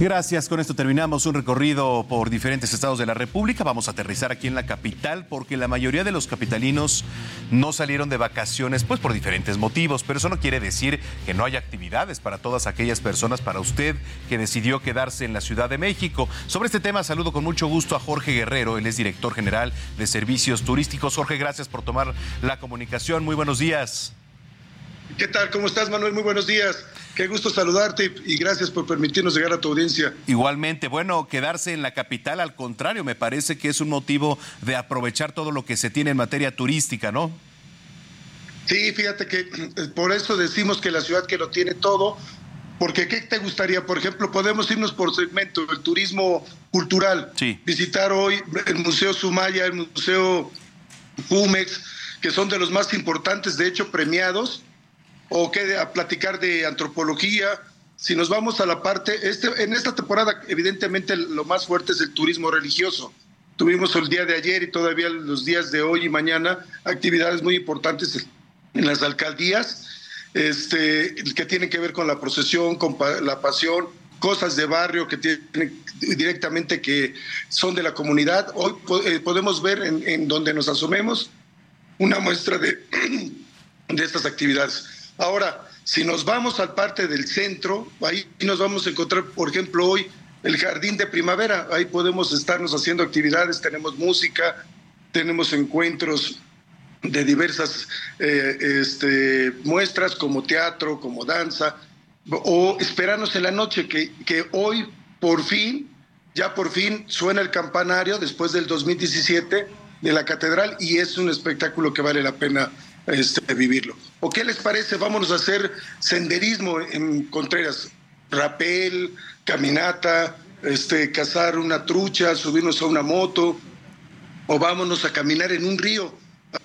Gracias, con esto terminamos un recorrido por diferentes estados de la República. Vamos a aterrizar aquí en la capital porque la mayoría de los capitalinos no salieron de vacaciones pues por diferentes motivos, pero eso no quiere decir que no haya actividades para todas aquellas personas, para usted que decidió quedarse en la Ciudad de México. Sobre este tema saludo con mucho gusto a Jorge Guerrero, él es director general de Servicios Turísticos. Jorge, gracias por tomar la comunicación. Muy buenos días. ¿Qué tal? ¿Cómo estás, Manuel? Muy buenos días. Qué gusto saludarte y gracias por permitirnos llegar a tu audiencia. Igualmente, bueno, quedarse en la capital, al contrario, me parece que es un motivo de aprovechar todo lo que se tiene en materia turística, ¿no? Sí, fíjate que eh, por eso decimos que la ciudad que lo tiene todo, porque ¿qué te gustaría? Por ejemplo, podemos irnos por segmento, el turismo cultural, sí. visitar hoy el Museo Sumaya, el Museo Jumex, que son de los más importantes, de hecho premiados, o que a platicar de antropología. Si nos vamos a la parte, este, en esta temporada evidentemente lo más fuerte es el turismo religioso. Tuvimos el día de ayer y todavía los días de hoy y mañana actividades muy importantes en las alcaldías este, que tienen que ver con la procesión, con la pasión, cosas de barrio que tienen directamente que son de la comunidad. Hoy eh, podemos ver en, en donde nos asomemos una muestra de, de estas actividades. Ahora, si nos vamos al parte del centro, ahí nos vamos a encontrar, por ejemplo, hoy el jardín de primavera. Ahí podemos estarnos haciendo actividades, tenemos música, tenemos encuentros de diversas eh, este, muestras como teatro, como danza, o esperarnos en la noche, que, que hoy por fin, ya por fin suena el campanario después del 2017 de la catedral y es un espectáculo que vale la pena este, vivirlo. ¿O qué les parece? Vámonos a hacer senderismo en Contreras, rapel, caminata, este, cazar una trucha, subirnos a una moto, o vámonos a caminar en un río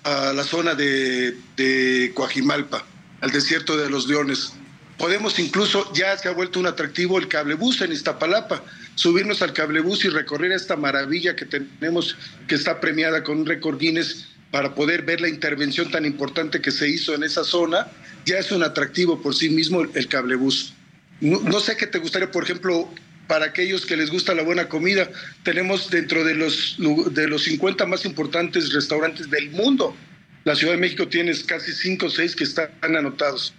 a la zona de, de Coajimalpa, al desierto de los leones. Podemos incluso, ya se ha vuelto un atractivo el cablebús en Iztapalapa, subirnos al cablebús y recorrer esta maravilla que tenemos, que está premiada con un récord Guinness para poder ver la intervención tan importante que se hizo en esa zona, ya es un atractivo por sí mismo el cablebús. No, no sé qué te gustaría, por ejemplo, para aquellos que les gusta la buena comida, tenemos dentro de los, de los 50 más importantes restaurantes del mundo. La Ciudad de México tiene casi 5 o 6 que están anotados.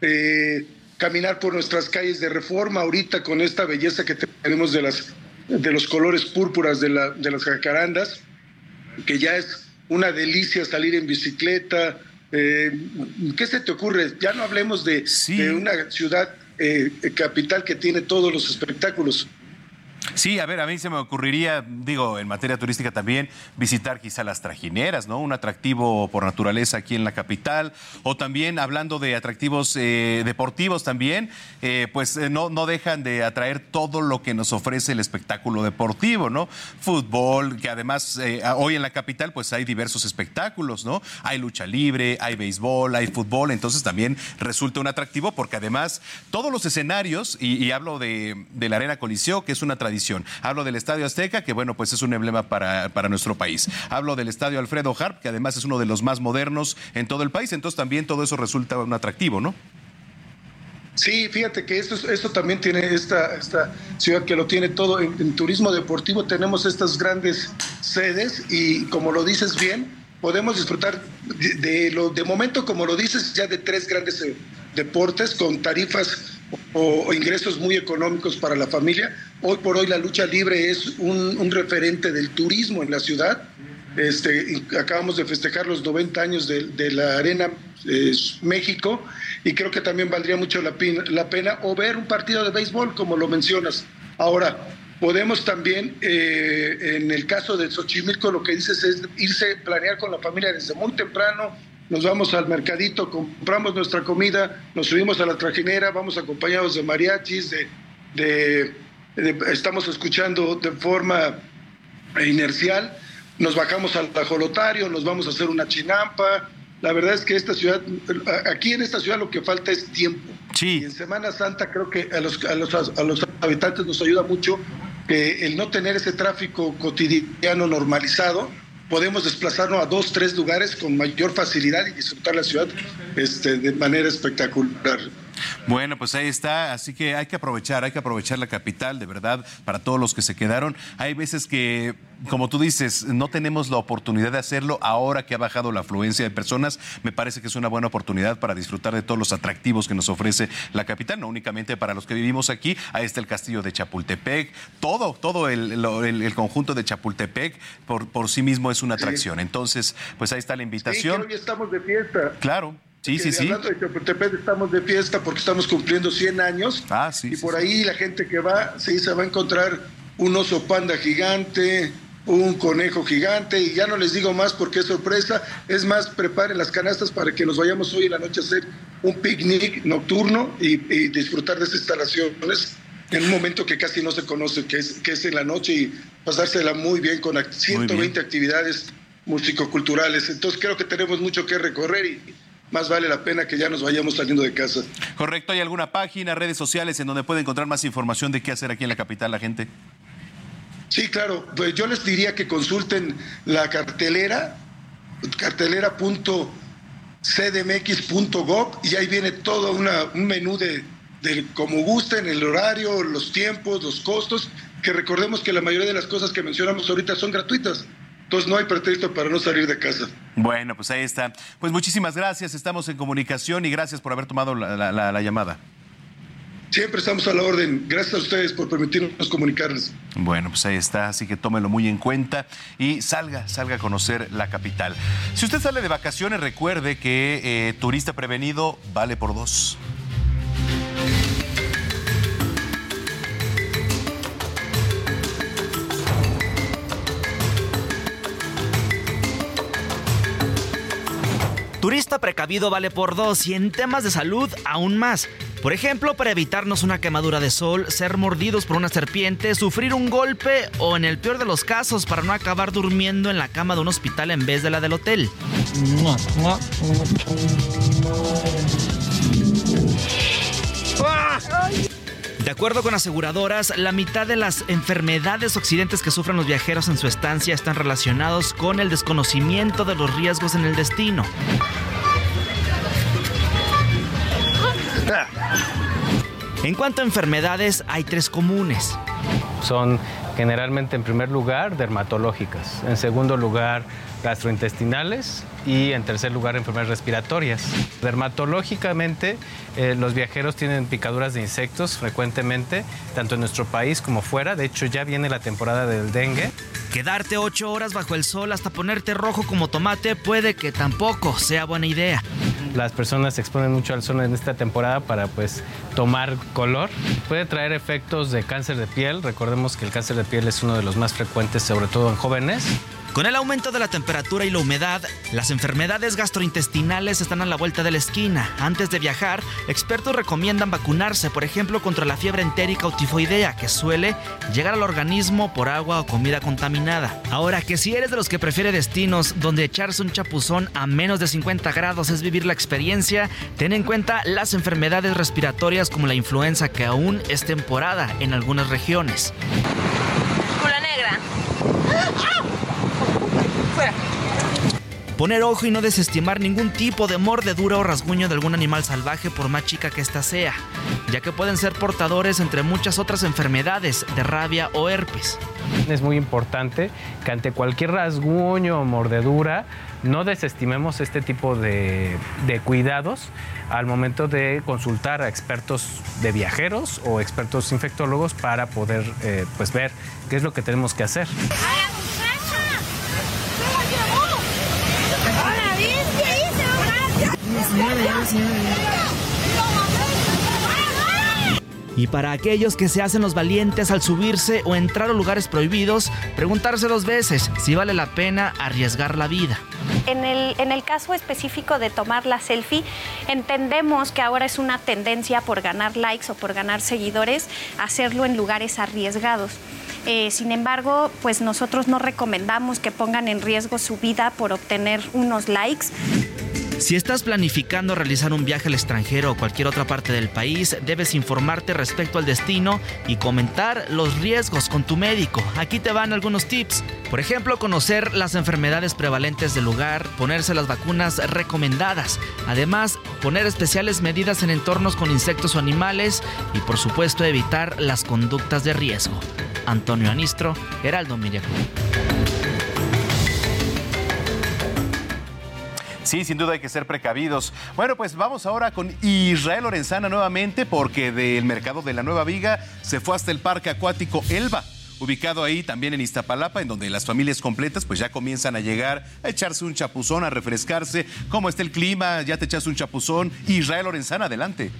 Eh, caminar por nuestras calles de reforma ahorita con esta belleza que tenemos de, las, de los colores púrpuras de, la, de las jacarandas, que ya es una delicia salir en bicicleta. Eh, ¿Qué se te ocurre? Ya no hablemos de, de una ciudad eh, capital que tiene todos los espectáculos. Sí, a ver, a mí se me ocurriría, digo, en materia turística también, visitar quizá las trajineras, ¿no? Un atractivo por naturaleza aquí en la capital. O también, hablando de atractivos eh, deportivos también, eh, pues eh, no, no dejan de atraer todo lo que nos ofrece el espectáculo deportivo, ¿no? Fútbol, que además hoy en la capital pues hay diversos espectáculos, ¿no? Hay lucha libre, hay béisbol, hay fútbol, entonces también resulta un atractivo porque además todos los escenarios, y, hablo de, de la Arena Coliseo, que es una tradición, Hablo del Estadio Azteca, que bueno, pues es un emblema para, para nuestro país. Hablo del Estadio Alfredo Harp, que además es uno de los más modernos en todo el país. Entonces también todo eso resulta un atractivo, ¿no? Sí, fíjate que esto, esto también tiene esta, esta ciudad que lo tiene todo. En, turismo deportivo tenemos estas grandes sedes y como lo dices bien, podemos disfrutar de, de lo de momento, como lo dices, ya de tres grandes eh, deportes con tarifas o, o, ingresos muy económicos para la familia. Hoy por hoy la lucha libre es un, un referente del turismo en la ciudad. Este, acabamos de festejar los 90 años de, de la Arena eh, México y creo que también valdría mucho la pena, la pena, o ver un partido de béisbol, como lo mencionas. Ahora, podemos también, eh, en el caso de Xochimilco, lo que dices es irse, planear con la familia desde muy temprano, nos vamos al mercadito, compramos nuestra comida, nos subimos a la trajinera, vamos acompañados de mariachis, de, de- de- estamos escuchando de forma inercial, nos bajamos al ajolotario, nos vamos a hacer una chinampa. La verdad es que esta ciudad, aquí en esta ciudad lo que falta es tiempo. Y en Semana Santa creo que a los, a los, a los habitantes nos ayuda mucho que el no tener ese tráfico cotidiano normalizado, podemos desplazarnos a dos, tres lugares con mayor facilidad y disfrutar la ciudad este, de manera espectacular. Bueno, pues ahí está, así que hay que aprovechar, hay que aprovechar la capital, de verdad, para todos los que se quedaron. Hay veces que, como tú dices, no tenemos la oportunidad de hacerlo ahora que ha bajado la afluencia de personas. Me parece que es una buena oportunidad para disfrutar de todos los atractivos que nos ofrece la capital, no únicamente para los que vivimos aquí. Ahí está el castillo de Chapultepec, todo, todo el, el- el conjunto de Chapultepec por, por sí mismo es una atracción. Entonces, pues ahí está la Sí, que invitación. hoy estamos de fiesta. Claro, sí, sí, sí. Hablando de Chapultepec, estamos de fiesta porque estamos cumpliendo 100 años. Ah, sí, y sí, por sí. ahí la gente que va, sí, se va a encontrar un oso panda gigante, un conejo gigante, y ya no les digo más porque es sorpresa. Es más, preparen las canastas para que nos vayamos hoy en la noche a hacer un picnic nocturno y, y disfrutar de esas instalaciones en un momento que casi no se conoce, que es, que es en la noche y pasársela muy bien con act- 120 actividades musicoculturales. Entonces creo que tenemos mucho que recorrer y más vale la pena que ya nos vayamos saliendo de casa. Correcto, ¿hay alguna página, redes sociales en donde puede encontrar más información de qué hacer aquí en la capital la gente? Sí, claro. Pues yo les diría que consulten la cartelera, cartelera.cdmx.gov y ahí viene todo una- un menú de, de como gusten, el horario, los tiempos, los costos, que recordemos que la mayoría de las cosas que mencionamos ahorita son gratuitas. Entonces no hay pretexto para no salir de casa. Bueno, pues ahí está. Pues muchísimas gracias, estamos en comunicación y gracias por haber tomado la, la- la- la llamada. Siempre estamos a la orden. Gracias a ustedes por permitirnos comunicarles. Bueno, pues ahí está, así que tómelo muy en cuenta y salga, salga a conocer la capital. Si usted sale de vacaciones, recuerde que eh, turista prevenido vale por dos. Turista precavido vale por dos y en temas de salud aún más. Por ejemplo, para evitarnos una quemadura de sol, ser mordidos por una serpiente, sufrir un golpe o en el peor de los casos para no acabar durmiendo en la cama de un hospital en vez de la del hotel. De acuerdo con aseguradoras, la mitad de las enfermedades o accidentes que sufren los viajeros en su estancia están relacionados con el desconocimiento de los riesgos en el destino. En cuanto a enfermedades, hay tres comunes. Son generalmente en primer lugar dermatológicas, en segundo lugar gastrointestinales y en tercer lugar enfermedades respiratorias. Dermatológicamente eh, los viajeros tienen picaduras de insectos frecuentemente, tanto en nuestro país como fuera. De hecho ya viene la temporada del dengue. Quedarte ocho horas bajo el sol hasta ponerte rojo como tomate puede que tampoco sea buena idea. Las personas se exponen mucho al sol en esta temporada para pues tomar color. Puede traer efectos de cáncer de piel. Recordemos que el cáncer de piel es uno de los más frecuentes, sobre todo en jóvenes. Con el aumento de la temperatura y la humedad, las enfermedades gastrointestinales están a la vuelta de la esquina. Antes de viajar, expertos recomiendan vacunarse, por ejemplo, contra la fiebre entérica o tifoidea, que suele llegar al organismo por agua o comida contaminada. Ahora, que si eres de los que prefiere destinos donde echarse un chapuzón a menos de 50 grados es vivir la experiencia, ten en cuenta las enfermedades respiratorias como la influenza, que aún es temporada en algunas regiones. Negra. Poner ojo y no desestimar ningún tipo de mordedura o rasguño de algún animal salvaje por más chica que ésta sea, ya que pueden ser portadores entre muchas otras enfermedades de rabia o herpes. Es muy importante que ante cualquier rasguño o mordedura no desestimemos este tipo de, de cuidados al momento de consultar a expertos de viajeros o expertos infectólogos para poder eh, pues ver qué es lo que tenemos que hacer. Y para aquellos que se hacen los valientes al subirse o entrar a lugares prohibidos, preguntarse dos veces si vale la pena arriesgar la vida. En el, en el caso específico de tomar la selfie, entendemos que ahora es una tendencia por ganar likes o por ganar seguidores, hacerlo en lugares arriesgados. Eh, sin embargo, pues nosotros no recomendamos que pongan en riesgo su vida por obtener unos likes. Si estás planificando realizar un viaje al extranjero o cualquier otra parte del país, debes informarte respecto al destino y comentar los riesgos con tu médico. Aquí te van algunos tips. Por ejemplo, conocer las enfermedades prevalentes del lugar, ponerse las vacunas recomendadas. Además, poner especiales medidas en entornos con insectos o animales y por supuesto evitar las conductas de riesgo. Antonio Anistro, Heraldo Media Sí, sin duda hay que ser precavidos. Bueno, pues vamos ahora con Israel Lorenzana nuevamente porque del mercado de la Nueva Viga se fue hasta el parque acuático Elba ubicado ahí también en Iztapalapa, en donde las familias completas pues ya comienzan a llegar a echarse un chapuzón, a refrescarse. ¿Cómo está el clima? ¿Ya te echas un chapuzón? Israel Lorenzana, adelante.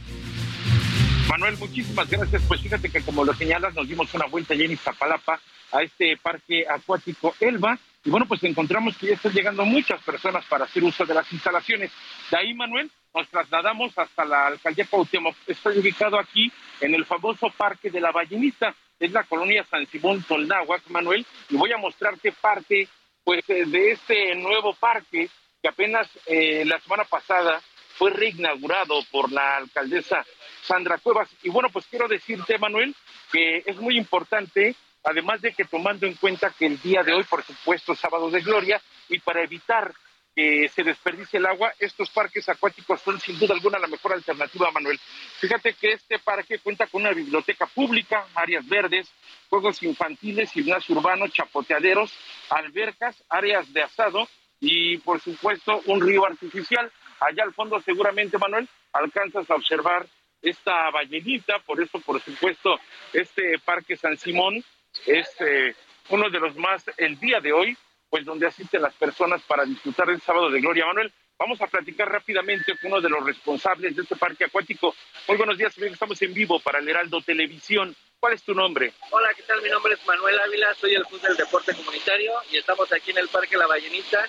Manuel, muchísimas gracias. Pues fíjate que como lo señalas, nos dimos una vuelta allí en Iztapalapa a este parque acuático Elba y bueno, pues encontramos que ya están llegando muchas personas para hacer uso de las instalaciones. De ahí, Manuel, nos trasladamos hasta la alcaldía Cuauhtémoc. Estoy ubicado aquí en el famoso Parque de la Ballenita. Es la colonia San Simón Tolnáhuac, Manuel, y voy a mostrarte parte pues eh, de este nuevo parque que apenas eh, la semana pasada fue reinaugurado por la alcaldesa Sandra Cuevas. Y bueno, pues quiero decirte, Manuel, que es muy importante Además de que tomando en cuenta que el día de hoy, por supuesto, es sábado de gloria, y para evitar que se desperdicie el agua, estos parques acuáticos son sin duda alguna la mejor alternativa, Manuel. Fíjate que este parque cuenta con una biblioteca pública, áreas verdes, juegos infantiles, gimnasio urbano, chapoteaderos, albercas, áreas de asado y, por supuesto, un río artificial. Allá al fondo, seguramente, Manuel, alcanzas a observar esta ballenita, por eso, por supuesto, este Parque San Simón es eh, uno de los más el día de hoy, pues donde asisten las personas para disfrutar del sábado de Gloria. Manuel, vamos a platicar rápidamente con uno de los responsables de este parque acuático. Muy buenos días, estamos en vivo para el Heraldo Televisión. ¿Cuál es tu nombre? Hola, ¿qué tal? Mi nombre es Manuel Ávila, soy el juez del deporte comunitario y estamos aquí en el Parque La Ballenita,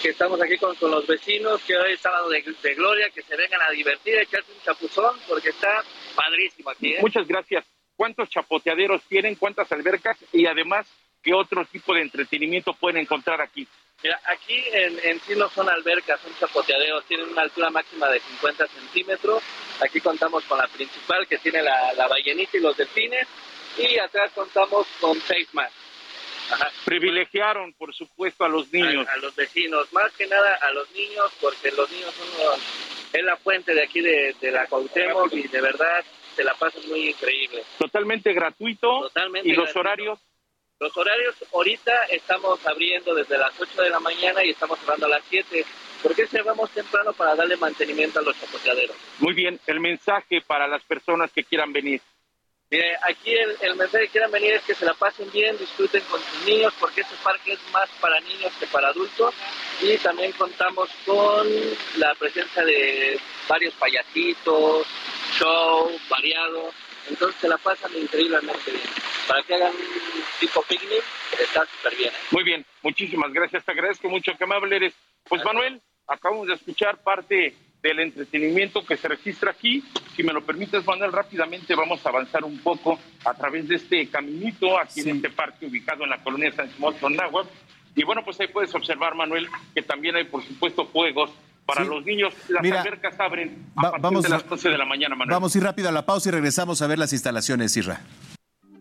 que estamos aquí con, con los vecinos, que hoy es sábado de, de gloria, que se vengan a divertir, a echarse un chapuzón, porque está padrísimo aquí. ¿eh? Muchas gracias cuántos chapoteaderos tienen, cuántas albercas y además qué otro tipo de entretenimiento pueden encontrar aquí. Mira, aquí en, en sí no son albercas, son chapoteaderos, tienen una altura máxima de 50 centímetros. Aquí contamos con la principal que tiene la, la ballenita y los delfines y atrás contamos con seis más. Privilegiaron, por supuesto, a los niños. A, los vecinos, más que nada a los niños, porque los niños son es la fuente de aquí de, de la Cuauhtémoc y de verdad se la pasan muy increíble. Totalmente gratuito. Totalmente ¿Y los horarios? Los horarios ahorita estamos abriendo desde las 8 de la mañana y estamos cerrando a las 7. ¿Por qué cerramos temprano para darle mantenimiento a los chapoteaderos? Muy bien, el mensaje para las personas que quieran venir. Mire, aquí el, el, mensaje que quieran venir es que se la pasen bien, disfruten con sus niños, porque este parque es más para niños que para adultos. Y también contamos con la presencia de varios payasitos, show variado. Entonces se la pasan increíblemente bien. Para que hagan un tipo picnic, está súper bien. ¿eh? Muy bien, muchísimas gracias. Te agradezco mucho que amable eres. Pues Manuel, acabamos de escuchar parte del entretenimiento que se registra aquí. Si me lo permites, Manuel, rápidamente vamos a avanzar un poco a través de este caminito aquí en este parque ubicado en la colonia San Simón Tonagua. Y bueno, pues ahí puedes observar, Manuel, que también hay, por supuesto, juegos para los niños. Las Mira, albercas abren a partir vamos, de las 12 de la mañana, Manuel. Vamos a ir rápido a la pausa y regresamos a ver las instalaciones, Isra.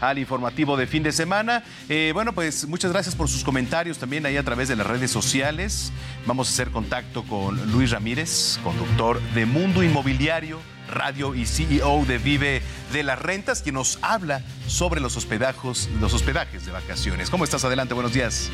al informativo de fin de semana. Eh, bueno, pues muchas gracias por sus comentarios también ahí a través de las redes sociales. Vamos a hacer contacto con Luis Ramírez, conductor de Mundo Inmobiliario Radio y CEO de Vive de las Rentas, quien nos habla sobre los hospedajos, los hospedajes de vacaciones. ¿Cómo estás? Adelante, buenos días.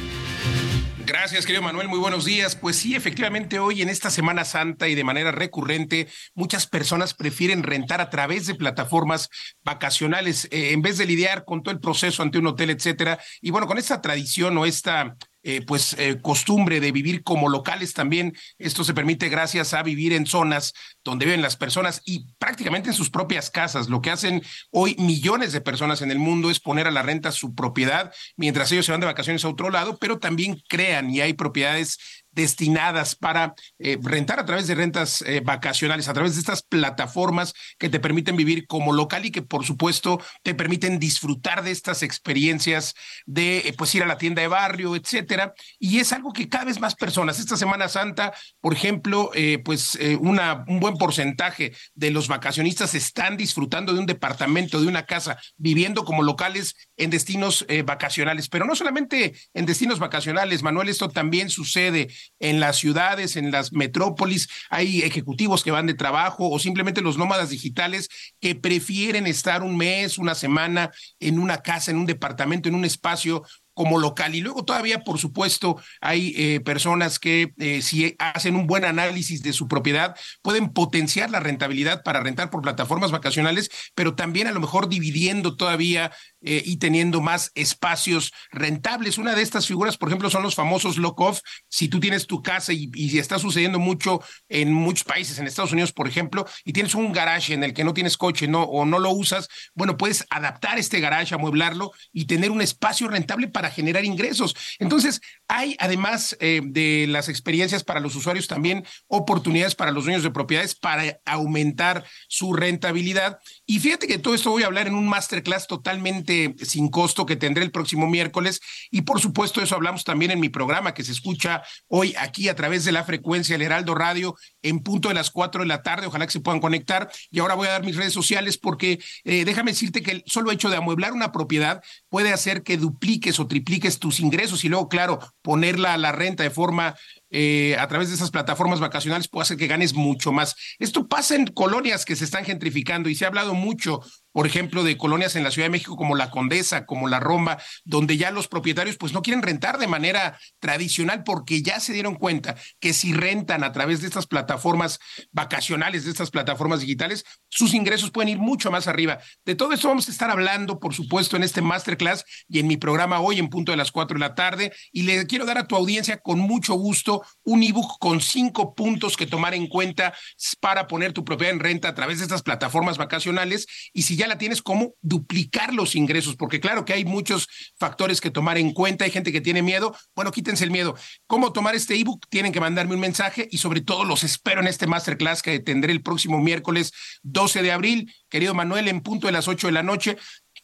Gracias, querido Manuel. Muy buenos días. Pues sí, efectivamente, hoy en esta Semana Santa y de manera recurrente, muchas personas prefieren rentar a través de plataformas vacacionales eh, en vez de lidiar con todo el proceso ante un hotel, etcétera. Y bueno, con esta tradición o esta eh, pues eh, costumbre de vivir como locales también. Esto se permite gracias a vivir en zonas donde viven las personas y prácticamente en sus propias casas. Lo que hacen hoy millones de personas en el mundo es poner a la renta su propiedad mientras ellos se van de vacaciones a otro lado, pero también crean y hay propiedades destinadas para eh, rentar a través de rentas eh, vacacionales, a través de estas plataformas que te permiten vivir como local y que por supuesto te permiten disfrutar de estas experiencias de eh, pues ir a la tienda de barrio, etcétera. Y es algo que cada vez más personas, esta Semana Santa, por ejemplo, pues una, un buen porcentaje de los vacacionistas están disfrutando de un departamento, de una casa, viviendo como locales en destinos vacacionales, pero no solamente en destinos vacacionales, Manuel, esto también sucede en las ciudades, en las metrópolis, hay ejecutivos que van de trabajo o simplemente los nómadas digitales que prefieren estar un mes, una semana en una casa, en un departamento, en un espacio como local. Y luego todavía, por supuesto, hay eh, personas que eh, si hacen un buen análisis de su propiedad, pueden potenciar la rentabilidad para rentar por plataformas vacacionales, pero también a lo mejor dividiendo todavía eh, y teniendo más espacios rentables. Una de estas figuras, por ejemplo, son los famosos lock-off. Si tú tienes tu casa y, y está sucediendo mucho en muchos países, en Estados Unidos, por ejemplo, y tienes un garage en el que no tienes coche no, o no lo usas, bueno, puedes adaptar este garage, amueblarlo y tener un espacio rentable para generar ingresos. Entonces, hay además eh, de las experiencias para los usuarios también oportunidades para los dueños de propiedades para aumentar su rentabilidad. Y fíjate que todo esto voy a hablar en un masterclass totalmente sin costo que tendré el próximo miércoles. Y por supuesto, eso hablamos también en mi programa que se escucha hoy aquí a través de la frecuencia El Heraldo Radio en punto de las cuatro de la tarde. Ojalá que se puedan conectar. Y ahora voy a dar mis redes sociales porque eh, déjame decirte que el solo hecho de amueblar una propiedad puede hacer que dupliques o tripliques tus ingresos y luego, claro, ponerla a la renta de forma eh, a través de esas plataformas vacacionales puede hacer que ganes mucho más. Esto pasa en colonias que se están gentrificando y se ha hablado mucho, por ejemplo, de colonias en la Ciudad de México como la Condesa, como la Roma, donde ya los propietarios pues no quieren rentar de manera tradicional porque ya se dieron cuenta que si rentan a través de estas plataformas vacacionales, de estas plataformas digitales, sus ingresos pueden ir mucho más arriba. De todo esto vamos a estar hablando, por supuesto, en este masterclass y en mi programa hoy en punto de las cuatro de la tarde. Y le quiero dar a tu audiencia con mucho gusto un ebook con cinco puntos que tomar en cuenta para poner tu propiedad en renta a través de estas plataformas vacacionales y si ya la tienes, cómo duplicar los ingresos, porque claro que hay muchos factores que tomar en cuenta, hay gente que tiene miedo, bueno, quítense el miedo. ¿Cómo tomar este ebook? Tienen que mandarme un mensaje y sobre todo los espero en este masterclass que tendré el próximo miércoles 12 de abril. Querido Manuel, en punto de las 8 de la noche,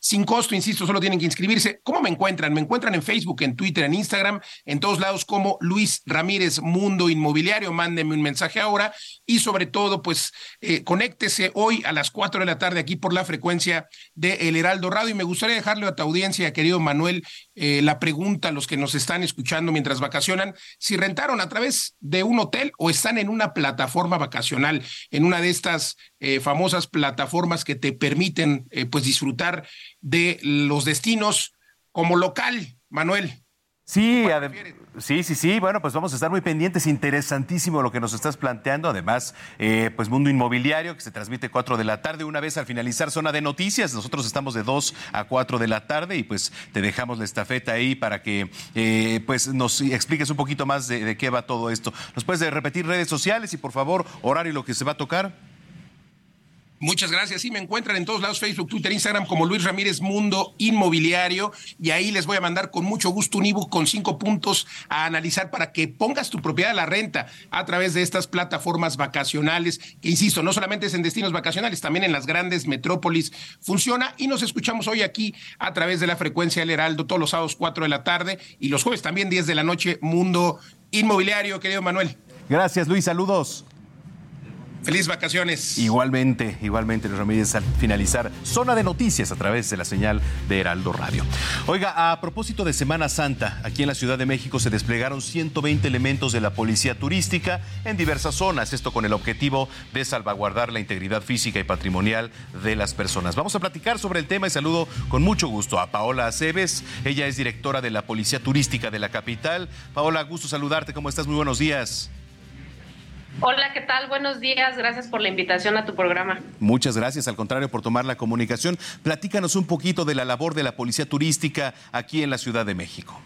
sin costo, insisto, solo tienen que inscribirse. ¿Cómo me encuentran? Me encuentran en Facebook, en Twitter, en Instagram, en todos lados como Luis Ramírez Mundo Inmobiliario. Mándenme un mensaje ahora y sobre todo, pues, eh, conéctese hoy a las 4 de la tarde aquí por la frecuencia de El Heraldo Radio. Y me gustaría dejarle a tu audiencia, querido Manuel, eh, la pregunta a los que nos están escuchando mientras vacacionan, si rentaron a través de un hotel o están en una plataforma vacacional, en una de estas eh, famosas plataformas que te permiten, pues, disfrutar de los destinos como local, Manuel. Sí, sí, sí, sí. Bueno, pues vamos a estar muy pendientes. Interesantísimo lo que nos estás planteando. Además, eh, pues Mundo Inmobiliario, que se transmite 4 de la tarde, una vez al finalizar zona de noticias. Nosotros estamos de 2 a 4 de la tarde y pues te dejamos la estafeta ahí para que eh, pues nos expliques un poquito más de, de qué va todo esto. ¿Nos puedes repetir redes sociales y por favor horario lo que se va a tocar? Muchas gracias. Sí, me encuentran en todos lados, Facebook, Twitter, Instagram, como Luis Ramírez Mundo Inmobiliario. Y ahí les voy a mandar con mucho gusto un ebook con cinco puntos a analizar para que pongas tu propiedad a la renta a través de estas plataformas vacacionales, que insisto, no solamente es en destinos vacacionales, también en las grandes metrópolis funciona. Y nos escuchamos hoy aquí a través de la frecuencia del Heraldo, todos los sábados 4 de la tarde y los jueves también 10 de la noche, Mundo Inmobiliario, querido Manuel. Gracias, Luis. Saludos. Feliz vacaciones. Igualmente, igualmente, Luis Ramírez, al finalizar Zona de Noticias a través de la señal de Heraldo Radio. Oiga, a propósito de Semana Santa, aquí en la Ciudad de México se desplegaron 120 elementos de la Policía Turística en diversas zonas, esto con el objetivo de salvaguardar la integridad física y patrimonial de las personas. Vamos a platicar sobre el tema y saludo con mucho gusto a Paola Aceves. Ella es directora de la Policía Turística de la capital. Paola, gusto saludarte. ¿Cómo estás? Muy buenos días. Hola, ¿qué tal? Buenos días. Gracias por la invitación a tu programa. Muchas gracias, al contrario, por tomar la comunicación. Platícanos un poquito de la labor de la Policía Turística aquí en la Ciudad de México.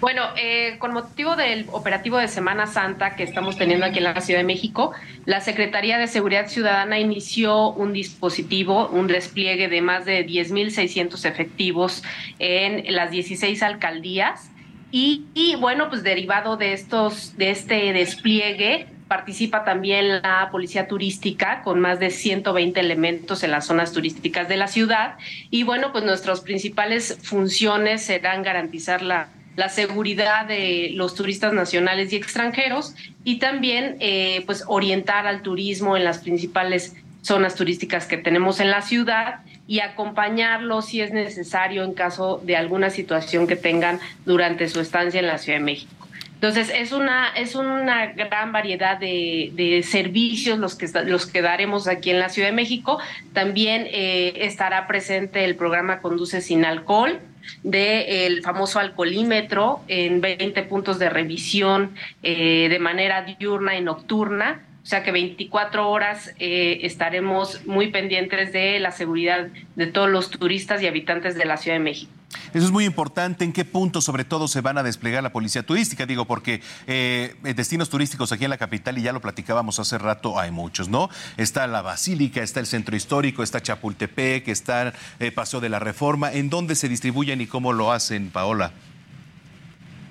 Bueno, eh, con motivo del operativo de Semana Santa que estamos teniendo aquí en la Ciudad de México, la Secretaría de Seguridad Ciudadana inició un dispositivo, un despliegue de más de 10.600 efectivos en las 16 alcaldías y, bueno, pues derivado de estos, de este despliegue, participa también la policía turística con más de 120 elementos en las zonas turísticas de la ciudad. Y bueno, pues nuestras principales funciones serán garantizar la, la seguridad de los turistas nacionales y extranjeros y también eh, pues orientar al turismo en las principales zonas turísticas que tenemos en la ciudad y acompañarlos si es necesario en caso de alguna situación que tengan durante su estancia en la Ciudad de México. Entonces, es una, es una gran variedad de, servicios los que, los que daremos aquí en la Ciudad de México. También eh, estará presente el programa Conduce sin alcohol, del famoso alcoholímetro en 20 puntos de revisión eh, de manera diurna y nocturna o sea que 24 horas eh, estaremos muy pendientes de la seguridad de todos los turistas y habitantes de la Ciudad de México. Eso es muy importante. ¿En qué punto, sobre todo, se van a desplegar la policía turística? Digo, porque eh, destinos turísticos aquí en la capital, y ya lo platicábamos hace rato, hay muchos, ¿no? Está la Basílica, está el Centro Histórico, está Chapultepec, está eh, Paseo de la Reforma. ¿En dónde se distribuyen y cómo lo hacen, Paola?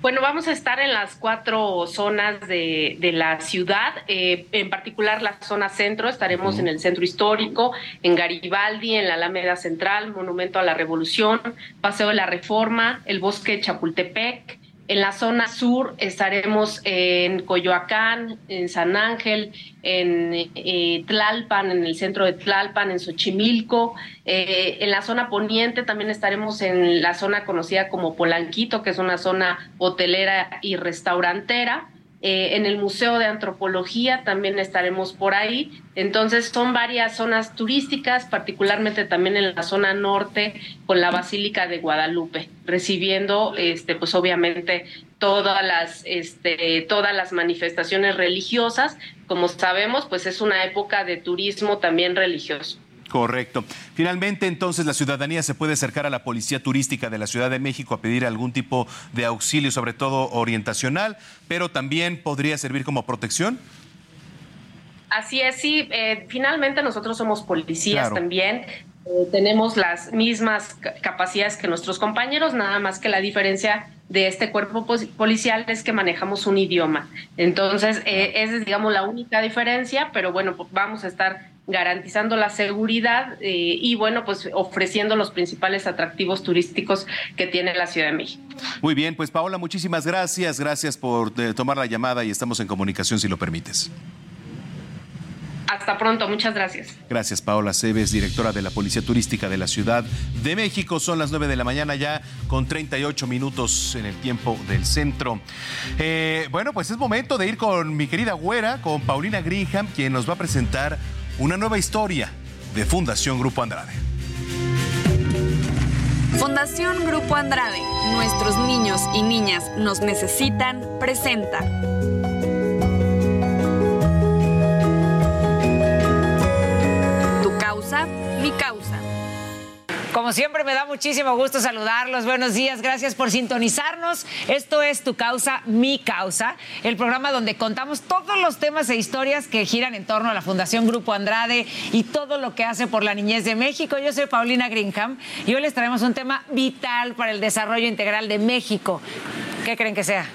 Bueno, vamos a estar en las cuatro zonas de, la ciudad, eh, en particular la zona centro, estaremos en el centro histórico, en Garibaldi, en la Alameda Central, Monumento a la Revolución, Paseo de la Reforma, el Bosque Chapultepec, en la zona sur estaremos en Coyoacán, en San Ángel, en eh, Tlalpan, en el centro de Tlalpan, en Xochimilco. Eh, en la zona poniente también estaremos en la zona conocida como Polanquito, que es una zona hotelera y restaurantera. Eh, en el Museo de Antropología también estaremos por ahí. Entonces son varias zonas turísticas, particularmente también en la zona norte con la Basílica de Guadalupe, recibiendo, este, pues obviamente todas las, este, todas las manifestaciones religiosas. Como sabemos, pues es una época de turismo también religioso. Correcto. Finalmente, entonces, la ciudadanía se puede acercar a la Policía Turística de la Ciudad de México a pedir algún tipo de auxilio, sobre todo orientacional, pero también podría servir como protección. Así es, sí. Eh, finalmente nosotros somos policías también. Eh, tenemos las mismas capacidades que nuestros compañeros, nada más que la diferencia de este cuerpo policial es que manejamos un idioma. Entonces, eh, esa es, digamos, la única diferencia, pero bueno, vamos a estar garantizando la seguridad eh, y bueno, pues ofreciendo los principales atractivos turísticos que tiene la Ciudad de México. Muy bien, pues Paola, muchísimas gracias, gracias por eh, tomar la llamada y estamos en comunicación si lo permites. Hasta pronto, muchas gracias. Gracias, Paola Cebes, directora de la Policía Turística de la Ciudad de México. Son las 9 de la mañana ya, con 38 minutos en el tiempo del centro. Eh, bueno, pues es momento de ir con mi querida güera, con Paulina Greenham, quien nos va a presentar una nueva historia de Fundación Grupo Andrade. Fundación Grupo Andrade, nuestros niños y niñas nos necesitan, presenta. Tu causa, mi causa. Como siempre me da muchísimo gusto saludarlos. Buenos días, gracias por sintonizarnos. Esto es Tu causa, mi causa, el programa donde contamos todos los temas e historias que giran en torno a la Fundación Grupo Andrade y todo lo que hace por la niñez de México. Yo soy Paulina Greenham y hoy les traemos un tema vital para el desarrollo integral de México. ¿Qué creen que sea?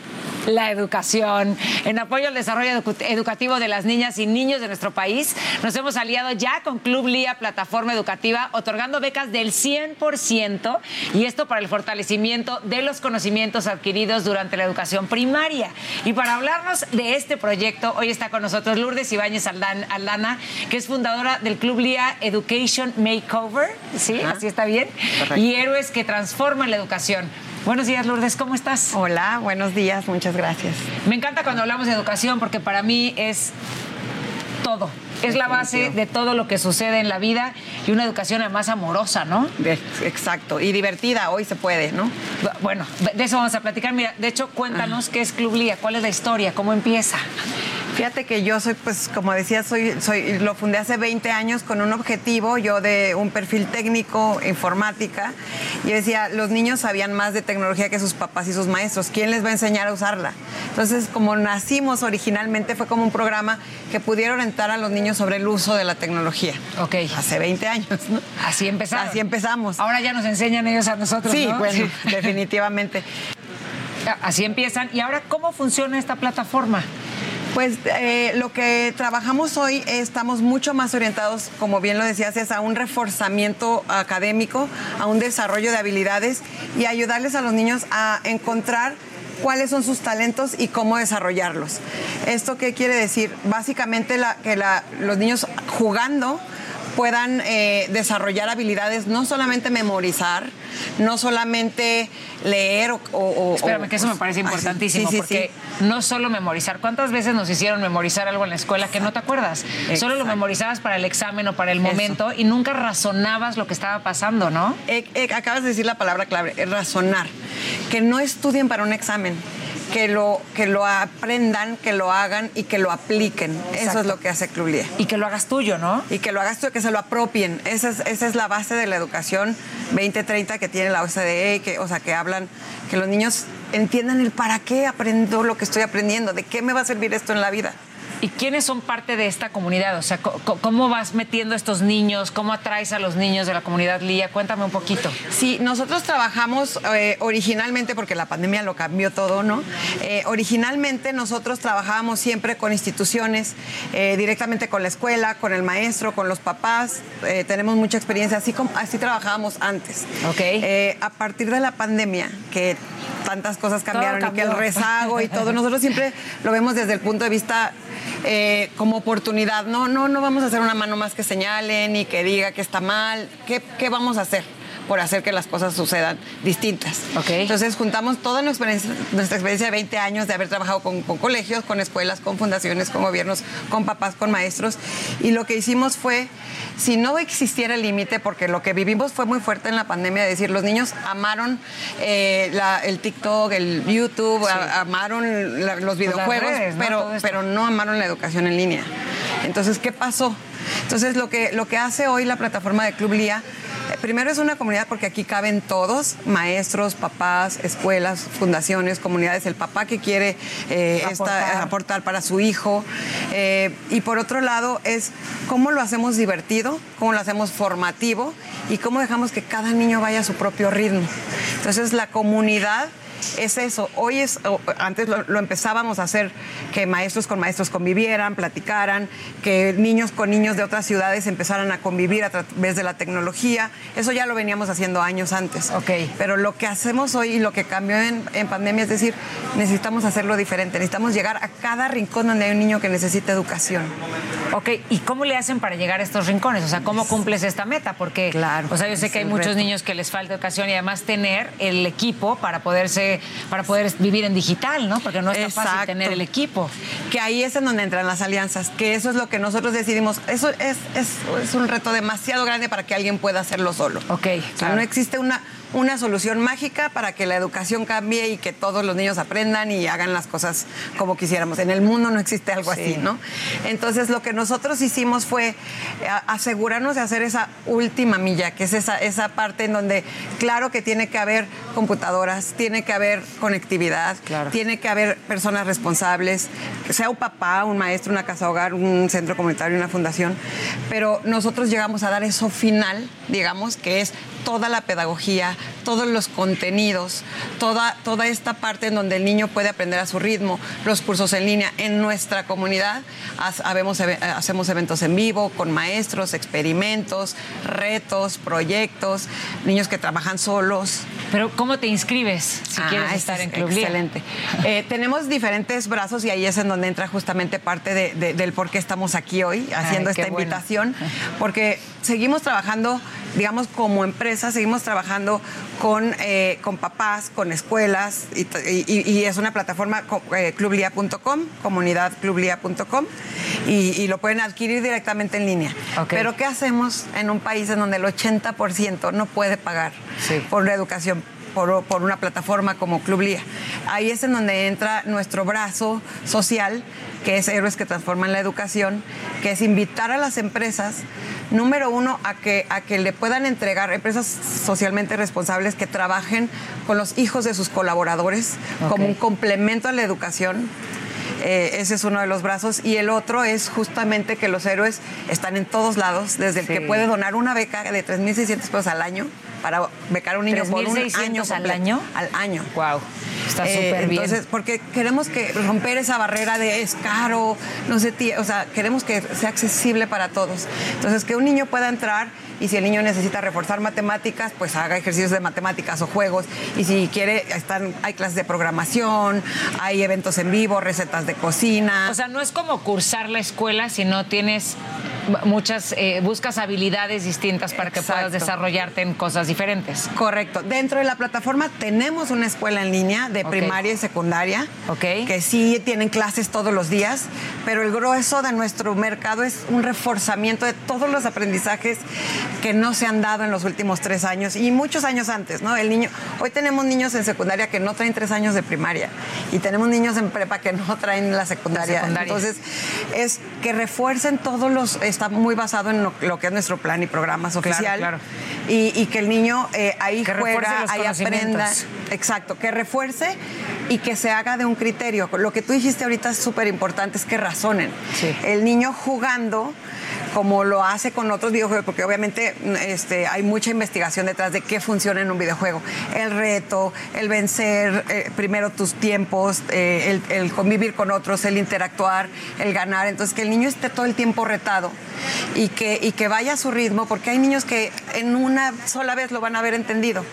La educación. En apoyo al desarrollo educativo de las niñas y niños de nuestro país, nos hemos aliado ya con Club Lía Plataforma Educativa, otorgando becas del 100% y esto para el fortalecimiento de los conocimientos adquiridos durante la educación primaria. Y para hablarnos de este proyecto, hoy está con nosotros Lourdes Ibáñez Aldana, que es fundadora del Club Lía Education Makeover, ¿sí? Así está bien. Y Héroes que transforman la educación. Buenos días, Lourdes, ¿cómo estás? Hola, buenos días, muchas gracias. Me encanta cuando hablamos de educación porque para mí es todo. Es la base de todo lo que sucede en la vida y una educación además amorosa, ¿no? exacto, y divertida, hoy se puede, ¿no? Bueno, de eso vamos a platicar. Mira, de hecho, cuéntanos qué es Club Lía, cuál es la historia, cómo empieza. Fíjate que yo soy, pues, como decía, soy, soy, lo fundé hace 20 años con un objetivo, yo de un perfil técnico, informática. Y decía, los niños sabían más de tecnología que sus papás y sus maestros. ¿Quién les va a enseñar a usarla? Entonces, como nacimos originalmente, fue como un programa que pudiera orientar a los niños sobre el uso de la tecnología. Ok. Hace 20 años, ¿no? Así empezamos. Así empezamos. Ahora ya nos enseñan ellos a nosotros, sí, ¿no? Bueno, definitivamente. Así empiezan. ¿Y ahora cómo funciona esta plataforma? Pues eh, lo que trabajamos hoy estamos mucho más orientados, como bien lo decías, es a un reforzamiento académico, a un desarrollo de habilidades y ayudarles a los niños a encontrar cuáles son sus talentos y cómo desarrollarlos. ¿Esto qué quiere decir? Básicamente que los niños jugando puedan eh, desarrollar habilidades, no solamente memorizar, no solamente leer o... Espérame, que eso me parece importantísimo, porque no solo memorizar. ¿Cuántas veces nos hicieron memorizar algo en la escuela que no te acuerdas? Solo lo memorizabas para el examen o para el momento y nunca razonabas lo que estaba pasando, ¿no? Eh, eh, acabas de decir la palabra clave, razonar. Que no estudien para un examen que lo, que lo aprendan, que lo hagan y que lo apliquen. Eso es lo que hace Club Y que lo hagas tuyo, ¿no? Y que lo hagas tuyo, que se lo apropien. Esa es, esa es la base de la educación 2030 que tiene la OCDE, que, o sea, que hablan, que los niños entiendan el para qué aprendo lo que estoy aprendiendo, de qué me va a servir esto en la vida. ¿Y quiénes son parte de esta comunidad? O sea, ¿cómo vas metiendo a estos niños? ¿Cómo atraes a los niños de la comunidad Lía? Cuéntame un poquito. Sí, nosotros trabajamos eh, originalmente, porque la pandemia lo cambió todo, ¿no? Eh, originalmente nosotros trabajábamos siempre con instituciones, eh, directamente con la escuela, con el maestro, con los papás. tenemos mucha experiencia, así, como, así trabajábamos antes. Ok. a partir de la pandemia, que tantas cosas cambiaron y que el rezago y todo, nosotros siempre lo vemos desde el punto de vista eh, como oportunidad. No, no, no vamos a hacer una mano más que señalen y que diga que está mal. ¿Qué, qué vamos a hacer? Por hacer que las cosas sucedan distintas. Okay. Entonces juntamos toda nuestra experiencia, nuestra experiencia de 20 años de haber trabajado con, colegios, con escuelas, con fundaciones, con gobiernos, con papás, con maestros. Y lo que hicimos fue, si no existiera el límite, porque lo que vivimos fue muy fuerte en la pandemia, es decir, los niños amaron eh, el TikTok, el YouTube, amaron los videojuegos, pero, pero no amaron la educación en línea. Entonces, ¿qué pasó? Entonces, lo que, lo que hace hoy la plataforma de Club Lía Primero es una comunidad porque aquí caben todos, maestros, papás, escuelas, fundaciones, comunidades, el papá que quiere eh, aportar. para su hijo. Eh, y por otro lado es cómo lo hacemos divertido, cómo lo hacemos formativo y cómo dejamos que cada niño vaya a su propio ritmo. Entonces la comunidad es eso. Hoy es, antes lo, empezábamos a hacer que maestros con maestros convivieran, platicaran, que niños con niños de otras ciudades empezaran a convivir a través de la tecnología. Eso ya lo veníamos haciendo años antes. Ok. Pero lo que hacemos hoy y lo que cambió en, pandemia es decir, necesitamos hacerlo diferente. Necesitamos llegar a cada rincón donde hay un niño que necesita educación. Ok, ¿y cómo le hacen para llegar a estos rincones? O sea, ¿cómo cumples esta meta? Porque, claro, o sea, yo sé que hay muchos niños que les falta educación y además tener el equipo para poderse para poder vivir en digital, ¿no? Porque no es fácil tener el equipo. Que ahí es en donde entran las alianzas, que eso es lo que nosotros decidimos. Eso es, es, un reto demasiado grande para que alguien pueda hacerlo solo. Ok. O sea, no existe una una solución mágica para que la educación cambie y que todos los niños aprendan y hagan las cosas como quisiéramos. En el mundo no existe algo así, ¿no? Entonces lo que nosotros hicimos fue eh, asegurarnos de hacer esa última milla, que es esa, esa parte en donde claro que tiene que haber computadoras, tiene que haber conectividad, tiene que haber personas responsables, sea un papá, un maestro, una casa hogar, un centro comunitario, una fundación, pero nosotros llegamos a dar eso final, digamos, que es toda la pedagogía, todos los contenidos, toda, toda esta parte en donde el niño puede aprender a su ritmo, los cursos en línea. En nuestra comunidad hacemos, hacemos eventos en vivo con maestros, experimentos, retos, proyectos, niños que trabajan solos. Pero ¿cómo te inscribes si Ah, quieres estar es en Club? Excelente. Eh, tenemos diferentes brazos y ahí es en donde entra justamente parte de- de- del por qué estamos aquí hoy haciendo Ay, esta bueno. invitación, porque seguimos trabajando, digamos, como empresa, seguimos trabajando con, eh, con papás, con escuelas, y, t- y- y es una plataforma eh, clublia.com, comunidadclublia.com, y, y lo pueden adquirir directamente en línea. Pero ¿qué hacemos en un país en donde el 80% no puede pagar por la educación? Por, por una plataforma como Club Lía. Ahí es en donde entra nuestro brazo social, que es Héroes que Transforman la Educación, que es invitar a las empresas, número uno, a que, a que le puedan entregar, empresas socialmente responsables que trabajen con los hijos de sus colaboradores como un complemento a la educación. Eh, ese es uno de los brazos. Y el otro es justamente que los héroes están en todos lados, desde el Sí. que puede donar una beca de 3.600 pesos al año para becar a un niño por un 3,600 año al año. Al año. Wow. Está Eh, súper bien. Entonces, porque queremos que romper esa barrera de es caro, no sé, o sea, queremos que sea accesible para todos. Entonces, que un niño pueda entrar y si el niño necesita reforzar matemáticas, pues haga ejercicios de matemáticas o juegos. Y si quiere, están, hay clases de programación, hay eventos en vivo, recetas de cocina. O sea, no es como cursar la escuela, sino tienes muchas, eh, buscas habilidades distintas para que puedas Exacto. desarrollarte en cosas diferentes. Correcto. Dentro de la plataforma tenemos una escuela en línea de Ok. primaria y secundaria, Ok. que sí tienen clases todos los días, pero el grueso de nuestro mercado es un reforzamiento de todos los aprendizajes que no se han dado en los últimos tres años y muchos años antes, ¿no? El niño, hoy tenemos niños en secundaria que no traen tres años de primaria y tenemos niños en prepa que no traen la secundaria. La secundaria. Entonces, es que refuercen todos los, está muy basado en lo, lo que es nuestro plan y programas Claro, oficial. claro. Y, y que el niño eh, ahí Que juega, ahí aprenda. Exacto, que refuerce y que se haga de un criterio. Lo que tú dijiste ahorita es súper importante, es que razonen. El niño jugando como lo hace con otros videojuegos, porque obviamente este, hay mucha investigación detrás de qué funciona en un videojuego. El reto, el vencer eh, primero tus tiempos, eh, el, el convivir con otros, el interactuar, el ganar. Entonces, que el niño esté todo el tiempo retado y que, y que vaya a su ritmo, porque hay niños que en una sola vez lo van a haber entendido.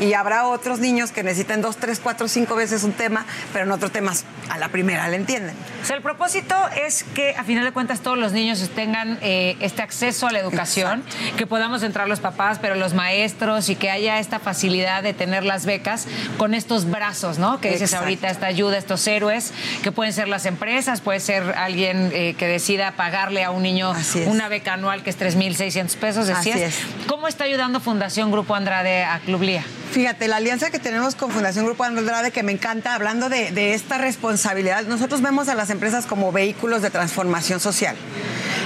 Y habrá otros niños que necesiten dos, tres, cuatro, cinco veces un tema, pero en otros temas a la primera le entienden. O sea, el propósito es que a final de cuentas todos los niños tengan eh, este acceso a la educación, que podamos entrar los papás, pero los maestros y que haya esta facilidad de tener las becas con estos brazos, ¿no? Que dices Exacto. ahorita, esta ayuda, estos héroes, que pueden ser las empresas, puede ser alguien eh, que decida pagarle a un niño una beca anual que es 3.600 pesos, decías. Así es. ¿Cómo está ayudando Fundación Grupo Andrade a Club Lía? Fíjate, la alianza que tenemos con Fundación Grupo Andrade, que me encanta, hablando de, de esta responsabilidad, nosotros vemos a las empresas como vehículos de transformación social.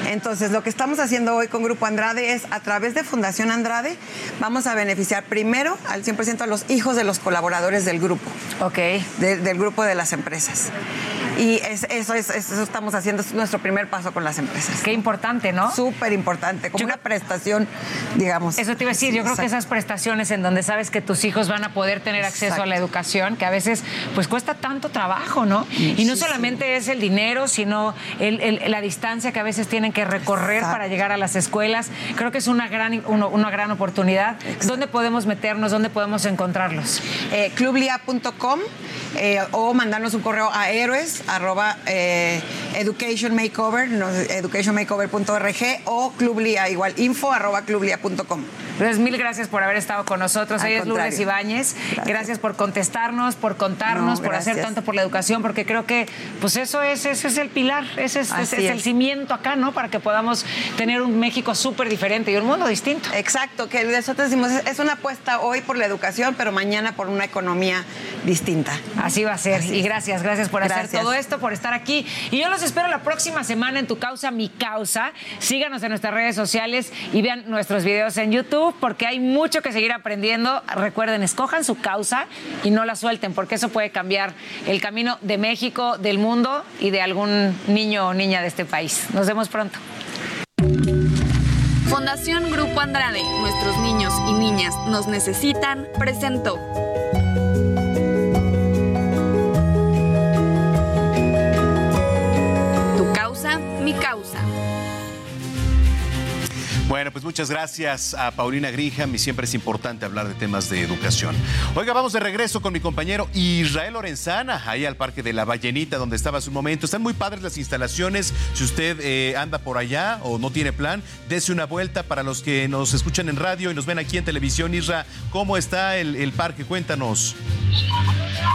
Entonces, lo que estamos haciendo hoy con Grupo Andrade es, a través de Fundación Andrade, vamos a beneficiar primero al 100% a los hijos de los colaboradores del grupo. Ok. De- del grupo de las empresas. Y es- eso, es, eso estamos haciendo, es nuestro primer paso con las empresas. Qué importante, ¿no? Súper importante, como una prestación, digamos. Eso te iba a decir, yo creo que esas prestaciones en donde sabes que tus hijos van a poder tener acceso a la educación, que a veces pues cuesta tanto trabajo, ¿no? Y no solamente es el dinero, sino el- el- la distancia que a veces tienen que recorrer Exacto. para llegar a las escuelas. Creo que es una gran, una gran oportunidad. ¿Dónde podemos meternos? ¿Dónde podemos encontrarlos? eh, clublia.com eh, o mandarnos un correo a héroes arroba eh, education makeover, no, educationmakeover.org o clublia igual info arroba clublia.com. Pues mil gracias por haber estado con nosotros. Al Ella es Lourdes. Ibáñez. Gracias. Gracias. por contestarnos, por contarnos, No, por hacer tanto por la educación, porque creo que pues eso es, ese es el pilar, ese es, ese Así es el cimiento acá, ¿no? Para que podamos tener un México súper diferente y un mundo distinto. Exacto, que nosotros decimos, es- una apuesta hoy por la educación, pero mañana por una economía distinta. Así va a ser. Así y gracias, gracias por hacer todo esto, por estar aquí. Y yo los espero la próxima semana en Tu Causa, Mi Causa. Síganos en nuestras redes sociales y vean nuestros videos en YouTube porque hay mucho que seguir aprendiendo. Recuerden, escojan su causa y no la suelten porque eso puede cambiar el camino de México, del mundo y de algún niño o niña de este país. Nos vemos pronto. Fundación Grupo Andrade, nuestros niños y niñas nos necesitan, presentó. Tu causa, mi causa. Bueno, pues muchas gracias a Paulina Grija. Y siempre es importante hablar de temas de educación. Oiga, vamos de regreso con mi compañero Israel Lorenzana, ahí al Parque de la Ballenita, donde estaba hace un momento. Están muy padres las instalaciones. Si usted eh, anda por allá o no tiene plan, dese una vuelta para los que nos escuchan en radio y nos ven aquí en televisión. Isra, ¿cómo está el, el parque? Cuéntanos.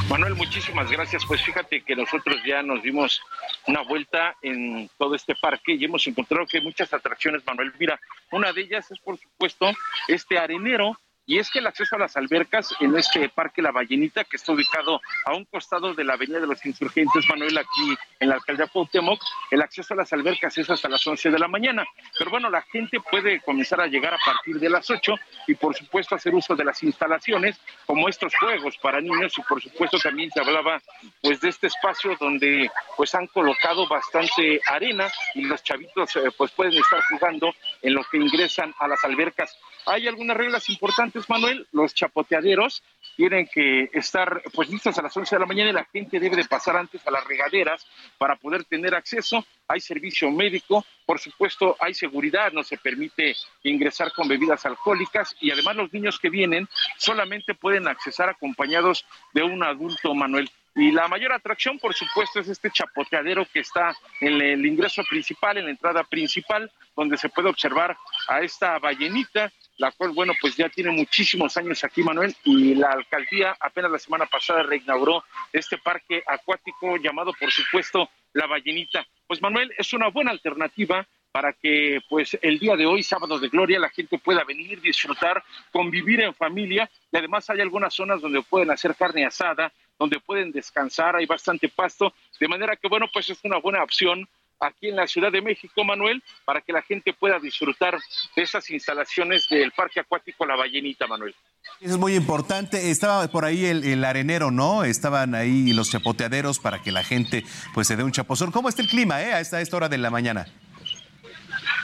Manuel, muchísimas gracias. Pues fíjate que nosotros ya nos dimos una vuelta en todo este parque y hemos encontrado que hay muchas atracciones, Manuel. Mira, una de ellas es, por supuesto, este arenero. Y es que el acceso a las albercas en este parque La Ballenita, que está ubicado a un costado de la Avenida de los Insurgentes, Manuel, aquí en la alcaldía Cuauhtémoc, el acceso a las albercas es hasta las 11 de la mañana. Pero bueno, la gente puede comenzar a llegar a partir de las 8 y por supuesto hacer uso de las instalaciones como estos juegos para niños y por supuesto también se hablaba pues de este espacio donde pues han colocado bastante arena y los chavitos eh, pues pueden estar jugando en lo que ingresan a las albercas. Hay algunas reglas importantes, Manuel. Los chapoteaderos tienen que estar pues listos a las 11 de la mañana y la gente debe de pasar antes a las regaderas para poder tener acceso. Hay servicio médico, por supuesto hay seguridad, no se permite ingresar con bebidas alcohólicas y además los niños que vienen solamente pueden accesar acompañados de un adulto, Manuel. Y la mayor atracción, por supuesto, es este chapoteadero que está en el ingreso principal, en la entrada principal, donde se puede observar a esta ballenita, la cual, bueno, pues ya tiene muchísimos años aquí, Manuel, y la alcaldía apenas la semana pasada reinauguró este parque acuático llamado, por supuesto, La Ballenita. Pues, Manuel, es una buena alternativa para que pues el día de hoy, sábado de gloria, la gente pueda venir, disfrutar, convivir en familia y además hay algunas zonas donde pueden hacer carne asada, donde pueden descansar, hay bastante pasto, de manera que bueno, pues es una buena opción aquí en la Ciudad de México, Manuel, para que la gente pueda disfrutar de esas instalaciones del Parque Acuático La Ballenita, Manuel. Eso es muy importante. Estaba por ahí el, el arenero, ¿no? Estaban ahí los chapoteaderos para que la gente pues se dé un chapozón. ¿Cómo está el clima, eh? A esta, a esta hora de la mañana.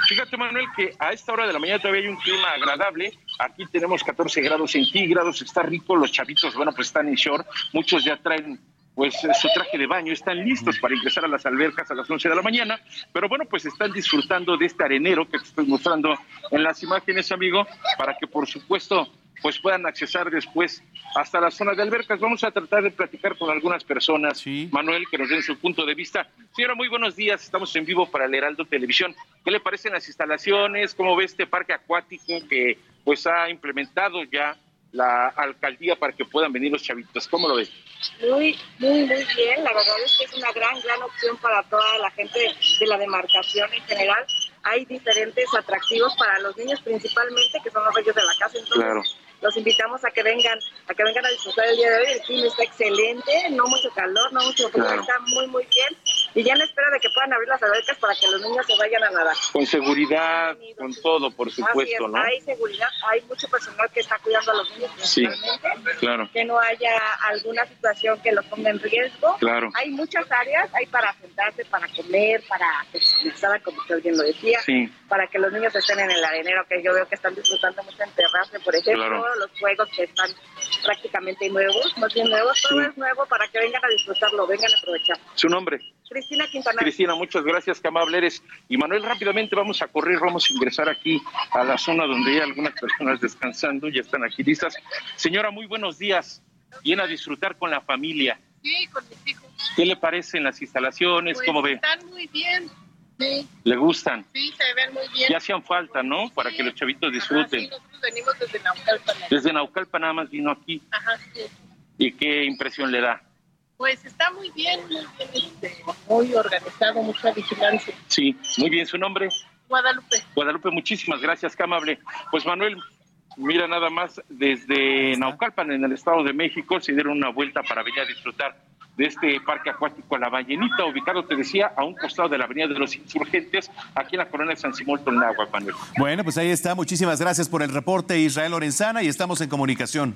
Fíjate, Manuel, que a esta hora de la mañana todavía hay un clima agradable. Aquí tenemos 14 grados centígrados, está rico. Los chavitos, bueno, pues están en short. Muchos ya traen pues su traje de baño, están listos para ingresar a las albercas a las 11 de la mañana, pero bueno, pues están disfrutando de este arenero que te estoy mostrando en las imágenes, amigo, para que por supuesto pues puedan accesar después hasta la zona de albercas. Vamos a tratar de platicar con algunas personas, Manuel, que nos den su punto de vista. Señora, muy buenos días, estamos en vivo para el Heraldo Televisión. ¿Qué le parecen las instalaciones? ¿Cómo ve este parque acuático que pues ha implementado ya la alcaldía para que puedan venir los chavitos? ¿Cómo lo ve? Muy, muy, muy bien. La verdad es que es una gran, gran opción para toda la gente de la demarcación en general. Hay diferentes atractivos para los niños principalmente, que son los reyes de la casa. Entonces, Claro. Los invitamos a que vengan, a que vengan a disfrutar el día de hoy. El clima está excelente, no mucho calor, no mucho frío, Claro. está muy, muy bien. Y ya en espera de que puedan abrir las albercas para que los niños se vayan a nadar. Con seguridad, con todo, por es, supuesto, ¿no? hay seguridad, hay mucho personal que está cuidando a los niños Sí, claro. que no haya alguna situación que los ponga en riesgo. Claro. Hay muchas áreas, hay para sentarse, para comer, para socializar, como usted bien lo decía, Sí. Para que los niños estén en el arenero, que yo veo que están disfrutando mucho en terraza, por ejemplo, Claro. los juegos que están prácticamente nuevos, más bien nuevos, todo Sí. es nuevo para que vengan a disfrutarlo, vengan a aprovechar. Su nombre. Cristina Quintana. Cristina, muchas gracias, qué amable eres. Y Manuel, rápidamente vamos a correr, vamos a ingresar aquí a la zona donde hay algunas personas descansando, ya están aquí listas. Señora, muy buenos días. Viene a disfrutar con la familia. Sí, con mis hijos. ¿Qué le parecen las instalaciones? Pues ¿Cómo ve? Están muy bien. Sí, ¿Le gustan? sí, se ven muy bien. Ya hacían falta, ¿no? Para que los chavitos Ajá, disfruten. sí, nosotros venimos desde Naucalpan. Desde Naucalpan nada más vino aquí. Ajá, sí. ¿Y qué impresión le da? Pues está muy bien, muy bien, este, muy organizado, mucha vigilancia. Sí, muy bien, su nombre. Guadalupe. Guadalupe, muchísimas gracias, qué amable. Pues Manuel, mira nada más, desde Naucalpan, en el Estado de México, se dieron una vuelta para venir a disfrutar de este parque acuático La Ballenita, ubicado, te decía, a un costado de la Avenida de los Insurgentes, aquí en la colonia de San Simón Tonagua, Manuel. Bueno, pues ahí está. Muchísimas gracias por el reporte, Israel Lorenzana, y estamos en comunicación.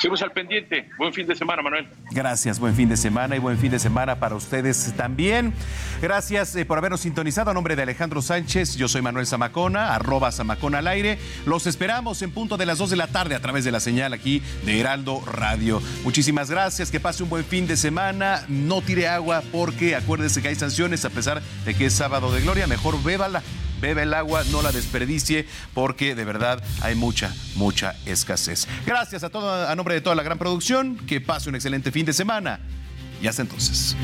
Seguimos al pendiente. Buen fin de semana, Manuel. Gracias, buen fin de semana y buen fin de semana para ustedes también. Gracias eh, por habernos sintonizado. A nombre de Alejandro Sánchez, yo soy Manuel Zamacona, arroba Zamacona al aire. Los esperamos en punto de las 2 de la tarde a través de la señal aquí de Heraldo Radio. Muchísimas gracias, que pase un buen fin de semana. No tire agua porque acuérdese que hay sanciones a pesar de que es sábado de gloria. Mejor bébala bebe el agua, no la desperdicie, porque de verdad hay mucha, mucha escasez. Gracias a todo, a nombre de toda la gran producción, que pase un excelente fin de semana. Y hasta entonces.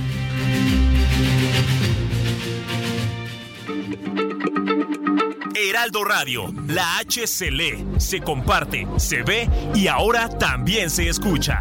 Heraldo Radio, la H se lee, se comparte, se ve y ahora también se escucha.